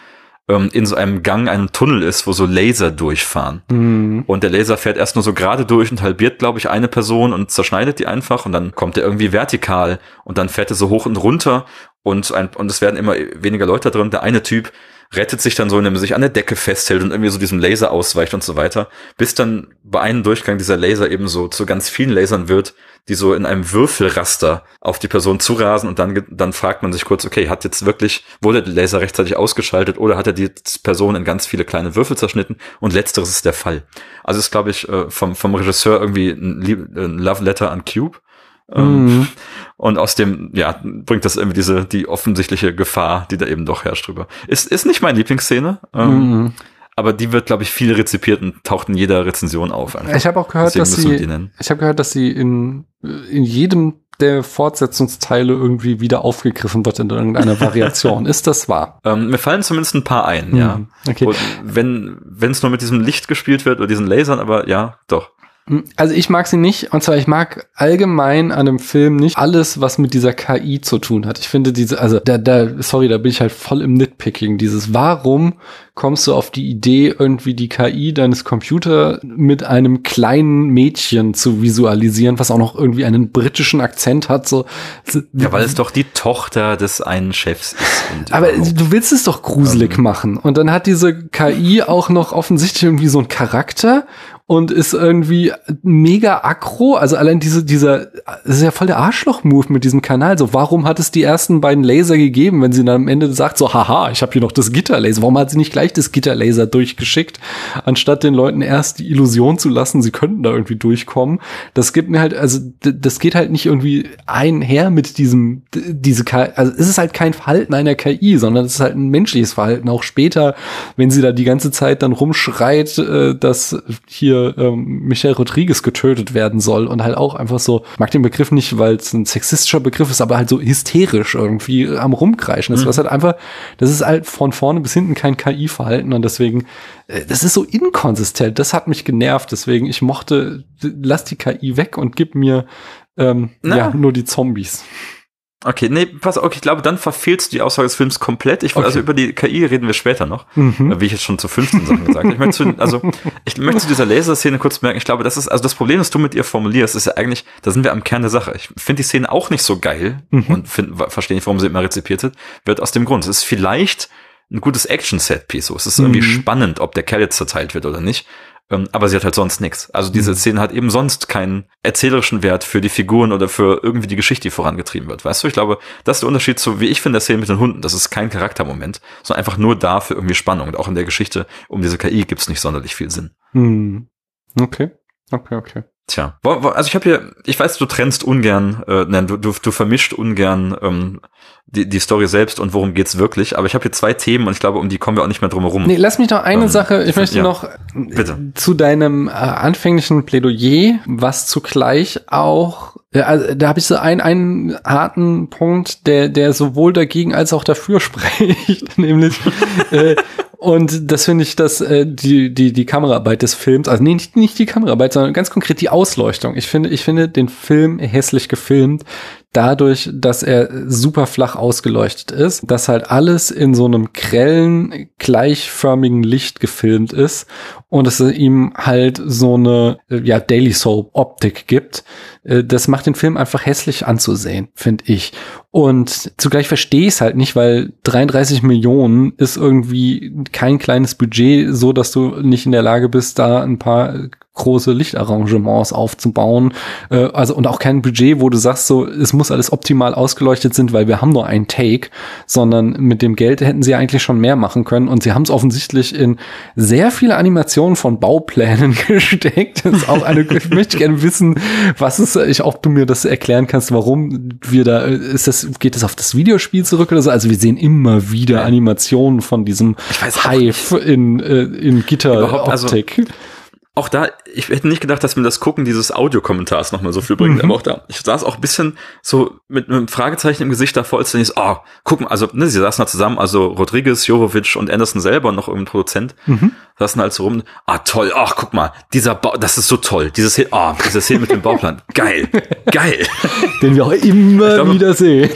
ähm, in so einem Gang einem Tunnel ist, wo so Laser durchfahren. Mhm. Und der Laser fährt erst nur so gerade durch und halbiert, glaube ich, eine Person und zerschneidet die einfach und dann kommt er irgendwie vertikal und dann fährt er so hoch und runter und, ein, und es werden immer weniger Leute drin. Der eine Typ rettet sich dann so, indem er sich an der Decke festhält und irgendwie so diesem Laser ausweicht und so weiter, bis dann bei einem Durchgang dieser Laser eben so zu ganz vielen Lasern wird, die so in einem Würfelraster auf die Person zurasen und dann, dann fragt man sich kurz, okay, hat jetzt wirklich, wurde der Laser rechtzeitig ausgeschaltet oder hat er die Person in ganz viele kleine Würfel zerschnitten und letzteres ist der Fall. Also ist, glaube ich, äh, vom, vom Regisseur irgendwie ein Love Letter an Cube. Ähm, mhm. Und aus dem, ja, bringt das irgendwie diese, die offensichtliche Gefahr, die da eben doch herrscht drüber. Ist, ist nicht meine Lieblingsszene. Ähm, mhm. Aber die wird, glaube ich, viel rezipiert und taucht in jeder Rezension auf. Einfach. Ich habe auch gehört, dass sie, ich habe gehört, dass sie in, in jedem der Fortsetzungsteile irgendwie wieder aufgegriffen wird in irgendeiner [LAUGHS] Variation. Ist das wahr? Ähm, mir fallen zumindest ein paar ein, ja. Okay. Und wenn wenn es nur mit diesem Licht gespielt wird oder diesen Lasern, aber ja, doch. Also ich mag sie nicht, und zwar ich mag allgemein an einem Film nicht alles, was mit dieser KI zu tun hat. Ich finde diese, also da, da, sorry, da bin ich halt voll im Nitpicking. Dieses, warum kommst du auf die Idee, irgendwie die KI deines Computers mit einem kleinen Mädchen zu visualisieren, was auch noch irgendwie einen britischen Akzent hat, so. Ja, weil es doch die Tochter des einen Chefs ist. [LAUGHS] Aber du willst es doch gruselig ähm. machen. Und dann hat diese KI auch noch offensichtlich irgendwie so einen Charakter und ist irgendwie mega aggro. Also allein diese, dieser, das ist ja voll der Arschloch-Move mit diesem Kanal. So, warum hat es die ersten beiden Laser gegeben, wenn sie dann am Ende sagt, so, haha, ich habe hier noch das Gitterlaser. Warum hat sie nicht gleich das Gitterlaser durchgeschickt, anstatt den Leuten erst die Illusion zu lassen, sie könnten da irgendwie durchkommen? Das gibt mir halt, also das geht halt nicht irgendwie einher mit diesem, diese also es ist halt kein Verhalten einer KI, sondern es ist halt ein menschliches Verhalten. Auch später, wenn sie da die ganze Zeit dann rumschreit, äh, dass hier hier ähm, Michelle Rodriguez getötet werden soll und halt auch einfach so, mag den Begriff nicht, weil es ein sexistischer Begriff ist, aber halt so hysterisch irgendwie am Rumkreischen ist. Mhm. Was halt einfach, das ist halt von vorne bis hinten kein KI-Verhalten und deswegen, äh, das ist so inkonsistent. Das hat mich genervt. Deswegen, ich mochte, lass die KI weg und gib mir ähm, ja, nur die Zombies. Okay, nee, pass auf, okay, ich glaube, dann verfehlst du die Aussage des Films komplett. Ich okay. also über die KI reden wir später noch, mhm. Äh, wie ich jetzt schon zu 15 Sachen gesagt habe. Ich möchte zu, also ich möchte zu dieser Laserszene kurz merken, ich glaube, das ist, also das Problem, das du mit ihr formulierst, ist ja eigentlich, da sind wir am Kern der Sache. Ich finde die Szene auch nicht so geil mhm. und verstehe nicht, warum sie immer rezipiert wird, wird aus dem Grund. Es ist vielleicht ein gutes Action-Set-Piece. So. Es ist mhm. irgendwie spannend, ob der Kerl jetzt zerteilt wird oder nicht. Ähm, aber sie hat halt sonst nichts. Also diese mhm. Szene hat eben sonst keinen erzählerischen Wert für die Figuren oder für irgendwie die Geschichte, die vorangetrieben wird. Weißt du, ich glaube, das ist der Unterschied zu, wie ich finde, der Szene mit den Hunden. Das ist kein Charaktermoment, sondern einfach nur da für irgendwie Spannung. Und auch in der Geschichte um diese KI gibt's nicht sonderlich viel Sinn. Mhm. Okay. Okay, okay. Tja, also ich habe hier, ich weiß, du trennst ungern, äh, nein, du, du, du vermischt ungern ähm, die, die Story selbst und worum geht's wirklich, aber ich habe hier zwei Themen und ich glaube, um die kommen wir auch nicht mehr drum herum. Nee, lass mich noch eine ähm, Sache, ich möchte ja, noch bitte. zu deinem äh, anfänglichen Plädoyer, was zugleich auch also, da habe ich so einen, einen harten Punkt, der, der sowohl dagegen als auch dafür [LAUGHS] spricht, nämlich äh, und das finde ich, dass äh, die, die, die Kameraarbeit des Films, also nee, nicht, nicht die Kameraarbeit, sondern ganz konkret die Ausleuchtung. Ich finde, ich finde den Film hässlich gefilmt dadurch, dass er super flach ausgeleuchtet ist, dass halt alles in so einem grellen, gleichförmigen Licht gefilmt ist und es ihm halt so eine ja Daily Soap Optik gibt. Äh, das macht den Film einfach hässlich anzusehen, finde ich. Und zugleich verstehe ich es halt nicht, weil 33 Millionen ist irgendwie kein kleines Budget, so dass du nicht in der Lage bist, da ein paar große Lichtarrangements aufzubauen. Äh, also und auch kein Budget, wo du sagst, so es muss alles optimal ausgeleuchtet sind, weil wir haben nur einen Take, sondern mit dem Geld hätten sie eigentlich schon mehr machen können. Und sie haben es offensichtlich in sehr viele Animationen von Bauplänen [LAUGHS] gesteckt. Das ist auch eine, ich möchte gerne wissen, was ist, ich, ob du mir das erklären kannst, warum wir da, ist das, geht das auf das Videospiel zurück oder so? Also wir sehen immer wieder Animationen von diesem Hive in, äh, in Gitteroptik. Also auch da, ich hätte nicht gedacht, dass mir das Gucken dieses Audiokommentars nochmal so viel bringt, mhm. aber auch da, ich saß auch ein bisschen so mit einem Fragezeichen im Gesicht davor, als dann ich so, oh, guck mal, also, ne, sie saßen da zusammen, also Rodriguez, Jovovic und Anderson selber noch irgendein Produzent, mhm. saßen halt so rum, ah, toll, ach, guck mal, dieser Bau, das ist so toll, dieses, ah, oh, diese Szene mit dem Bauplan, [LAUGHS] geil, geil. Den wir auch immer glaube, wieder sehen.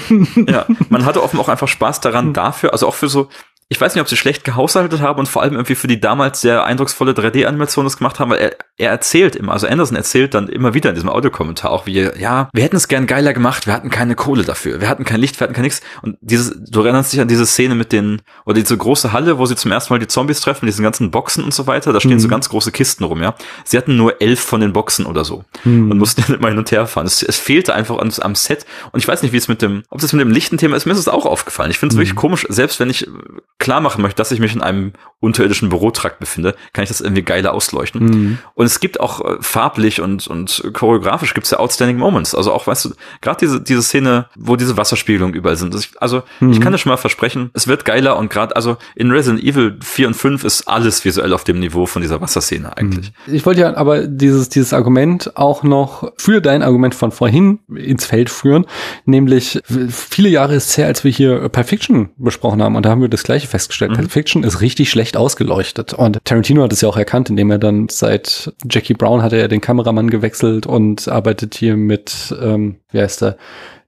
ja, man hatte offen auch einfach Spaß daran dafür, also auch für so, ich weiß nicht, ob sie schlecht gehaushaltet haben und vor allem irgendwie für die damals sehr eindrucksvolle 3D-Animation das gemacht haben, weil er, er erzählt immer, also Anderson erzählt dann immer wieder in diesem Audiokommentar auch, wie, ja, wir hätten es gern geiler gemacht, wir hatten keine Kohle dafür, wir hatten kein Licht, wir hatten kein nichts. Und dieses, du erinnerst dich an diese Szene mit den, oder diese große Halle, wo sie zum ersten Mal die Zombies treffen, diesen ganzen Boxen und so weiter, da stehen mhm. so ganz große Kisten rum, ja. Sie hatten nur elf von den Boxen oder so mhm. und mussten [LAUGHS] dann immer hin und her fahren. Es, es fehlte einfach am, am Set und ich weiß nicht, wie es mit dem, ob das mit dem lichten Thema ist, mir ist es auch aufgefallen. Ich finde es mhm. wirklich komisch, selbst wenn ich klar machen möchte, dass ich mich in einem unterirdischen Bürotrakt befinde, kann ich das irgendwie geiler ausleuchten. Mhm. Und es gibt auch äh, farblich und, und choreografisch gibt es ja outstanding Moments. Also auch, weißt du, gerade diese, diese Szene, wo diese Wasserspiegelungen überall sind. Also, ich, also mhm. ich kann das schon mal versprechen, es wird geiler und gerade, also in Resident Evil 4 und 5 ist alles visuell auf dem Niveau von dieser Wasserszene eigentlich. Mhm. Ich wollte ja aber dieses, dieses Argument auch noch für dein Argument von vorhin ins Feld führen, nämlich viele Jahre ist es her, als wir hier Perfection besprochen haben und da haben wir das gleiche festgestellt. Mhm. Perfection ist richtig schlecht ausgeleuchtet und Tarantino hat es ja auch erkannt, indem er dann seit Jackie Brown hat er den Kameramann gewechselt und arbeitet hier mit, ähm, wie heißt der,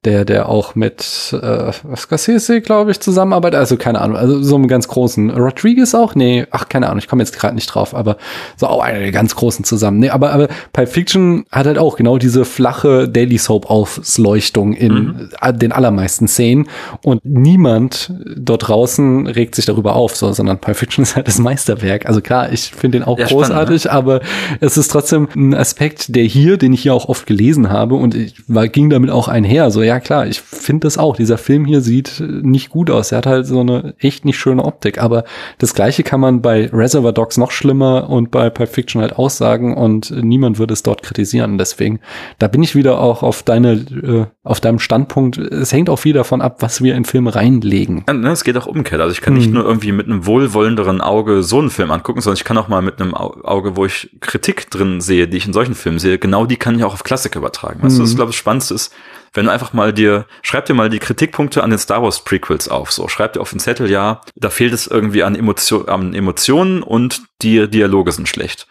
der, der auch mit äh, Scorsese, glaube ich, zusammenarbeitet. Also keine Ahnung, also so einem ganz großen. Rodriguez auch? Nee, ach, keine Ahnung, ich komme jetzt gerade nicht drauf, aber so auch einer der ganz großen zusammen. Nee, aber, aber Pulp Fiction hat halt auch genau diese flache Daily Soap Ausleuchtung in mhm. den allermeisten Szenen und niemand dort draußen regt sich darüber auf, so, sondern Pulp Fiction [LAUGHS] ist halt das Meisterwerk. Also klar, ich finde den auch ja, großartig, spannend, ne? aber es ist trotzdem ein Aspekt, der hier, den ich hier auch oft gelesen habe und ich war, ging damit auch einher, so ja, ja klar, ich finde das auch. Dieser Film hier sieht nicht gut aus. Er hat halt so eine echt nicht schöne Optik. Aber das Gleiche kann man bei Reservoir Dogs noch schlimmer und bei Pulp Fiction halt aussagen und niemand würde es dort kritisieren. Deswegen, da bin ich wieder auch auf deine, äh, auf deinem Standpunkt. Es hängt auch viel davon ab, was wir in Filme reinlegen. Ja, ne, es geht auch umgekehrt. Also ich kann nicht hm. nur irgendwie mit einem wohlwollenderen Auge so einen Film angucken, sondern ich kann auch mal mit einem Auge, wo ich Kritik drin sehe, die ich in solchen Filmen sehe, genau die kann ich auch auf Klassik übertragen. Weißt hm. du, das ist, glaube ich, das Spannendste ist, wenn du einfach mal dir, schreib dir mal die Kritikpunkte an den Star Wars Prequels auf, so, schreib dir auf den Zettel, ja, da fehlt es irgendwie an, Emotion, an Emotionen und die Dialoge sind schlecht.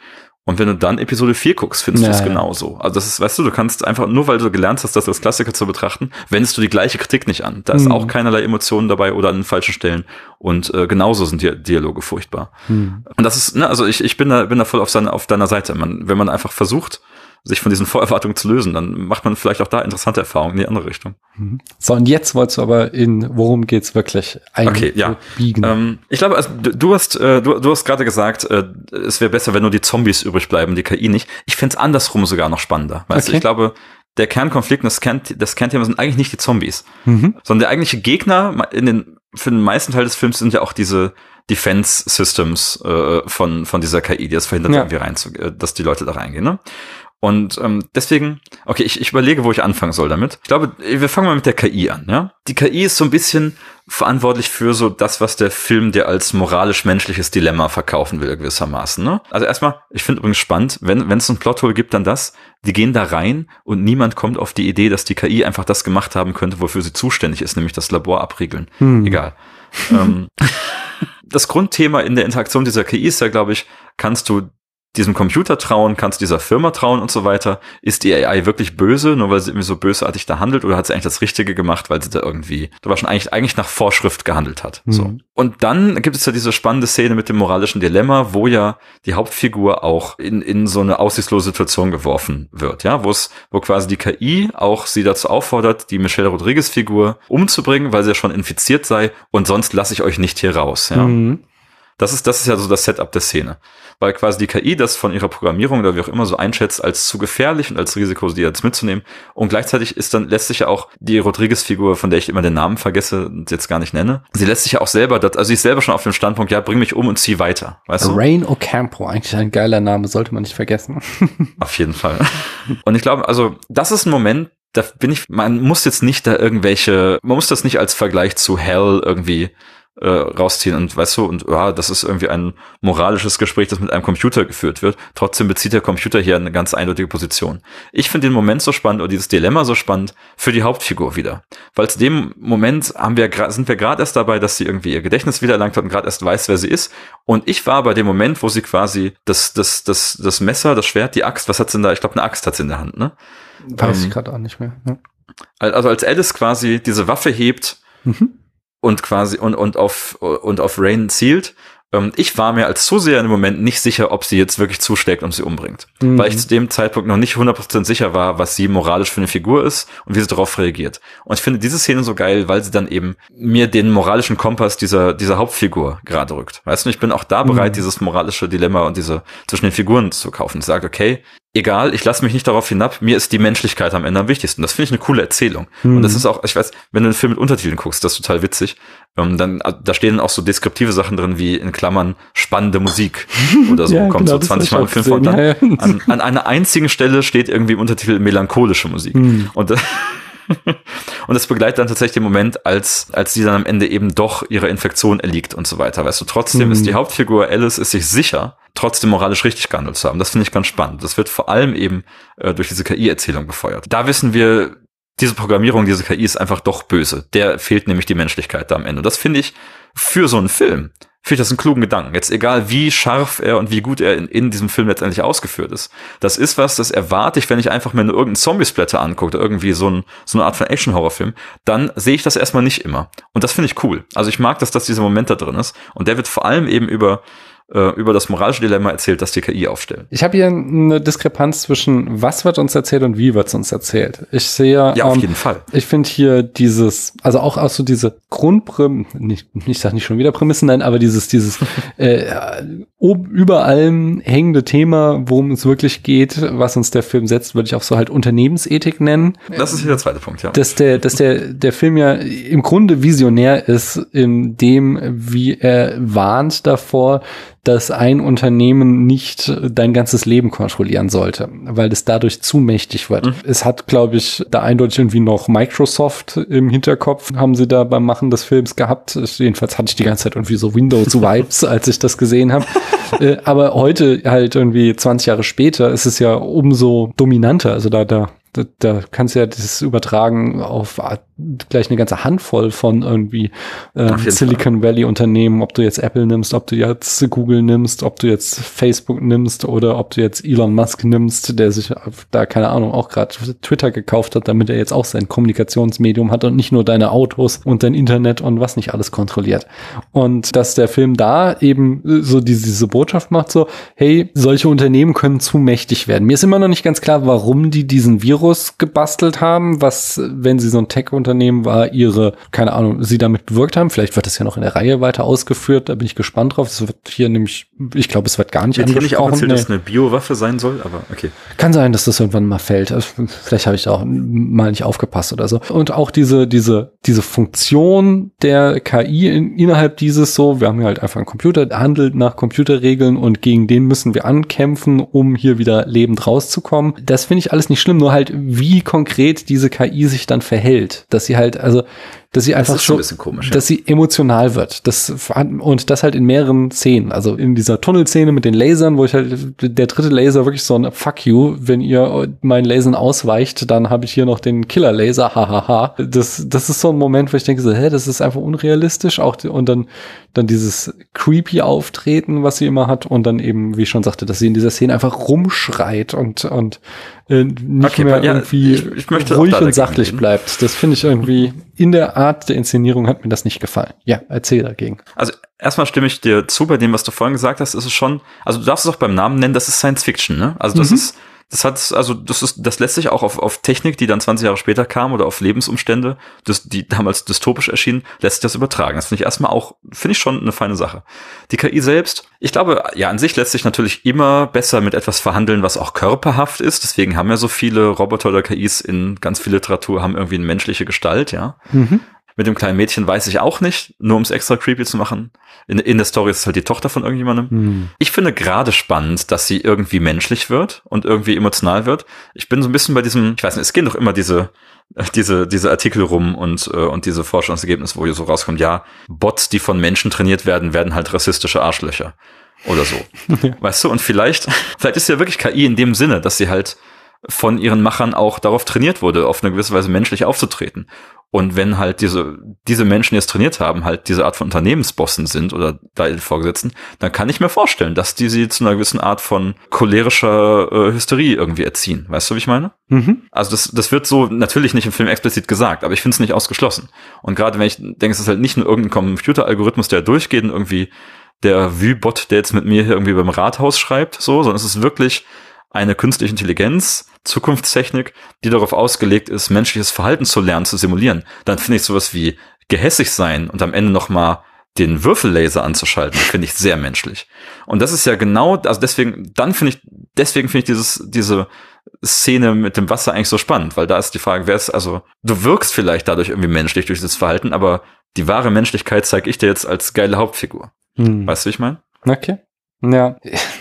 Und wenn du dann Episode 4 guckst, findest ja, du es genauso. Also das ist, weißt du, du kannst einfach, nur weil du gelernt hast, das als Klassiker zu betrachten, wendest du die gleiche Kritik nicht an. Da ist mhm. auch keinerlei Emotionen dabei oder an den falschen Stellen. Und äh, genauso sind die Dialoge furchtbar. Mhm. Und das ist, ne, also ich, ich bin da, bin da voll auf, seine, auf deiner Seite. Man, wenn man einfach versucht, sich von diesen Vorerwartungen zu lösen, dann macht man vielleicht auch da interessante Erfahrungen in die andere Richtung. Mhm. So, und jetzt wolltest du aber in, worum geht's wirklich eigentlich? Okay, ja. Ähm, ich glaube, also, du, du hast, äh, du, du hast gerade gesagt, äh, es wäre besser, wenn nur die Zombies übrig bleiben, die KI nicht. Ich fände es andersrum sogar noch spannender. Weißt okay. du, ich glaube, der Kernkonflikt das, Kern, das Kernthema sind eigentlich nicht die Zombies, mhm. sondern der eigentliche Gegner in den, für den meisten Teil des Films sind ja auch diese Defense Systems äh, von, von dieser KI, die das verhindert, ja. irgendwie rein zu, äh, dass die Leute da reingehen. Ne? Und ähm, deswegen, okay, ich, ich überlege, wo ich anfangen soll damit. Ich glaube, wir fangen mal mit der KI an, ja. Die KI ist so ein bisschen verantwortlich für so das, was der Film dir als moralisch-menschliches Dilemma verkaufen will, gewissermaßen. Ne? Also erstmal, ich finde übrigens spannend, wenn wenn es ein Plothole gibt, dann das, die gehen da rein und niemand kommt auf die Idee, dass die KI einfach das gemacht haben könnte, wofür sie zuständig ist, nämlich das Labor abriegeln. Hm. Egal. ähm, [LAUGHS] das Grundthema in der Interaktion dieser KI ist ja, glaube ich, kannst du diesem Computer trauen, kannst dieser Firma trauen und so weiter. Ist die AI wirklich böse, nur weil sie irgendwie so bösartig da handelt, oder hat sie eigentlich das Richtige gemacht, weil sie da irgendwie, da war schon eigentlich, eigentlich nach Vorschrift gehandelt hat. Mhm. So. Und dann gibt es ja diese spannende Szene mit dem moralischen Dilemma, wo ja die Hauptfigur auch in, in so eine aussichtslose Situation geworfen wird, ja, wo es, wo quasi die KI auch sie dazu auffordert, die Michelle Rodriguez Figur umzubringen, weil sie ja schon infiziert sei und sonst lasse ich euch nicht hier raus, ja. Mhm. Das ist, das ist ja so das Setup der Szene weil quasi die KI das von ihrer Programmierung oder wie auch immer so einschätzt als zu gefährlich und als Risiko, die jetzt mitzunehmen. Und gleichzeitig ist dann, lässt sich ja auch die Rodriguez-Figur, von der ich immer den Namen vergesse und jetzt gar nicht nenne, sie lässt sich ja auch selber, das, also sie ist selber schon auf dem Standpunkt, ja, bring mich um und zieh weiter, weißt du? Rain Ocampo, eigentlich ein geiler Name, sollte man nicht vergessen. [LAUGHS] auf jeden Fall. Und ich glaube, also, das ist ein Moment, da bin ich, man muss jetzt nicht da irgendwelche, man muss das nicht als Vergleich zu Hell irgendwie äh, rausziehen und weißt du, und ja, das ist irgendwie ein moralisches Gespräch, das mit einem Computer geführt wird. Trotzdem bezieht der Computer hier eine ganz eindeutige Position. Ich finde den Moment so spannend oder dieses Dilemma so spannend für die Hauptfigur wieder. Weil zu dem Moment haben wir, sind wir gerade erst dabei, dass sie irgendwie ihr Gedächtnis wiedererlangt hat und gerade erst weiß, wer sie ist. Und ich war bei dem Moment, wo sie quasi das, das, das, das Messer, das Schwert, die Axt, was hat sie denn da? Ich glaube, eine Axt hat sie in der Hand, ne? Weiß ähm, ich gerade auch nicht mehr. Ja. Also als Alice quasi diese Waffe hebt, mhm und quasi und, und auf und auf Rain zielt. Ähm, ich war mir als Zuseher im Moment nicht sicher, ob sie jetzt wirklich zuschlägt und sie umbringt. Mhm. Weil ich zu dem Zeitpunkt noch nicht 100% sicher war, was sie moralisch für eine Figur ist und wie sie darauf reagiert. Und ich finde diese Szene so geil, weil sie dann eben mir den moralischen Kompass dieser, dieser Hauptfigur gerade rückt. Weißt du, ich bin auch da bereit, mhm. dieses moralische Dilemma und diese zwischen den Figuren zu kaufen. Ich sage, okay, egal, ich lasse mich nicht darauf hinab, mir ist die Menschlichkeit am Ende am wichtigsten. Das finde ich eine coole Erzählung. Mhm. Und das ist auch, ich weiß, wenn du einen Film mit Untertiteln guckst, das ist total witzig. Ähm, dann, äh, da stehen auch so deskriptive Sachen drin, wie in Klammern spannende Musik [LAUGHS] oder so. ja, Kommt genau, so 20 Mal im Film vor. Dann ja, ja. An, an, einer einzigen Stelle steht irgendwie im Untertitel melancholische Musik. Mhm. Und [LAUGHS] und es begleitet dann tatsächlich den Moment, als, als sie dann am Ende eben doch ihrer Infektion erliegt und so weiter. Weißt du, trotzdem mhm. ist die Hauptfigur Alice ist sich sicher, trotzdem moralisch richtig gehandelt zu haben. Das finde ich ganz spannend. Das wird vor allem eben äh, durch diese KI-Erzählung befeuert. Da wissen wir, diese Programmierung, diese KI ist einfach doch böse. Der fehlt nämlich die Menschlichkeit da am Ende. Und das finde ich für so einen Film finde ich das einen klugen Gedanken. Jetzt egal, wie scharf er und wie gut er in, in diesem Film letztendlich ausgeführt ist. Das ist was, das erwarte ich, wenn ich einfach mir nur irgendeinen Zombie-Splatter angucke, irgendwie so, ein, so eine Art von Action-Horrorfilm, dann sehe ich das erstmal nicht immer. Und das finde ich cool. Also ich mag, dass das dieser Moment da drin ist. Und der wird vor allem eben über äh, über das moralische Dilemma erzählt, das die KI aufstellt. Ich habe hier eine Diskrepanz zwischen was wird uns erzählt und wie wird es uns erzählt. Ich sehe ja auf ähm, jeden Fall. Ich finde hier dieses, also auch auch so diese Grundprämisse, nicht, ich sag nicht schon wieder Prämissen, nein, aber dieses dieses [LAUGHS] äh, über allem hängende Thema, worum es wirklich geht, was uns der Film setzt, würde ich auch so halt Unternehmensethik nennen. Das ist hier der zweite Punkt, ja. Dass der, dass der der Film ja im Grunde visionär ist in dem, wie er warnt davor, dass ein Unternehmen nicht dein ganzes Leben kontrollieren sollte, weil es dadurch zu mächtig wird. Mhm. Es hat, glaube ich, da eindeutig irgendwie noch Microsoft im Hinterkopf, haben sie da beim Machen des Films gehabt. Jedenfalls hatte ich die ganze Zeit irgendwie so Windows-Vibes, [LAUGHS] als ich das gesehen habe. [LAUGHS] äh, aber heute halt irgendwie 20 Jahre später ist es ja umso dominanter. Also da, da da, da kannst du ja das übertragen auf gleich eine ganze Handvoll von irgendwie äh, Silicon Valley Unternehmen, ob du jetzt Apple nimmst, ob du jetzt Google nimmst, ob du jetzt Facebook nimmst oder ob du jetzt Elon Musk nimmst, der sich da keine Ahnung auch gerade Twitter gekauft hat, damit er jetzt auch sein Kommunikationsmedium hat und nicht nur deine Autos und dein Internet und was nicht alles kontrolliert. Und dass der Film da eben so diese, diese Botschaft macht, so, hey, solche Unternehmen können zu mächtig werden. Mir ist immer noch nicht ganz klar, warum die diesen Virus gebastelt haben, was, wenn sie so ein Tech-Unternehmen war, ihre, keine Ahnung, sie damit bewirkt haben. Vielleicht wird das ja noch in der Reihe weiter ausgeführt, da bin ich gespannt drauf. Es wird hier nämlich, ich glaube, es wird gar nicht Wird hier nicht auch erzählt, nee. dass es eine Biowaffe sein soll, aber okay. Kann sein, dass das irgendwann mal fällt. Vielleicht habe ich auch mal nicht aufgepasst oder so. Und auch diese, diese, diese Funktion der KI in, innerhalb dieses so, wir haben ja halt einfach einen Computer, der handelt nach Computerregeln und gegen den müssen wir ankämpfen, um hier wieder lebend rauszukommen. Das finde ich alles nicht schlimm, nur halt wie konkret diese KI sich dann verhält. Dass sie halt, also dass sie einfach das so, ein komisch, ja. dass sie emotional wird. Das und das halt in mehreren Szenen. Also in dieser Tunnelszene mit den Lasern, wo ich halt der dritte Laser wirklich so ein Fuck you, wenn ihr meinen Lasern ausweicht, dann habe ich hier noch den Killer Laser. Hahaha. Das das ist so ein Moment, wo ich denke so, hä, das ist einfach unrealistisch. Auch und dann dann dieses creepy Auftreten, was sie immer hat und dann eben, wie ich schon sagte, dass sie in dieser Szene einfach rumschreit und und äh, nicht okay, mehr ja, irgendwie ich, ich ruhig und sachlich bleibt. Das finde ich irgendwie in der Art der Inszenierung hat mir das nicht gefallen. Ja, erzähl dagegen. Also erstmal stimme ich dir zu bei dem, was du vorhin gesagt hast. Ist es schon, also du darfst es auch beim Namen nennen, das ist Science Fiction, ne? Also das mhm. ist das hat, also das ist, das lässt sich auch auf, auf Technik, die dann 20 Jahre später kam oder auf Lebensumstände, das, die damals dystopisch erschienen, lässt sich das übertragen. Das finde ich erstmal auch, finde ich schon eine feine Sache. Die KI selbst, ich glaube, ja, an sich lässt sich natürlich immer besser mit etwas verhandeln, was auch körperhaft ist. Deswegen haben ja so viele Roboter oder KIs in ganz viel Literatur haben irgendwie eine menschliche Gestalt, ja. Mhm. Mit dem kleinen Mädchen weiß ich auch nicht, nur um es extra creepy zu machen. In, in der Story ist es halt die Tochter von irgendjemandem. Hm. Ich finde gerade spannend, dass sie irgendwie menschlich wird und irgendwie emotional wird. Ich bin so ein bisschen bei diesem, ich weiß nicht, es gehen doch immer diese, diese, diese Artikel rum und, äh, und diese Forschungsergebnisse, wo hier so rauskommt, ja, Bots, die von Menschen trainiert werden, werden halt rassistische Arschlöcher. Oder so. [LAUGHS] Weißt du, und vielleicht, vielleicht ist ja wirklich KI in dem Sinne, dass sie halt von ihren Machern auch darauf trainiert wurde, auf eine gewisse Weise menschlich aufzutreten. Und wenn halt diese, diese Menschen, die es trainiert haben, halt diese Art von Unternehmensbossen sind oder da Vorgesetzten, dann kann ich mir vorstellen, dass die sie zu einer gewissen Art von cholerischer äh, Hysterie irgendwie erziehen. Weißt du, wie ich meine? Mhm. Also das, das wird so natürlich nicht im Film explizit gesagt, aber ich finde es nicht ausgeschlossen. Und gerade wenn ich denke, es ist halt nicht nur irgendein Computeralgorithmus, der durchgeht und irgendwie der Vue-Bot, der jetzt mit mir hier irgendwie beim Rathaus schreibt, so, sondern es ist wirklich eine künstliche Intelligenz, Zukunftstechnik, die darauf ausgelegt ist, menschliches Verhalten zu lernen, zu simulieren, dann finde ich sowas wie gehässig sein und am Ende nochmal den Würfellaser anzuschalten, finde ich sehr menschlich. Und das ist ja genau, also deswegen, dann finde ich, deswegen finde ich dieses, diese Szene mit dem Wasser eigentlich so spannend, weil da ist die Frage, wer ist, also, du wirkst vielleicht dadurch irgendwie menschlich durch dieses Verhalten, aber die wahre Menschlichkeit zeige ich dir jetzt als geile Hauptfigur. Hm. Weißt du, wie ich meine? Okay. Ja,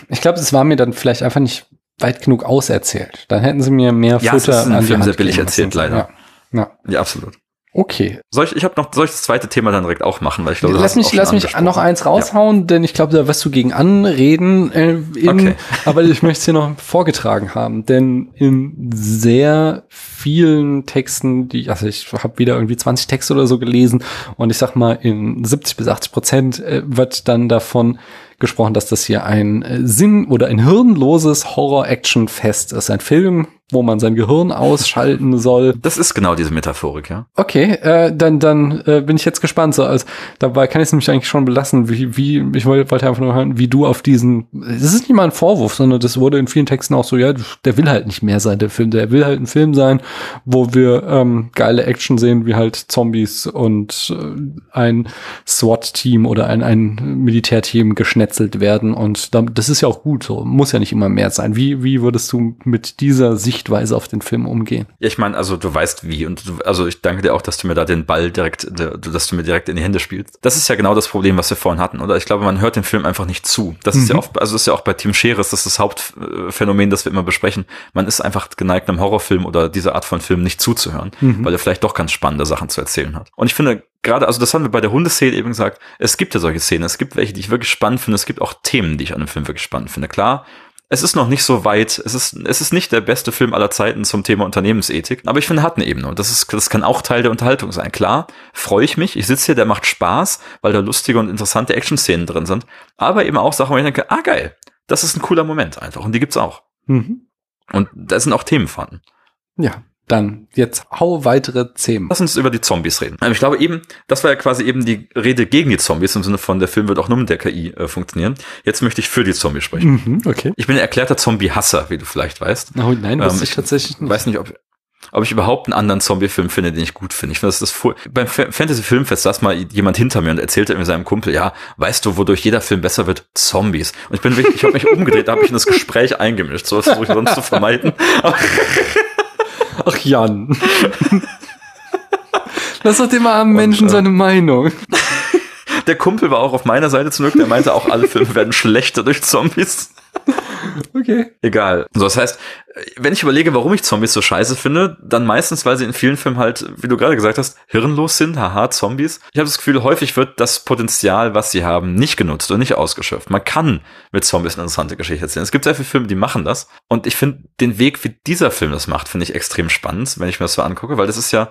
ich glaube, es war mir dann vielleicht einfach nicht weit genug auserzählt. Dann hätten sie mir mehr ja, Futter es ist in an Film sehr billig erzählt, leider. Ja. ja. ja, absolut. Okay. Soll ich, ich habe noch, soll ich das zweite Thema dann direkt auch machen, weil ich glaube, lass mich, lass mich noch eins raushauen, ja. denn ich glaube, da wirst du gegen anreden, äh, in, okay. [LAUGHS] aber ich möchte es hier noch vorgetragen haben, denn in sehr vielen Texten, die, also ich habe wieder irgendwie 20 Texte oder so gelesen und ich sag mal, in 70 bis 80 Prozent äh, wird dann davon gesprochen, dass das hier ein äh, Sinn oder ein hirnloses Horror-Action-Fest ist. Ein Film, wo man sein Gehirn ausschalten soll. Das ist genau diese Metaphorik, ja. Okay, äh, dann dann äh, bin ich jetzt gespannt. So, also dabei kann ich es nämlich eigentlich schon belassen, wie wie ich wollte einfach nur hören, wie du auf diesen. Es ist nicht mal ein Vorwurf, sondern das wurde in vielen Texten auch so, ja, der will halt nicht mehr sein, der Film, der will halt ein Film sein, wo wir ähm, geile Action sehen, wie halt Zombies und äh, ein SWAT-Team oder ein ein Militärteam geschnetzelt werden und das ist ja auch gut, so muss ja nicht immer mehr sein. Wie wie würdest du mit dieser Sicht Sichtweise auf den Film umgehen. Ja, ich meine, also du weißt wie und du, also ich danke dir auch, dass du mir da den Ball direkt, dass du mir direkt in die Hände spielst. Das ist ja genau das Problem, was wir vorhin hatten, oder? Ich glaube, man hört den Film einfach nicht zu. Das mhm. ist ja mhm. oft, also das ist ja auch bei Team Scheres, das ist das Hauptphänomen, das wir immer besprechen. Man ist einfach geneigt, einem Horrorfilm oder dieser Art von Film nicht zuzuhören, mhm. weil er vielleicht doch ganz spannende Sachen zu erzählen hat. Und ich finde, gerade, also das haben wir bei der Hundeszene eben gesagt, es gibt ja solche Szenen, es gibt welche, die ich wirklich spannend finde, es gibt auch Themen, die ich an dem Film wirklich spannend finde. Klar, es ist noch nicht so weit, es ist, es ist nicht der beste Film aller Zeiten zum Thema Unternehmensethik, aber ich finde, hat eine Ebene und das ist, das kann auch Teil der Unterhaltung sein. Klar, freue ich mich, ich sitze hier, der macht Spaß, weil da lustige und interessante Action-Szenen drin sind, aber eben auch Sachen, wo ich denke, ah geil, das ist ein cooler Moment einfach und die gibt's auch. Mhm. Und da sind auch Themen vorhanden. Ja, dann jetzt hau weitere Themen. Lass uns über die Zombies reden. Ähm, ich glaube eben, das war ja quasi eben die Rede gegen die Zombies im Sinne von der Film wird auch nur mit der KI äh, funktionieren. Jetzt möchte ich für die Zombies sprechen. Mhm, okay. Ich bin ein erklärter Zombie-Hasser, wie du vielleicht weißt. Oh nein, wusste ähm, ich tatsächlich nicht. Weiß nicht, ob ob ich überhaupt einen anderen Zombie-Film finde, den ich gut finde. Ich finde, das ist das beim Fantasy-Filmfest saß mal jemand hinter mir und erzählte mir seinem Kumpel, ja, weißt du, wodurch jeder Film besser wird? Zombies. Und ich bin wirklich, ich habe mich umgedreht, da habe ich in das Gespräch eingemischt, so was versuche ich sonst zu vermeiden. [LAUGHS] [LAUGHS] [LAUGHS] Ach Jan. [LAUGHS] Lass doch dem armen Menschen äh, seine Meinung. [LAUGHS] Der Kumpel war auch auf meiner Seite zum Glück, der meinte auch, alle Filme werden schlechter durch Zombies. [LAUGHS] Okay. Egal. So, das heißt, wenn ich überlege, warum ich Zombies so scheiße finde, dann meistens, weil sie in vielen Filmen halt, wie du gerade gesagt hast, hirnlos sind, haha, Zombies. Ich habe das Gefühl, häufig wird das Potenzial, was sie haben, nicht genutzt und nicht ausgeschöpft. Man kann mit Zombies eine interessante Geschichte erzählen. Es gibt sehr viele Filme, die machen das. Und ich finde den Weg, wie dieser Film das macht, finde ich extrem spannend, wenn ich mir das so angucke, weil das ist ja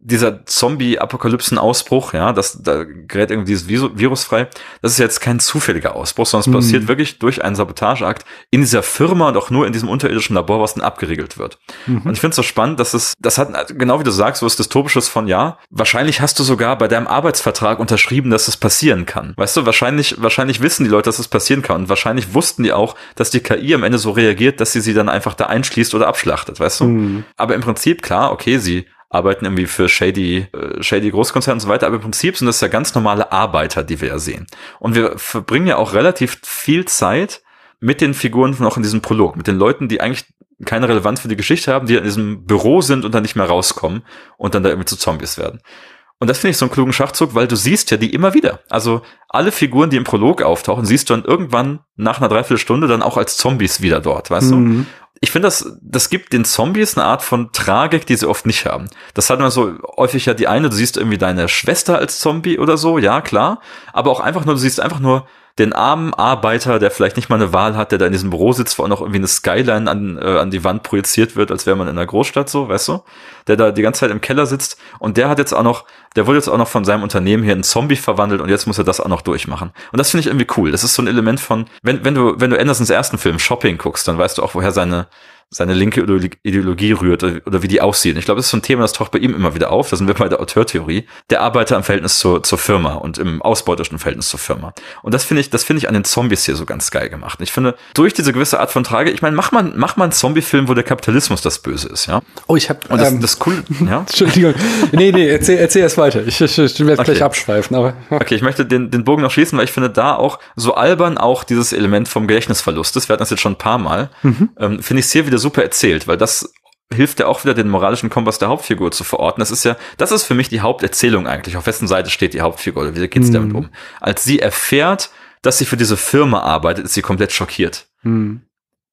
dieser Zombie-Apokalypsen-Ausbruch, ja, das, da gerät irgendwie dieses Virus frei, das ist jetzt kein zufälliger Ausbruch, sondern es mhm. passiert wirklich durch einen Sabotageakt in dieser Firma und auch nur in diesem unterirdischen Labor, was dann abgeriegelt wird. Mhm. Und ich finde es so spannend, dass es, das hat, genau wie du sagst, so ist Dystopisches von ja, wahrscheinlich hast du sogar bei deinem Arbeitsvertrag unterschrieben, dass es passieren kann. Weißt du, wahrscheinlich, wahrscheinlich wissen die Leute, dass es passieren kann und wahrscheinlich wussten die auch, dass die KI am Ende so reagiert, dass sie sie dann einfach da einschließt oder abschlachtet, weißt du? Mhm. Aber im Prinzip, klar, okay, sie arbeiten irgendwie für shady, äh, shady Großkonzerne und so weiter, aber im Prinzip sind das ja ganz normale Arbeiter, die wir ja sehen. Und wir verbringen ja auch relativ viel Zeit mit den Figuren noch in diesem Prolog, mit den Leuten, die eigentlich keine Relevanz für die Geschichte haben, die in diesem Büro sind und dann nicht mehr rauskommen und dann da irgendwie zu Zombies werden. Und das finde ich so einen klugen Schachzug, weil du siehst ja die immer wieder. Also alle Figuren, die im Prolog auftauchen, siehst du dann irgendwann nach einer Dreiviertelstunde dann auch als Zombies wieder dort, weißt mhm. du? Ich finde, das, das gibt den Zombies eine Art von Tragik, die sie oft nicht haben. Das hat man so häufig ja die eine, du siehst irgendwie deine Schwester als Zombie oder so, ja, klar. Aber auch einfach nur, du siehst einfach nur den armen Arbeiter, der vielleicht nicht mal eine Wahl hat, der da in diesem Büro sitzt, wo auch noch irgendwie eine Skyline an, äh, an die Wand projiziert wird, als wäre man in einer Großstadt so, weißt du? Der da die ganze Zeit im Keller sitzt und der hat jetzt auch noch, der wurde jetzt auch noch von seinem Unternehmen hier in Zombie verwandelt und jetzt muss er das auch noch durchmachen. Und das finde ich irgendwie cool. Das ist so ein Element von, wenn, wenn du, wenn du Andersons ersten Film Shopping guckst, dann weißt du auch, woher seine, seine linke Ideologie rührt oder wie die aussieht. Und ich glaube, das ist so ein Thema, das taucht bei ihm immer wieder auf. Da sind wir bei der Auteurtheorie. Der Arbeiter im Verhältnis zur, zur Firma und im ausbeutischen Verhältnis zur Firma. Und das finde ich, das finde ich an den Zombies hier so ganz geil gemacht. Und ich finde, durch diese gewisse Art von Trage, ich meine, mach mal, mach mal einen Zombie-Film, wo der Kapitalismus das Böse ist, ja? Oh, ich habe Und das, ähm, das cool, [LAUGHS] ja? Entschuldigung. Nee, nee, erzähl, erzähl erst weiter. Ich, ich, ich werde okay. gleich abschweifen, aber. Okay, ich möchte den, den Bogen noch schließen, weil ich finde da auch so albern auch dieses Element vom Gedächtnisverlust. Das wir hatten das jetzt schon ein paar Mal. Mhm. Ähm, finde ich hier wieder super erzählt, weil das hilft ja auch wieder den moralischen Kompass der Hauptfigur zu verorten. Das ist ja, das ist für mich die Haupterzählung eigentlich. Auf wessen Seite steht die Hauptfigur oder wie geht's mhm. damit um? Als sie erfährt, dass sie für diese Firma arbeitet, ist sie komplett schockiert. Mhm.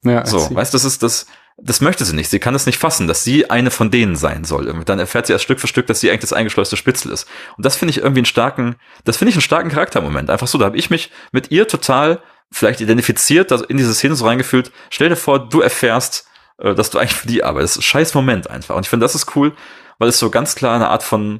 Ja, so, weißt du, das ist das, das möchte sie nicht. Sie kann es nicht fassen, dass sie eine von denen sein soll. Dann erfährt sie erst Stück für Stück, dass sie eigentlich das eingeschleuste Spitzel ist. Und das finde ich irgendwie einen starken, das finde ich einen starken Charaktermoment. Einfach so, da habe ich mich mit ihr total vielleicht identifiziert, also in diese Szene so reingefühlt. Stell dir vor, du erfährst, äh, dass du eigentlich für die arbeitest. Scheiß Moment einfach. Und ich finde, das ist cool, weil es so ganz klar eine Art von,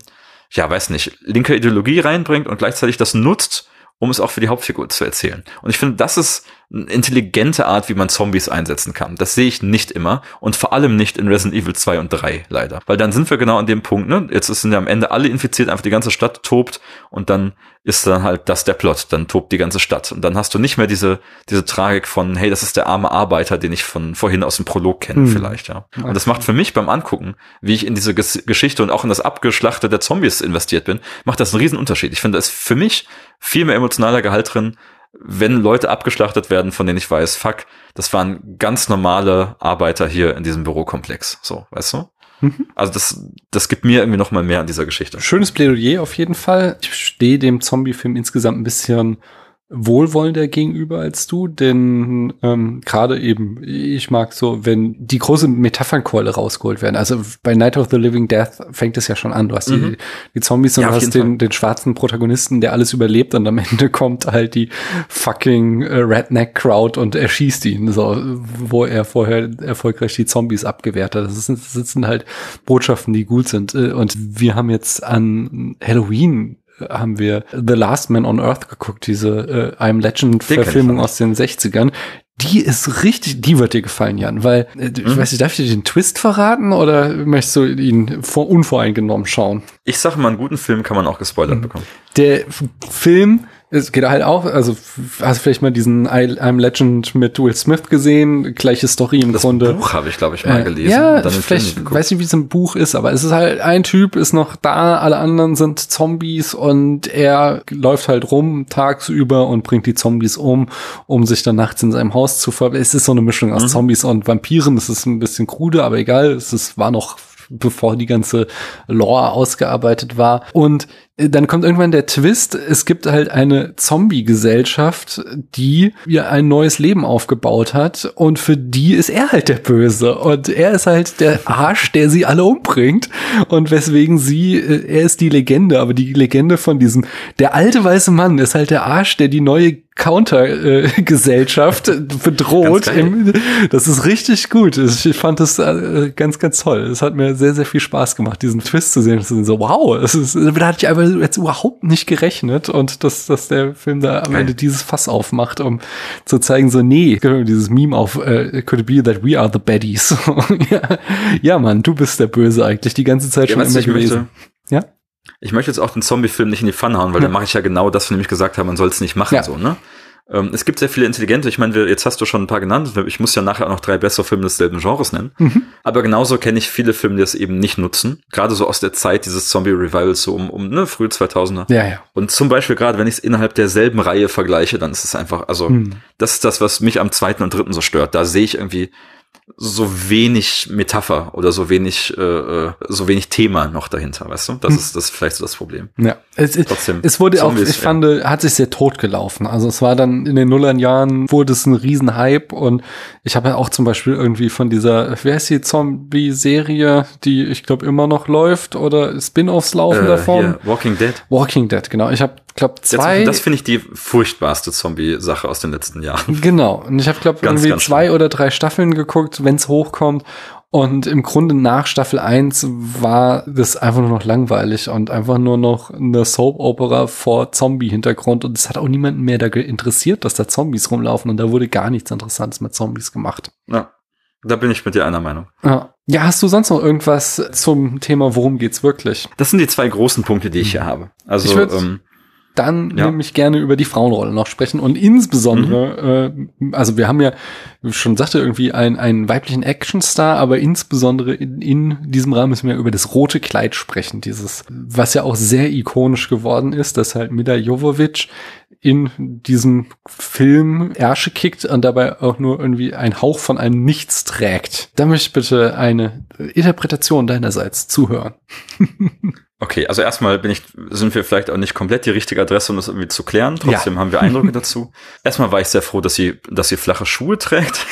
ja, weiß nicht, linker Ideologie reinbringt und gleichzeitig das nutzt, um es auch für die Hauptfigur zu erzählen. Und ich finde, das ist eine intelligente Art, wie man Zombies einsetzen kann. Das sehe ich nicht immer und vor allem nicht in Resident Evil 2 und 3, leider. Weil dann sind wir genau an dem Punkt, ne? Jetzt sind ja am Ende alle infiziert, einfach die ganze Stadt tobt und dann ist dann halt das der Plot, dann tobt die ganze Stadt. Und dann hast du nicht mehr diese, diese Tragik von, hey, das ist der arme Arbeiter, den ich von vorhin aus dem Prolog kenne, hm. vielleicht, ja. Und das macht für mich beim Angucken, wie ich in diese Geschichte und auch in das Abgeschlachte der Zombies investiert bin, macht das einen riesen Unterschied. Ich finde, da ist für mich viel mehr emotionaler Gehalt drin, wenn Leute abgeschlachtet werden, von denen ich weiß, fuck, das waren ganz normale Arbeiter hier in diesem Bürokomplex. So, weißt du? Mhm. Also das, das gibt mir irgendwie noch mal mehr an dieser Geschichte. Schönes Plädoyer auf jeden Fall. Ich stehe dem Zombie-Film insgesamt ein bisschen wohlwollender gegenüber als du, denn ähm, gerade eben, ich mag so, wenn die große Metaphernkeule rausgeholt werden. Also bei Night of the Living Death fängt es ja schon an. Du hast mhm. die, die Zombies und ja, du hast den, den schwarzen Protagonisten, der alles überlebt und am [LAUGHS] Ende kommt halt die fucking äh, Redneck-Crowd und erschießt ihn, so, wo er vorher erfolgreich die Zombies abgewehrt hat. Das, ist, das sind halt Botschaften, die gut sind. Äh, und wir haben jetzt an Halloween haben wir The Last Man on Earth geguckt, diese äh, I'm Legend Verfilmung aus den 60ern. Die ist richtig, die wird dir gefallen, Jan, weil äh, ich mhm. weiß nicht, darf ich dir den Twist verraten oder möchtest du ihn vor, unvoreingenommen schauen? Ich sage mal, einen guten Film kann man auch gespoilert mhm. bekommen. Der Film es geht halt auch, also hast du vielleicht mal diesen I'm Legend mit Will Smith gesehen, gleiche Story im das Grunde. Das Buch habe ich, glaube ich, mal äh, gelesen. Ja, vielleicht, weiß nicht, wie es im Buch ist, aber es ist halt, ein Typ ist noch da, alle anderen sind Zombies und er läuft halt rum tagsüber und bringt die Zombies um, um sich dann nachts in seinem Haus zu ver... Es ist so eine Mischung aus mhm. Zombies und Vampiren, es ist ein bisschen krude, aber egal, es ist, war noch bevor die ganze Lore ausgearbeitet war. Und äh, dann kommt irgendwann der Twist, es gibt halt eine Zombie-Gesellschaft, die ihr ein neues Leben aufgebaut hat und für die ist er halt der Böse und er ist halt der Arsch, der sie alle umbringt und weswegen sie, äh, er ist die Legende, aber die Legende von diesem, der alte weiße Mann ist halt der Arsch, der die neue Counter-Gesellschaft [LAUGHS] bedroht. Im, das ist richtig gut. Ich fand das äh, ganz, ganz toll. Es hat mir sehr, sehr viel Spaß gemacht, diesen Twist zu sehen. So, wow, das ist, da hatte ich einfach jetzt überhaupt nicht gerechnet und dass, dass der Film da am Ende dieses Fass aufmacht, um zu zeigen, so, nee, dieses Meme auf uh, Could it be that we are the baddies? [LAUGHS] ja, ja, Mann, du bist der Böse eigentlich die ganze Zeit ja, schon immer gewesen. Möchte, ja? Ich möchte jetzt auch den Zombie-Film nicht in die Pfanne hauen, weil ja. dann mache ich ja genau das, von dem ich gesagt habe, man soll es nicht machen, ja. so, ne? Ähm, es gibt sehr viele intelligente, ich meine, jetzt hast du schon ein paar genannt, ich muss ja nachher auch noch drei bessere Filme desselben Genres nennen. Mhm. Aber genauso kenne ich viele Filme, die das eben nicht nutzen. Gerade so aus der Zeit dieses Zombie-Revivals, so um, um ne, frühe 2000er. Ja, ja. Und zum Beispiel gerade, wenn ich es innerhalb derselben Reihe vergleiche, dann ist es einfach, also, mhm. das ist das, was mich am zweiten und dritten so stört. Da sehe ich irgendwie, so wenig Metapher oder so wenig, äh, äh, so wenig Thema noch dahinter, weißt du? Das Hm. ist das ist vielleicht so das Problem. Ja, es, Trotzdem. es wurde auch, ich ja. fand, hat sich sehr tot gelaufen. Also es war dann in den Nullern Jahren wurde es ein Riesenhype und ich habe ja auch zum Beispiel irgendwie von dieser, wie heißt die Zombie-Serie, die ich glaube immer noch läuft oder Spin-offs laufen Äh, davon? hier, Walking Dead. Walking Dead, genau. Ich habe glaube Jetzt, zwei. das finde ich die furchtbarste Zombie-Sache aus den letzten Jahren. Genau. Und ich habe, glaube irgendwie ganz zwei oder drei Staffeln geguckt, wenn es hochkommt. Und im Grunde nach Staffel 1 war das einfach nur noch langweilig und einfach nur noch eine Soap-Opera vor Zombie-Hintergrund. Und es hat auch niemanden mehr da interessiert, dass da Zombies rumlaufen. Und da wurde gar nichts Interessantes mit Zombies gemacht. Ja, da bin ich mit dir einer Meinung. Ja. ja, hast du sonst noch irgendwas zum Thema, worum geht's wirklich? Das sind die zwei großen Punkte, die ich hier habe. Also, Ich würd- ähm, Dann Ja. nämlich gerne über die Frauenrolle noch sprechen und insbesondere, äh, also wir haben ja, wie ich schon sagte, irgendwie einen, einen weiblichen Actionstar, aber insbesondere in, in diesem Rahmen müssen wir über das rote Kleid sprechen, dieses, was ja auch sehr ikonisch geworden ist, dass halt Mila Jovovich in diesem Film Ärsche kickt und dabei auch nur irgendwie ein Hauch von einem Nichts trägt. Da möchte ich bitte eine Interpretation deinerseits zuhören. [LAUGHS] okay, also erstmal bin ich, sind wir vielleicht auch nicht komplett die richtige Adresse, um das irgendwie zu klären. Trotzdem haben wir Eindrücke [LAUGHS] dazu. Erstmal war ich sehr froh, dass sie, dass sie flache Schuhe trägt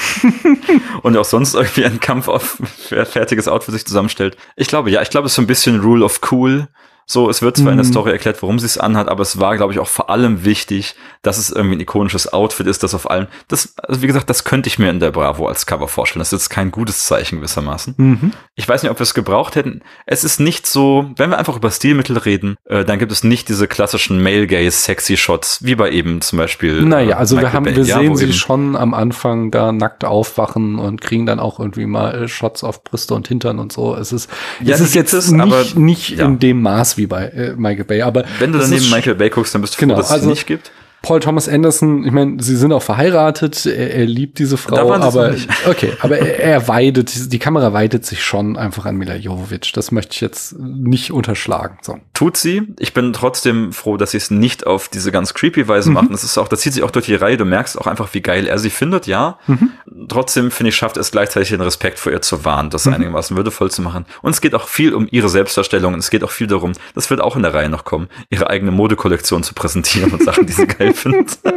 [LAUGHS] und auch sonst irgendwie ein Kampf auf [LAUGHS] fertiges Outfit sich zusammenstellt. Ich glaube, ja, ich glaube, es ist so ein bisschen Rule of Cool. So, es wird zwar in der Mhm. Story erklärt, warum sie es anhat, aber es war, glaube ich, auch vor allem wichtig, dass es irgendwie ein ikonisches Outfit ist, das auf allen, das, also wie gesagt, das könnte ich mir in der Bravo als Cover vorstellen. Das ist jetzt kein gutes Zeichen gewissermaßen. Mhm. Ich weiß nicht, ob wir es gebraucht hätten. Es ist nicht so, wenn wir einfach über Stilmittel reden, äh, dann gibt es nicht diese klassischen Male Gaze Sexy Shots, wie bei eben zum Beispiel. Naja, äh, also wir Michael haben, Bay. wir Ja, sehen sie schon am Anfang da nackt aufwachen und kriegen dann auch irgendwie mal äh, Shots auf Brüste und Hintern und so. Es ist, Ja, es ist jetzt es, nicht, nicht ja. in dem Maß wie bei äh, Michael Bay, aber Wenn du es daneben ist Michael Bay guckst, dann bist du Genau, froh, dass es also- sie nicht gibt. Paul Thomas Anderson, ich meine, sie sind auch verheiratet, er, er liebt diese Frau, aber [LAUGHS] okay, aber er, er weidet, die Kamera weidet sich schon einfach an Mila Jovovich. Das möchte ich jetzt nicht unterschlagen. So. Tut sie. Ich bin trotzdem froh, dass sie es nicht auf diese ganz creepy Weise Mhm. machen. Das ist auch, das zieht sich auch durch die Reihe. Du merkst auch einfach, wie geil er sie findet, ja. Mhm. Trotzdem finde ich, schafft es gleichzeitig den Respekt vor ihr zu wahren, das Mhm. einigermaßen würdevoll zu machen. Und es geht auch viel um ihre Selbstdarstellung. Und es geht auch viel darum, das wird auch in der Reihe noch kommen, ihre eigene Modekollektion zu präsentieren und Sachen, die sie [LAUGHS] geil findet. [LAUGHS]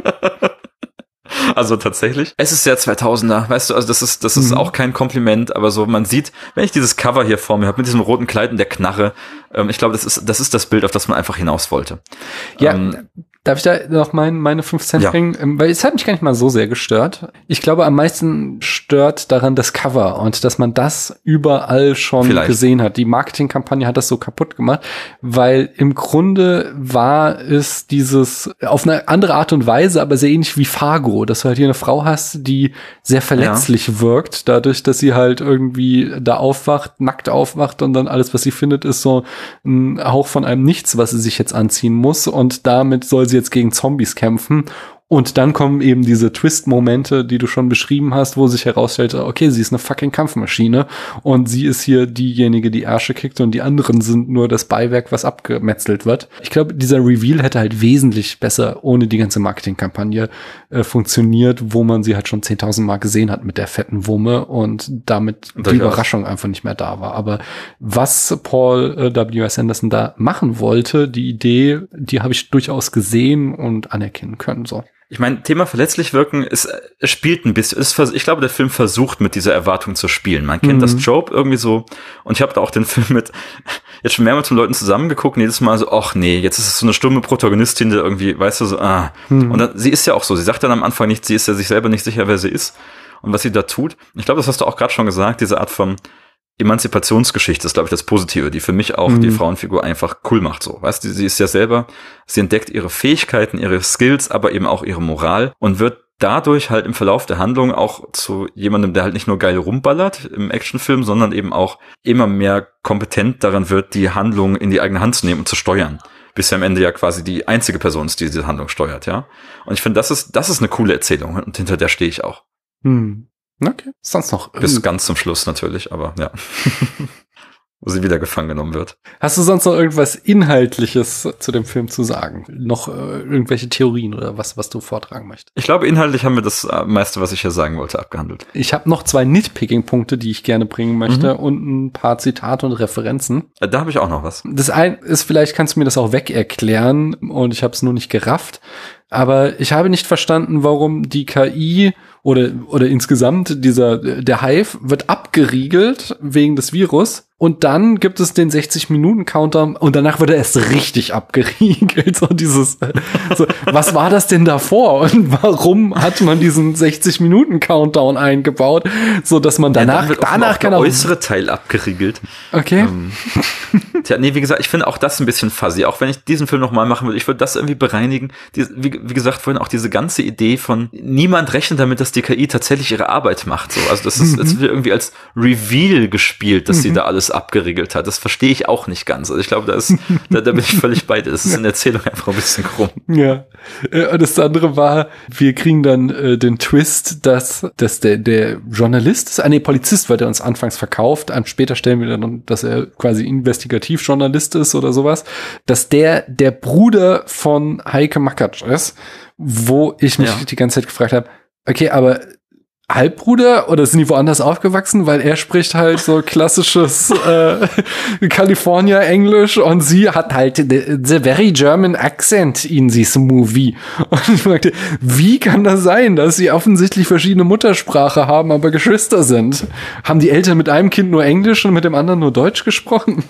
Also tatsächlich. Es ist sehr 2000er, weißt du, also das ist, das ist Mhm. auch kein Kompliment, aber so, man sieht, wenn ich dieses Cover hier vor mir habe, mit diesem roten Kleid und der Knarre, ähm, ich glaube, das ist, das ist das Bild, auf das man einfach hinaus wollte. Ja, Ähm, darf ich da noch mein, meine 5 Cent Ja. bringen? Ähm, Weil es hat mich gar nicht mal so sehr gestört. Ich glaube, am meisten stört daran das Cover und dass man das überall schon Vielleicht. gesehen hat. Die Marketingkampagne hat das so kaputt gemacht, weil im Grunde war es dieses auf eine andere Art und Weise, aber sehr ähnlich wie Fargo, dass du halt hier eine Frau hast, die sehr verletzlich wirkt, dadurch, dass sie halt irgendwie da aufwacht, nackt aufwacht und dann alles, was sie findet, ist so ein Hauch von einem Nichts, was sie sich jetzt anziehen muss und damit soll sie jetzt gegen Zombies kämpfen. Und dann kommen eben diese Twist-Momente, die du schon beschrieben hast, wo sich herausstellt, okay, sie ist eine fucking Kampfmaschine und sie ist hier diejenige, die Ärsche kickt und die anderen sind nur das Beiwerk, was abgemetzelt wird. Ich glaube, dieser Reveal hätte halt wesentlich besser ohne die ganze Marketingkampagne äh, funktioniert, wo man sie halt schon 10.000 Mal gesehen hat mit der fetten Wumme und damit die Durchaus. Überraschung einfach nicht mehr da war. Aber was Paul äh, W.S. Anderson da machen wollte, die Idee, die habe ich durchaus gesehen und anerkennen können. So. Ich meine, Thema verletzlich wirken ist, äh, es spielt ein bisschen, vers- ich glaube, der Film versucht mit dieser Erwartung zu spielen. Man kennt Mhm. das Job irgendwie so und ich habe da auch den [LAUGHS] Film mit jetzt schon mehrmals mit Leuten zusammengeguckt und jedes Mal so, ach nee, jetzt ist es so eine stumme Protagonistin, die irgendwie, weißt du, so, ah. Mhm. Und dann, sie ist ja auch so, sie sagt dann am Anfang nicht, sie ist ja sich selber nicht sicher, wer sie ist und was sie da tut. Ich glaube, das hast du auch gerade schon gesagt, diese Art von Emanzipationsgeschichte ist, glaube ich, das Positive, die für mich auch Mhm. die Frauenfigur einfach cool macht. So, weißt du, sie ist ja selber, sie entdeckt ihre Fähigkeiten, ihre Skills, aber eben auch ihre Moral und wird dadurch halt im Verlauf der Handlung auch zu jemandem, der halt nicht nur geil rumballert im Actionfilm, sondern eben auch immer mehr kompetent daran wird, die Handlung in die eigene Hand zu nehmen und zu steuern. Bis am Ende ja quasi die einzige Person ist, die diese Handlung steuert, ja. Und ich finde, das ist, das ist eine coole Erzählung und hinter der stehe ich auch. Hm. Okay. Sonst noch Bis ganz zum Schluss natürlich, aber ja. [LAUGHS] wo sie wieder gefangen genommen wird. Hast du sonst noch irgendwas Inhaltliches zu dem Film zu sagen? Noch äh, irgendwelche Theorien oder was, was du vortragen möchtest? Ich glaube, inhaltlich haben wir das äh, meiste, was ich hier sagen wollte, abgehandelt. Ich habe noch zwei Nitpicking-Punkte, die ich gerne bringen möchte Mhm. und ein paar Zitate und Referenzen. Äh, Da habe ich auch noch was. Das ein ist, vielleicht kannst du mir das auch weg erklären und ich habe es nur nicht gerafft. Aber ich habe nicht verstanden, warum die KI oder, oder insgesamt dieser, der Hive wird abgeriegelt wegen des Virus. Und dann gibt es den 60-Minuten-Counter und danach wird er erst richtig abgeriegelt. [LAUGHS] So dieses, so, was war das denn davor? Und warum hat man diesen 60-Minuten-Countdown eingebaut, so dass man danach, dann wird danach auch kann der auch, äußere Teil abgeriegelt. okay. Ähm, Tja, nee, wie gesagt, ich finde auch das ein bisschen fuzzy. Auch wenn ich diesen Film nochmal machen würde, ich würde das irgendwie bereinigen. Die, wie, wie gesagt, vorhin auch diese ganze Idee von niemand rechnet damit, dass die KI tatsächlich ihre Arbeit macht. So. Also das ist, es wird irgendwie als Reveal gespielt, dass sie da alles abgeriegelt hat. Das verstehe ich auch nicht ganz. Also ich glaube, da ist, [LAUGHS] da, da bin ich völlig bei dir. Das ist in der Erzählung einfach ein bisschen krumm. Ja. Äh, Und das andere war, wir kriegen dann äh, den Twist, dass, dass der, der Journalist ist, ah nee, Polizist wird er uns anfangs verkauft, an später stellen wir dann, dass er quasi Investigativjournalist ist oder sowas, dass der der Bruder von Heike Makatsch ist, wo ich mich Ja. die ganze Zeit gefragt habe, okay, aber Halbbruder oder sind die woanders aufgewachsen? Weil er spricht halt so klassisches [LAUGHS] äh, California Englisch und sie hat halt the, the very German accent in this movie. [LAUGHS] Und ich fragte, wie kann das sein, dass sie offensichtlich verschiedene Muttersprache haben, aber Geschwister sind? Haben die Eltern mit einem Kind nur Englisch und mit dem anderen nur Deutsch gesprochen?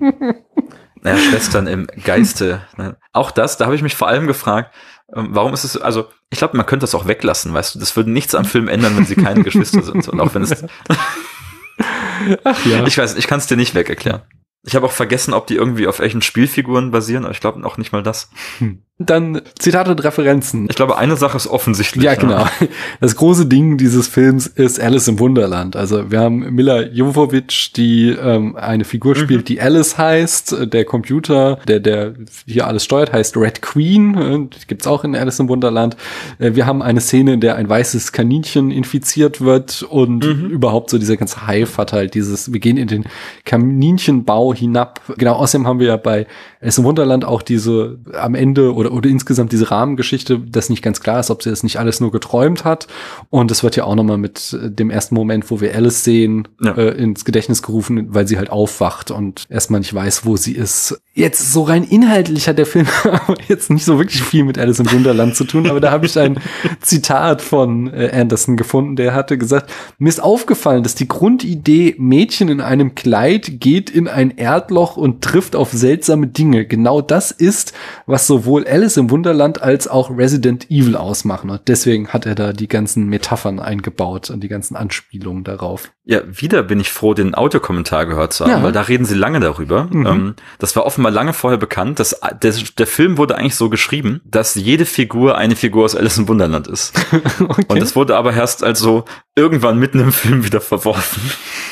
[LAUGHS] Naja, Schwestern im Geiste. Ne? Auch das, da habe ich mich vor allem gefragt, warum ist es, also ich glaube, man könnte das auch weglassen, weißt du, das würde nichts am Film ändern, wenn sie keine [LAUGHS] Geschwister sind. Und auch wenn es, [LAUGHS] Ach ja. ich weiß, ich kann es dir nicht weg erklären. Ich habe auch vergessen, ob die irgendwie auf echten Spielfiguren basieren, aber ich glaube auch nicht mal das. Dann Zitate und Referenzen. Ich glaube, eine Sache ist offensichtlich. Ja, genau. [LAUGHS] Das große Ding dieses Films ist Alice im Wunderland. Also wir haben Mila Jovovich, die ähm, eine Figur spielt, die Alice heißt. Der Computer, der der hier alles steuert, heißt Red Queen. Die gibt's auch in Alice im Wunderland. Äh, Wir haben eine Szene, in der ein weißes Kaninchen infiziert wird und überhaupt so dieser ganze Hive hat halt dieses, wir gehen in den Kaninchenbau hinab. Genau, außerdem haben wir ja bei Alice im Wunderland auch diese am Ende oder, oder insgesamt diese Rahmengeschichte, das nicht ganz klar ist, ob sie das nicht alles nur geträumt hat. Und das wird ja auch nochmal mit äh, dem ersten Moment, wo wir Alice sehen, Ja. äh, ins Gedächtnis gerufen, weil sie halt aufwacht und erstmal nicht weiß, wo sie ist. Jetzt so rein inhaltlich hat der Film [LAUGHS] jetzt nicht so wirklich viel mit Alice im Wunderland zu tun, aber da habe ich ein [LAUGHS] Zitat von äh, Anderson gefunden, der hatte gesagt, mir ist aufgefallen, dass die Grundidee Mädchen in einem Kleid geht in ein Erdloch und trifft auf seltsame Dinge. Genau das ist, was sowohl Alice im Wunderland als auch Resident Evil ausmachen. Und deswegen hat er da die ganzen Metaphern eingebaut und die ganzen Anspielungen darauf. Ja, wieder bin ich froh, den Audiokommentar gehört zu haben, Ja. weil da reden sie lange darüber. Mhm. Ähm, das war offenbar lange vorher bekannt. Dass, der, der Film wurde eigentlich so geschrieben, dass jede Figur eine Figur aus Alice im Wunderland ist. [LAUGHS] Okay. Und das wurde aber erst also irgendwann mitten im Film wieder verworfen.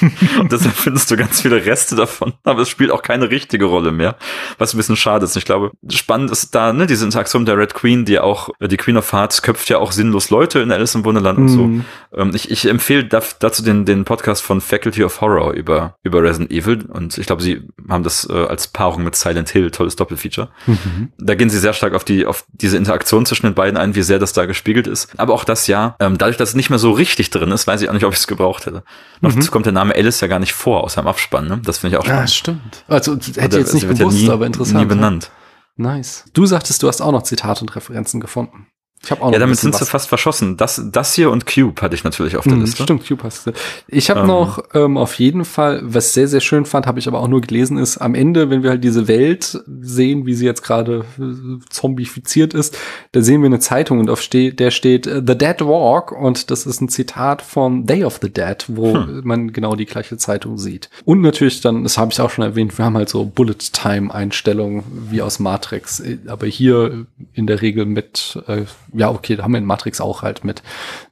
[LAUGHS] Und deshalb findest du ganz viele Reste davon. Aber es spielt auch keine richtige Rolle mehr. Was ein bisschen schade ist. Ich glaube, spannend ist da, ne, diese Interaktion der Red Queen, die auch, äh, die Queen of Hearts köpft ja auch sinnlos Leute in Alice im Wunderland und so. Mhm. Ähm, ich, ich empfehle dazu den, den Podcast von Faculty of Horror über, über Resident Evil. Und ich glaube, sie haben das äh, als Paarung mit Silent Hill, tolles Doppelfeature. Mhm. Da gehen sie sehr stark auf die, auf diese Interaktion zwischen den beiden ein, wie sehr das da gespiegelt ist. Aber auch das ja, ähm, dadurch, dass es nicht mehr so richtig drin ist, weiß ich auch nicht, ob ich es gebraucht hätte. Noch dazu kommt der Name Alice ja gar nicht vor, außer im Abspann, ne? Das finde ich auch Ja, spannend. stimmt. Also hätte ich Oder jetzt nicht wird ja gewusst, nie, aber interessant. Nie ja. benannt. Nice. Du sagtest, du hast auch noch Zitate und Referenzen gefunden. Ich habe auch noch Ja, damit sind sie fast verschossen. Das, das hier und Cube hatte ich natürlich auf der Hm, Liste. Stimmt, Cube hast du. Ich habe Ähm. noch ähm, auf jeden Fall, was sehr, sehr schön fand, habe ich aber auch nur gelesen, ist am Ende, wenn wir halt diese Welt sehen, wie sie jetzt gerade äh, zombifiziert ist, da sehen wir eine Zeitung und auf ste der steht äh, The Dead Walk und das ist ein Zitat von Day of the Dead, wo Hm. man genau die gleiche Zeitung sieht. Und natürlich dann, das habe ich auch schon erwähnt, wir haben halt so Bullet Time Einstellungen wie aus Matrix, äh, aber hier in der Regel mit, äh, ja okay, da haben wir in Matrix auch halt mit,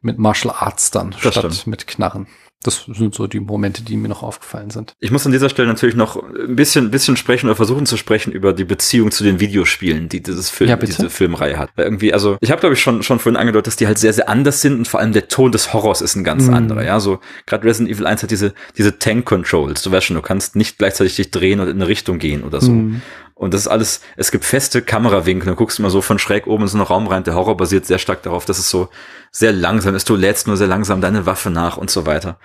mit Martial Arts dann, Das statt stimmt. mit Knarren. Das sind so die Momente, die mir noch aufgefallen sind. Ich muss an dieser Stelle natürlich noch ein bisschen, bisschen sprechen oder versuchen zu sprechen über die Beziehung zu den Videospielen, die dieses Film, Ja, diese Filmreihe hat. Weil irgendwie, also ich habe glaube ich schon schon vorhin angedeutet, dass die halt sehr sehr anders sind und vor allem der Ton des Horrors ist ein ganz Mhm. anderer. Ja, so gerade Resident Evil 1 hat diese diese Tank Controls. Du weißt schon, du kannst nicht gleichzeitig dich drehen und in eine Richtung gehen oder so. Mhm. Und das ist alles, es gibt feste Kamerawinkel, du guckst immer so von schräg oben in so einen Raum rein. Der Horror basiert sehr stark darauf, dass es so sehr langsam ist. Du lädst nur sehr langsam deine Waffe nach und so weiter.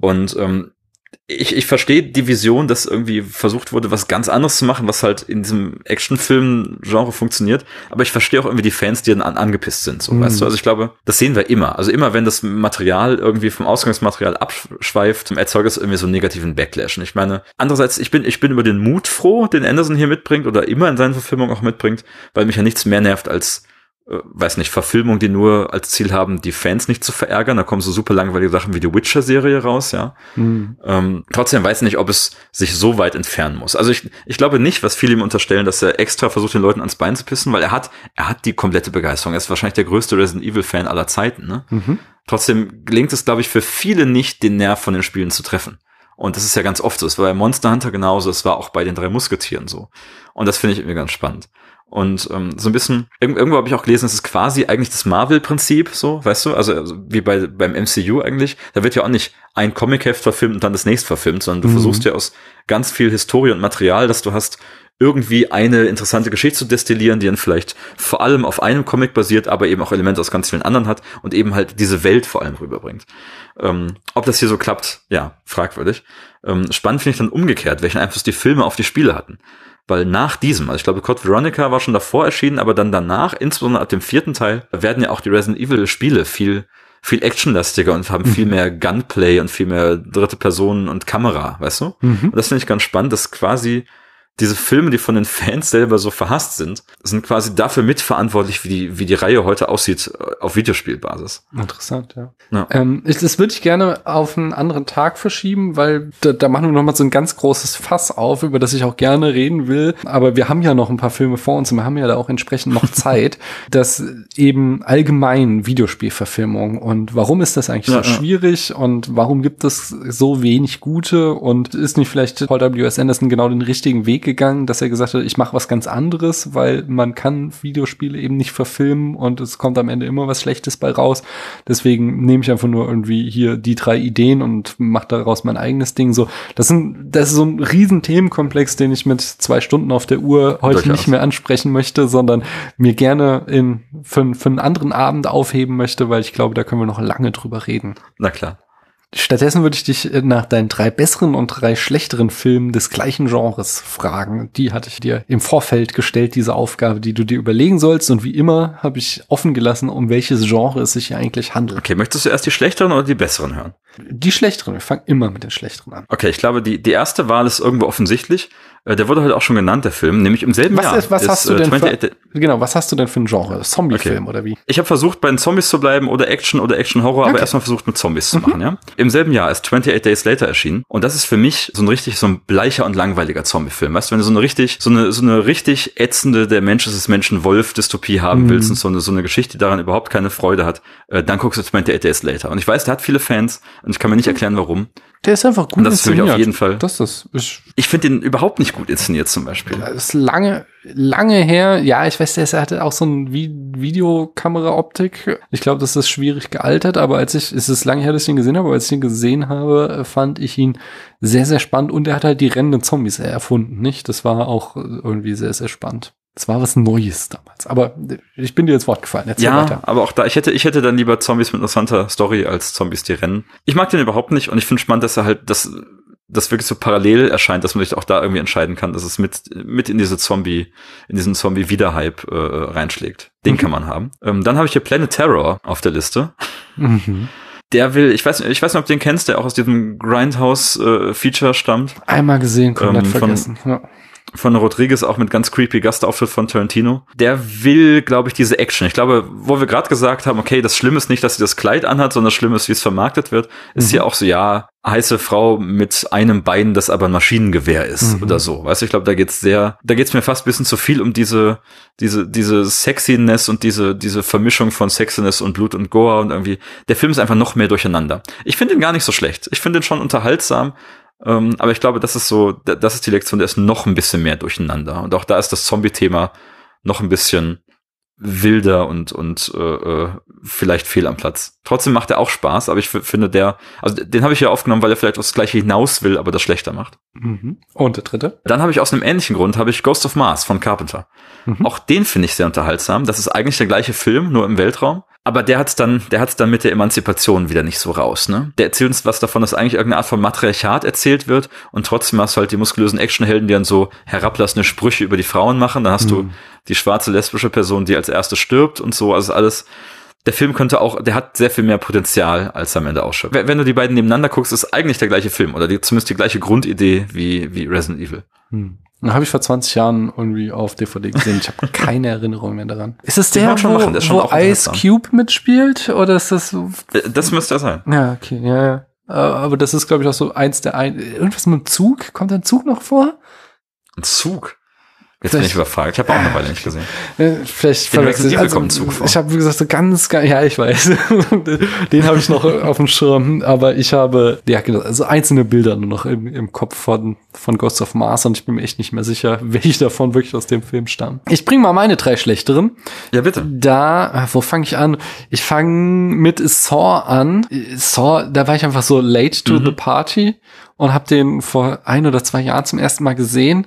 Und ähm, ich, ich verstehe die Vision, dass irgendwie versucht wurde, was ganz anderes zu machen, was halt in diesem Actionfilm-Genre funktioniert. Aber ich verstehe auch irgendwie die Fans, die dann an, angepisst sind. So, Mhm. weißt du? Also ich glaube, das sehen wir immer. Also immer, wenn das Material irgendwie vom Ausgangsmaterial abschweift, erzeugt es irgendwie so einen negativen Backlash. Und ich meine, andererseits, ich bin, ich bin über den Mut froh, den Anderson hier mitbringt oder immer in seinen Verfilmungen auch mitbringt, weil mich ja nichts mehr nervt als weiß nicht, Verfilmungen, die nur als Ziel haben, die Fans nicht zu verärgern. Da kommen so super langweilige Sachen wie die Witcher-Serie raus, ja. Mhm. Ähm, trotzdem weiß ich nicht, ob es sich so weit entfernen muss. Also ich, ich glaube nicht, was viele ihm unterstellen, dass er extra versucht, den Leuten ans Bein zu pissen, weil er hat, er hat die komplette Begeisterung. Er ist wahrscheinlich der größte Resident Evil-Fan aller Zeiten. Ne? Mhm. Trotzdem gelingt es, glaube ich, für viele nicht, den Nerv von den Spielen zu treffen. Und das ist ja ganz oft so. Es war bei Monster Hunter genauso, es war auch bei den drei Musketieren so. Und das finde ich irgendwie ganz spannend. Und ähm, so ein bisschen, irg irgendwo habe ich auch gelesen, es ist quasi eigentlich das Marvel-Prinzip, so, weißt du, also, also wie bei beim MCU eigentlich. Da wird ja auch nicht ein Comic-Heft verfilmt und dann das nächste verfilmt, sondern du Mhm. versuchst ja aus ganz viel Historie und Material, das du hast, irgendwie eine interessante Geschichte zu destillieren, die dann vielleicht vor allem auf einem Comic basiert, aber eben auch Elemente aus ganz vielen anderen hat und eben halt diese Welt vor allem rüberbringt. Ähm, ob das hier so klappt, ja, fragwürdig. Ähm, spannend finde ich dann umgekehrt, welchen Einfluss die Filme auf die Spiele hatten. Weil nach diesem, also ich glaube, Code Veronica war schon davor erschienen, aber dann danach, insbesondere ab dem vierten Teil, werden ja auch die Resident Evil Spiele viel, viel actionlastiger und haben viel mehr Gunplay und viel mehr dritte Personen und Kamera, weißt du? Mhm. Und das finde ich ganz spannend, dass quasi diese Filme, die von den Fans selber so verhasst sind, sind quasi dafür mitverantwortlich, wie die, wie die Reihe heute aussieht äh, auf Videospielbasis. Interessant, ja. Ja. Ähm, ich, das würde ich gerne auf einen anderen Tag verschieben, weil da, da machen wir noch mal so ein ganz großes Fass auf, über das ich auch gerne reden will. Aber wir haben ja noch ein paar Filme vor uns und wir haben ja da auch entsprechend noch [LAUGHS] Zeit, dass eben allgemein Videospielverfilmung und warum ist das eigentlich Ja, so ja. schwierig und warum gibt es so wenig gute und ist nicht vielleicht Paul W.S. Anderson genau den richtigen Weg gegangen, dass er gesagt hat, ich mache was ganz anderes, weil man kann Videospiele eben nicht verfilmen und es kommt am Ende immer was Schlechtes bei raus. Deswegen nehme ich einfach nur irgendwie hier die drei Ideen und mache daraus mein eigenes Ding. So, das sind, das ist so ein riesen Themenkomplex, den ich mit zwei Stunden auf der Uhr heute Durchaus. nicht mehr ansprechen möchte, sondern mir gerne in, für, für einen anderen Abend aufheben möchte, weil ich glaube, da können wir noch lange drüber reden. Na klar. Stattdessen würde ich dich nach deinen drei besseren und drei schlechteren Filmen des gleichen Genres fragen. Die hatte ich dir im Vorfeld gestellt, diese Aufgabe, die du dir überlegen sollst. Und wie immer habe ich offen gelassen, um welches Genre es sich hier eigentlich handelt. Okay, möchtest du erst die schlechteren oder die besseren hören? Die schlechteren, wir fangen immer mit den schlechteren an. Okay, ich glaube, die, die erste Wahl ist irgendwo offensichtlich. Äh, Der wurde heute auch schon genannt, der Film, nämlich im selben Was, Jahr. ist, was ist, hast du äh, denn 28 für, genau, was hast du denn für ein Genre? Zombie-Film oder wie? Ich habe versucht, bei den Zombies zu bleiben oder Action oder Action-Horror, aber Okay. erstmal versucht, mit Zombies zu machen, ja. Im selben Jahr ist 28 Days Later erschienen und das ist für mich so ein richtig, so ein bleicher und langweiliger Zombie-Film. Weißt du, wenn du so eine richtig, so eine, so eine richtig ätzende, der Mensch ist des Menschen Wolf-Dystopie haben Mhm. willst und so eine, so eine Geschichte, die daran überhaupt keine Freude hat, äh, dann guckst du 28 Days Later. Und ich weiß, der hat viele Fans und ich kann mir nicht erklären, warum. Der ist einfach gut Und das ist für mich auf inszeniert. jeden Fall- Das ist, ich Ich finde den überhaupt nicht gut inszeniert zum Beispiel. Das ist lange, lange her. Ja, ich weiß, der hatte auch so ein Vi Videokamera-Optik. Ich glaube, das ist schwierig gealtert, aber als ich, es ist lange her, dass ich ihn gesehen habe, aber als ich ihn gesehen habe, äh, fand ich ihn sehr, sehr spannend und er hat halt die rennenden Zombies erfunden, nicht? Das war auch äh, irgendwie sehr, sehr spannend. Das war was Neues damals. Aber äh, ich bin dir ins Wort gefallen. Erzähl Ja, weiter. aber auch da, ich hätte, ich hätte dann lieber Zombies mit interessanter Story als Zombies, die rennen. Ich mag den überhaupt nicht und ich finde spannend, dass er halt, dass das wirklich so parallel erscheint, dass man sich auch da irgendwie entscheiden kann, dass es mit, mit in diese Zombie, in diesen Zombie-Wiederhype äh, reinschlägt. Den Mhm. kann man haben. Ähm, dann habe ich hier Planet Terror auf der Liste. Mhm. Der will, ich weiß, ich weiß nicht, ob du den kennst, der auch aus diesem Grindhouse-Feature stammt. Einmal gesehen, komplett Ähm, von- vergessen. Ja. Von Rodriguez auch mit ganz creepy Gastauftritt von Tarantino. Der will, glaube ich, diese Action. Ich glaube, wo wir gerade gesagt haben, okay, das Schlimme ist nicht, dass sie das Kleid anhat, sondern das Schlimme ist, wie es vermarktet wird, ist mhm. hier auch so, ja, heiße Frau mit einem Bein, das aber ein Maschinengewehr ist mhm. oder so. Weißt du, ich glaube, da geht's sehr, da geht's mir fast bisschen zu viel um diese, diese, diese Sexiness und diese, diese Vermischung von Sexiness und Blut und Gore und irgendwie, der Film ist einfach noch mehr durcheinander. Ich finde ihn gar nicht so schlecht. Ich finde ihn schon unterhaltsam, ähm, aber ich glaube, das ist so, das ist die Lektion, der ist noch ein bisschen mehr durcheinander. Und auch da ist das Zombie-Thema noch ein bisschen wilder und und äh, äh, vielleicht fehl am Platz. Trotzdem macht er auch Spaß, aber ich finde der, also den habe ich ja aufgenommen, weil er vielleicht aufs Gleiche hinaus will, aber das schlechter macht. Mhm. Und der dritte? Dann habe ich aus einem ähnlichen Grund habe ich Ghost of Mars von Carpenter. Mhm. Auch den finde ich sehr unterhaltsam. Das ist eigentlich der gleiche Film, nur im Weltraum. Aber der hat's dann, der hat's dann mit der Emanzipation wieder nicht so raus, ne? Der erzählt uns was davon, dass eigentlich irgendeine Art von Matriarchat erzählt wird und trotzdem hast du halt die muskulösen Actionhelden, die dann so herablassende Sprüche über die Frauen machen. Dann hast mhm. du die schwarze lesbische Person, die als erste stirbt und so. Also alles. Der Film könnte auch, der hat sehr viel mehr Potenzial, als am Ende ausschaut. Wenn du die beiden nebeneinander guckst, ist eigentlich der gleiche Film oder die, zumindest die gleiche Grundidee wie, wie Resident Evil. Hm. Habe ich vor 20 Jahren irgendwie auf DVD gesehen. Ich habe keine [LAUGHS] Erinnerung mehr daran. Ist es der, wo, machen, der wo Ice Cube mitspielt? Oder ist das so? Das müsste er sein. Ja, okay, ja, ja. Äh, aber das ist, glaube ich, auch so eins der ein. Irgendwas mit dem Zug? Kommt ein Zug noch vor? Ein Zug? Jetzt bin ich überfragt. Ich habe auch eine Weile nicht gesehen. [LAUGHS] Vielleicht Den verwechselt also, kommt Zug. Ich habe, wie gesagt, so ganz, ganz, ja, ich weiß. [LAUGHS] Den habe ich noch auf dem Schirm, aber ich habe, ja, genau, also einzelne Bilder nur noch im, im Kopf von, von Ghost of Mars und ich bin mir echt nicht mehr sicher, [LAUGHS] welche davon wirklich aus dem Film stammen. Ich bringe mal meine drei schlechteren. Ja, bitte. Da, wo fange ich an? Ich fange mit Saw an. Saw, da war ich einfach so late to mhm. the party und habe den vor ein oder zwei Jahren zum ersten Mal gesehen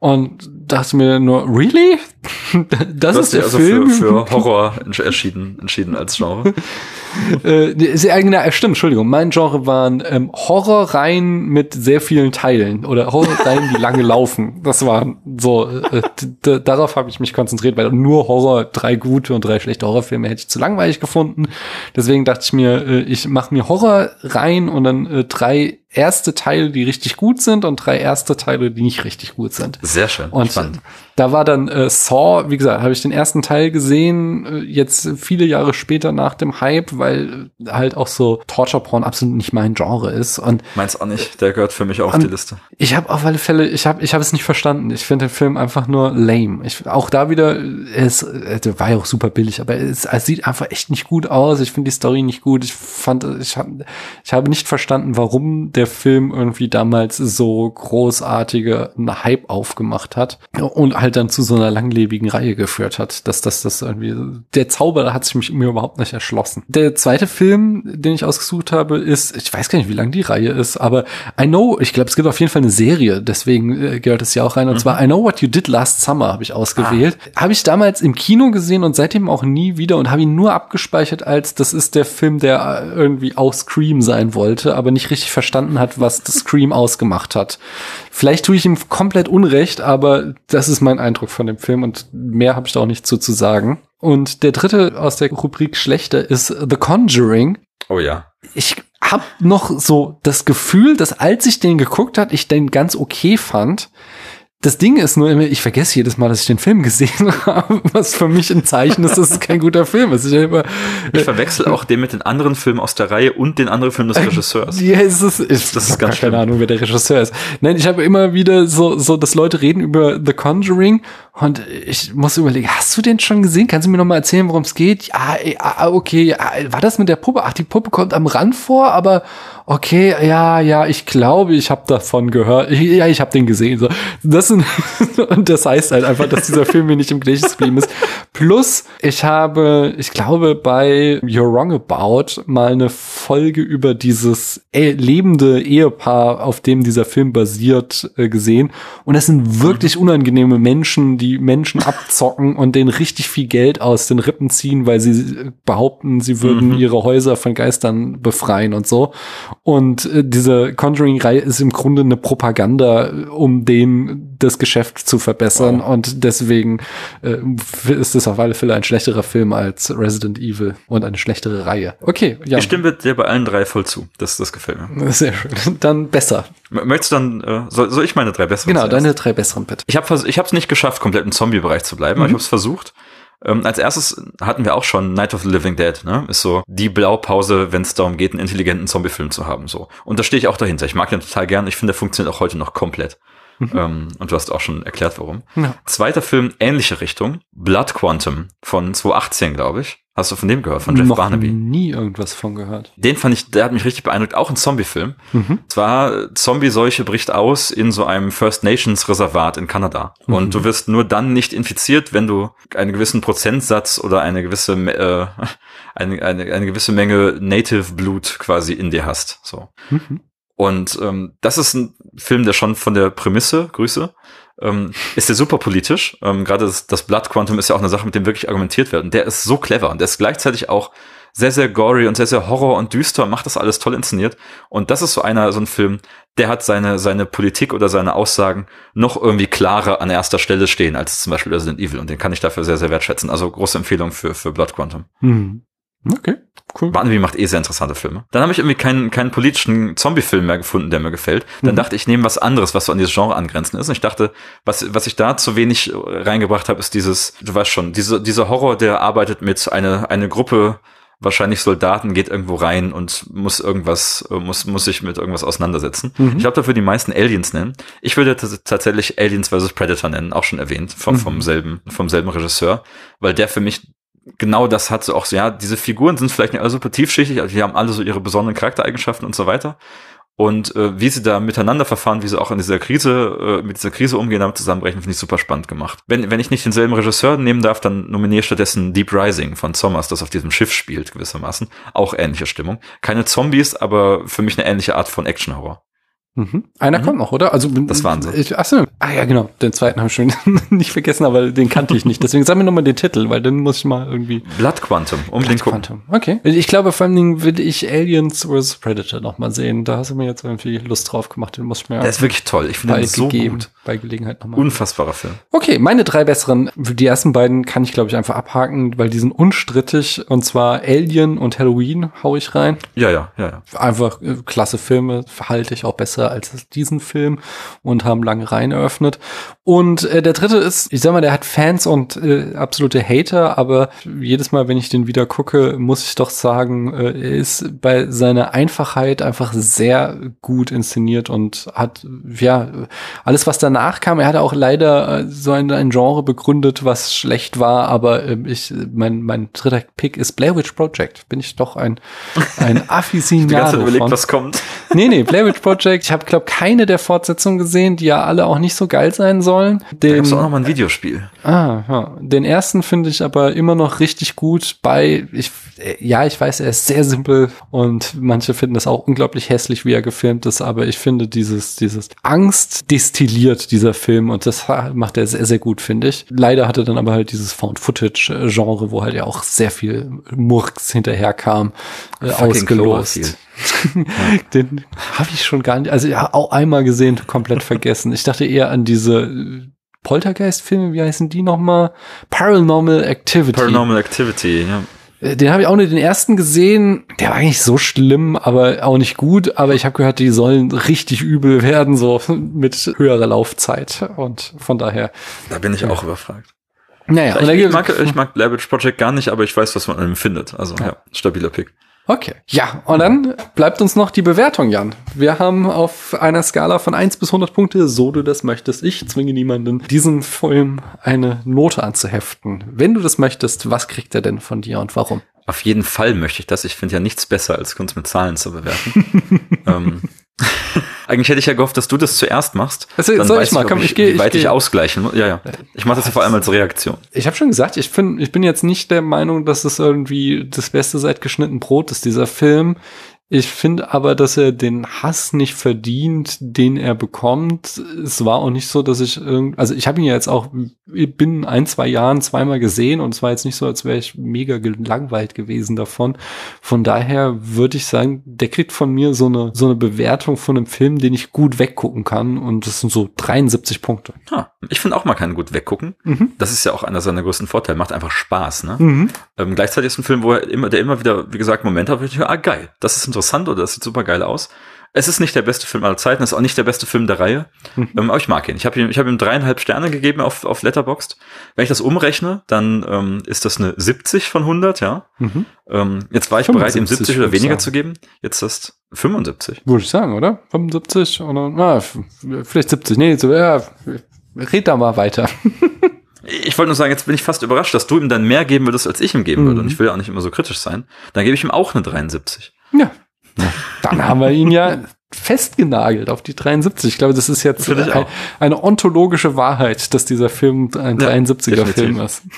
und dachte mir nur, really? [LAUGHS] Das ist der also Film? Für, für Horror entschieden, entschieden als Genre. [LAUGHS] äh, sehr, äh, stimmt, Entschuldigung. Mein Genre waren ähm, Horrorreihen mit sehr vielen Teilen oder Horrorreihen, die lange laufen. Das war so, äh, darauf habe ich mich konzentriert, weil nur Horror, drei gute und drei schlechte Horrorfilme hätte ich zu langweilig gefunden. Deswegen dachte ich mir, äh, ich mache mir Horrorreihen und dann äh, drei erste Teile, die richtig gut sind und drei erste Teile, die nicht richtig gut sind. Sehr schön. Und spannend. Da war dann äh, Saw, wie gesagt, habe ich den ersten Teil gesehen, äh, jetzt viele Jahre später nach dem Hype, weil äh, halt auch so Torture Porn absolut nicht mein Genre ist. Und meins auch nicht. Der gehört für mich auch auf die Liste. Ich habe auf alle Fälle, ich habe, ich habe es nicht verstanden. Ich finde den Film einfach nur lame. Ich, auch da wieder, es, es war ja auch super billig, aber es, es sieht einfach echt nicht gut aus. Ich finde die Story nicht gut. Ich fand, ich habe, ich habe nicht verstanden, warum der Film irgendwie damals so großartige Hype aufgemacht hat und halt dann zu so einer langlebigen Reihe geführt hat, dass das das irgendwie der Zauber hat sich mich mir überhaupt nicht erschlossen. Der zweite Film, den ich ausgesucht habe, ist ich weiß gar nicht, wie lang die Reihe ist, aber I know, ich glaube, es gibt auf jeden Fall eine Serie, deswegen äh, gehört es ja auch rein und mhm. zwar I Know What You Did Last Summer habe ich ausgewählt. Ah. Habe ich damals im Kino gesehen und seitdem auch nie wieder und habe ihn nur abgespeichert als das ist der Film, der irgendwie auch Scream sein wollte, aber nicht richtig verstanden hat, was das Scream ausgemacht hat. Vielleicht tue ich ihm komplett Unrecht, aber das ist mein Eindruck von dem Film und mehr habe ich da auch nicht zu, zu sagen. Und der dritte aus der Rubrik schlechter ist The Conjuring. Oh ja. Ich habe noch so das Gefühl, dass als ich den geguckt hat, ich den ganz okay fand. Das Ding ist nur immer, ich vergesse jedes Mal, dass ich den Film gesehen [LAUGHS] habe, was für mich ein Zeichen ist, dass es kein guter Film ist. Ich, immer, ich verwechsel auch den mit den anderen Filmen aus der Reihe und den anderen Filmen des äh, Regisseurs. Ja, es ist, ich, das ist ganz keine Ahnung, wer der Regisseur ist. Nein, ich habe immer wieder so, so, dass Leute reden über The Conjuring und ich muss überlegen, hast du den schon gesehen? Kannst du mir noch mal erzählen, worum es geht? Ja, ah, okay, war das mit der Puppe? Ach, die Puppe kommt am Rand vor, aber okay, ja, ja, ich glaube, ich habe davon gehört. Ich, ja, ich habe den gesehen. So. Das sind, [LAUGHS] und das heißt halt einfach, dass dieser Film mir nicht im Gedächtnis geblieben ist. Plus, ich habe, ich glaube, bei You're Wrong About mal eine Folge über dieses äh, lebende Ehepaar, auf dem dieser Film basiert, äh, gesehen. Und das sind wirklich mhm. unangenehme Menschen, die Menschen [LAUGHS] abzocken und denen richtig viel Geld aus den Rippen ziehen, weil sie behaupten, sie würden mhm. ihre Häuser von Geistern befreien und so. Und äh, diese Conjuring-Reihe ist im Grunde eine Propaganda, um den das Geschäft zu verbessern. Wow. Und deswegen äh, ist es auf alle Fälle ein schlechterer Film als Resident Evil und eine schlechtere Reihe. Okay, ja. Ich stimme dir bei allen drei voll zu. Das, das gefällt mir. Sehr schön. Dann besser. Möchtest du dann, äh, soll, soll ich meine drei besseren Genau, deine drei besseren bitte. Ich habe ich es nicht geschafft, komplett im Zombie-Bereich zu bleiben, aber ich habe es versucht. Ähm, als erstes hatten wir auch schon Night of the Living Dead, ne? Ist so die Blaupause, wenn es darum geht, einen intelligenten Zombie-Film zu haben. So. Und da stehe ich auch dahinter. Ich mag den total gern. Ich finde, der funktioniert auch heute noch komplett. Ähm, und du hast auch schon erklärt, warum. Ja. Zweiter Film, ähnliche Richtung. Blood Quantum von 2018, glaube ich. Hast du von dem gehört? Von Jeff Noch Barnaby. nie irgendwas von gehört. Den fand ich, der hat mich richtig beeindruckt. Auch ein Zombie-Film. Mhm. Zwar Zombie-Seuche bricht aus in so einem First Nations Reservat in Kanada. Mhm. Und du wirst nur dann nicht infiziert, wenn du einen gewissen Prozentsatz oder eine gewisse, äh, [LAUGHS] eine, eine, eine gewisse Menge Native Blut quasi in dir hast. So. Mhm. Und ähm, das ist ein Film, der schon von der Prämisse, Grüße, ähm, ist der super politisch. Ähm, Gerade das, das Blood Quantum ist ja auch eine Sache, mit dem wirklich argumentiert wird. Und der ist so clever und der ist gleichzeitig auch sehr, sehr gory und sehr, sehr horror und düster, macht das alles toll inszeniert. Und das ist so einer, so ein Film, der hat seine, seine Politik oder seine Aussagen noch irgendwie klarer an erster Stelle stehen als zum Beispiel Resident Evil. Und den kann ich dafür sehr, sehr wertschätzen. Also große Empfehlung für, für Blood Quantum. Mhm. Okay, cool. Barnaby macht eh sehr interessante Filme. Dann habe ich irgendwie keinen, keinen politischen Zombie-Film mehr gefunden, der mir gefällt. Dann Mhm. dachte ich, nehme was anderes, was so an dieses Genre angrenzend ist. Und ich dachte, was, was ich da zu wenig reingebracht habe, ist dieses, du weißt schon, diese, dieser Horror, der arbeitet mit eine, eine Gruppe, wahrscheinlich Soldaten, geht irgendwo rein und muss irgendwas, muss, muss sich mit irgendwas auseinandersetzen. Mhm. Ich glaube, dafür die meisten Aliens nennen. Ich würde tats- tatsächlich Aliens vs. Predator nennen, auch schon erwähnt, vom, Mhm. vom selben, vom selben Regisseur, weil der für mich genau das hat so auch so, ja, diese Figuren sind vielleicht nicht alle super tiefschichtig, also die haben alle so ihre besonderen Charaktereigenschaften und so weiter. Und äh, wie sie da miteinander verfahren, wie sie auch in dieser Krise, äh, mit dieser Krise umgehen, damit zusammenbrechen, finde ich super spannend gemacht. Wenn, wenn ich nicht denselben Regisseur nehmen darf, dann nominiere ich stattdessen Deep Rising von Sommers, das auf diesem Schiff spielt, gewissermaßen. Auch ähnliche Stimmung. Keine Zombies, aber für mich eine ähnliche Art von Action-Horror. Mhm. Einer Mhm. kommt noch, oder? Also Das waren sie. Ich, achso, ah ja, genau. Den zweiten habe ich schon [LAUGHS] nicht vergessen, aber den kannte ich nicht. Deswegen sag mir nochmal den Titel, weil den muss ich mal irgendwie. Blood Quantum, unbedingt gucken. Quantum. Okay. Ich glaube, vor allen Dingen will ich Aliens vs. Predator noch mal sehen. Da hast du mir jetzt irgendwie Lust drauf gemacht. Den muss ich mir Der ist wirklich toll. Ich finde den so gegeben, gut. bei Gelegenheit nochmal. Unfassbarer Film. Okay, meine drei besseren. Die ersten beiden kann ich, glaube ich, einfach abhaken, weil die sind unstrittig. Und zwar Alien und Halloween hau ich rein. Ja, ja, ja, ja. Einfach äh, klasse Filme, halte ich auch besser als diesen Film und haben lange Reihen eröffnet. Und äh, der dritte ist, ich sag mal, der hat Fans und äh, absolute Hater, aber jedes Mal, wenn ich den wieder gucke, muss ich doch sagen, äh, er ist bei seiner Einfachheit einfach sehr gut inszeniert und hat, ja, alles, was danach kam, er hatte auch leider äh, so ein, ein Genre begründet, was schlecht war, aber äh, ich, mein, mein dritter Pick ist Blair Witch Project. Bin ich doch ein, ein [LAUGHS] Die ganze Afficionado Zeit überlegt, von. was kommt. Nee, nee, Blair Witch Project. Ich habe, glaube keine der Fortsetzungen gesehen, die ja alle auch nicht so geil sein sollen. Da Den, gibt's auch noch mal ein Videospiel. ah, ja. Den ersten finde ich aber immer noch richtig gut bei, ich, äh, ja, ich weiß, er ist sehr simpel und manche finden das auch unglaublich hässlich, wie er gefilmt ist, aber ich finde dieses, dieses Angst destilliert dieser Film und das macht er sehr, sehr gut, finde ich. Leider hatte dann aber halt dieses Found-Footage-Genre, wo halt ja auch sehr viel Murks hinterherkam, äh, ausgelost. [LAUGHS] Den habe ich schon gar nicht, also ja, auch einmal gesehen, komplett vergessen. Ich dachte eher an diese äh, Poltergeist-Filme, wie heißen die nochmal? Paranormal Activity. Paranormal Activity, ja. Äh, Den habe ich auch nur den ersten gesehen. Der war eigentlich so schlimm, aber auch nicht gut. Aber ich habe gehört, die sollen richtig übel werden, so [LAUGHS] mit höherer Laufzeit. Und von daher, Da bin ich auch überfragt. naja. Ich, ich, mag, ich mag Witch Project gar nicht, aber ich weiß, was man an ihm findet. Also, ja, stabiler Pick. Okay. Ja, und dann bleibt uns noch die Bewertung, Jan. Wir haben auf einer Skala von 1 bis 100 Punkte, so du das möchtest. Ich zwinge niemanden, diesem Film eine Note anzuheften. Wenn du das möchtest, was kriegt er denn von dir und warum? Auf jeden Fall möchte ich das. Ich finde ja nichts besser, als Kunst mit Zahlen zu bewerten. [LAUGHS] ähm, [LAUGHS] eigentlich hätte ich ja gehofft, dass du das zuerst machst. Also, Dann soll weiß ich mal? ob Komm, ich geh- wie weit ich ich, ausgleichen muss. Ja, ja. Ich mache das ja vor allem als Reaktion. Ich habe schon gesagt, ich, find, ich bin jetzt nicht der Meinung, dass es irgendwie das Beste seit geschnitten Brot ist, dieser Film. Ich finde aber, dass er den Hass nicht verdient, den er bekommt. Es war auch nicht so, dass ich irgend, also ich habe ihn ja jetzt auch bin ein, zwei Jahren zweimal gesehen und es war jetzt nicht so, als wäre ich mega gelangweilt gewesen davon. Von daher würde ich sagen, der kriegt von mir so eine, so eine Bewertung von einem Film, den ich gut weggucken kann und das sind so 73 Punkte. Ha, ich finde auch, man kann gut weggucken. Mhm. Das ist ja auch einer seiner größten Vorteile. Macht einfach Spaß, ne? Mhm. Ähm, gleichzeitig ist ein Film, wo er immer, der immer wieder, wie gesagt, Momente hat, wo ich denke, ah, geil, das ist interessant oder das sieht super geil aus. Es ist nicht der beste Film aller Zeiten, es ist auch nicht der beste Film der Reihe, Mhm. ähm, aber ich mag ihn. Ich habe ihm, ich hab ihm dreieinhalb Sterne gegeben auf, auf Letterboxd. Wenn ich das umrechne, dann ähm, ist das eine 70 von 100, ja. Mhm. Ähm, jetzt war ich bereit, ihm 75 70 oder würde weniger sagen. zu geben. Jetzt ist das 75. Würde ich sagen, oder? 75 oder, na, vielleicht 70. Nee, so, ja, red da mal weiter. [LAUGHS] Ich wollte nur sagen, jetzt bin ich fast überrascht, dass du ihm dann mehr geben würdest, als ich ihm geben würde. Mhm. Und ich will ja auch nicht immer so kritisch sein. Dann gebe ich ihm auch eine 73. Ja. Dann haben wir ihn ja festgenagelt auf die 73. Ich glaube, das ist jetzt ein, eine ontologische Wahrheit, dass dieser Film ein Ja, 73er definitiv. Film ist. [LAUGHS]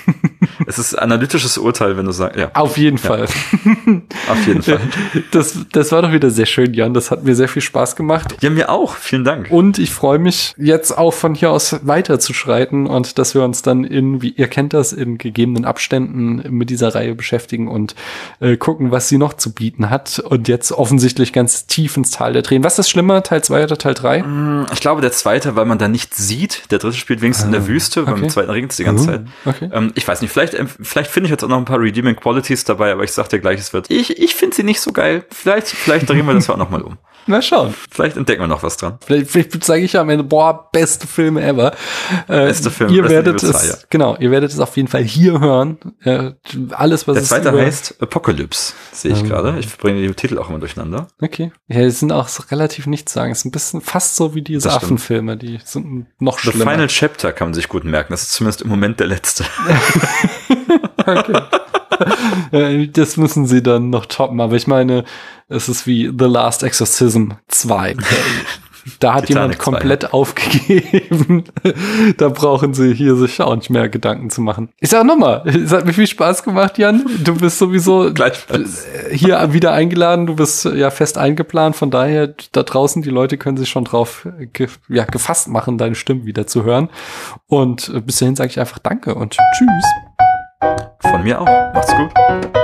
Es ist analytisches Urteil, wenn du sagst, ja, Auf jeden Fall. [LAUGHS] auf jeden Fall. [LAUGHS] Das, das war doch wieder sehr schön, Jan. Das hat mir sehr viel Spaß gemacht. Ja, mir auch. Vielen Dank. Und ich freue mich jetzt auch von hier aus weiterzuschreiten und dass wir uns dann in, wie ihr kennt das, in gegebenen Abständen mit dieser Reihe beschäftigen und äh, gucken, was sie noch zu bieten hat. Und jetzt offensichtlich ganz tief ins Tal der Tränen. Was ist schlimmer, Teil 2 oder Teil 3? Mm, Ich glaube, der zweite, weil man da nicht sieht. Der dritte spielt wenigstens in der Wüste, weil okay. im zweiten regnet es die ganze Zeit. Okay. Ähm, ich weiß nicht, vielleicht, vielleicht finde ich jetzt auch noch ein paar Redeeming Qualities dabei, aber ich sag dir gleich, es wird. Ich, ich finde sie nicht so geil. Vielleicht, vielleicht drehen wir das auch noch mal um. [LAUGHS] Na schauen. Vielleicht entdecken wir noch was dran. Vielleicht, vielleicht sage ich am Ende, boah, beste Filme ever. Äh, Beste Film, ihr Resident werdet es, 2, ja. genau, ihr werdet es auf jeden Fall hier hören. Äh, alles, was Der zweite über- heißt Apocalypse, sehe ich Ähm. gerade. Ich bringe die Titel auch immer durcheinander. Okay. Ja, die sind auch relativ nichts sagen. Es ist ein bisschen fast so wie diese. Affenfilme, die sind noch The schlimmer. Final Chapter kann man sich gut merken. Das ist zumindest im Moment der letzte. [LAUGHS] Okay. [LAUGHS] Das müssen sie dann noch toppen. Aber ich meine, es ist wie The Last Exorcism 2. Da hat Titanic jemand 2. komplett aufgegeben. [LAUGHS] da brauchen sie hier sich auch nicht mehr Gedanken zu machen. Ich sag nochmal, es hat mir viel Spaß gemacht, Jan. Du bist sowieso hier wieder eingeladen. Du bist ja fest eingeplant. Von daher, da draußen, die Leute können sich schon drauf ge ja, gefasst machen, deine Stimme wieder zu hören. Und bis dahin sage ich einfach Danke und Tschüss. Von mir auch. Macht's gut.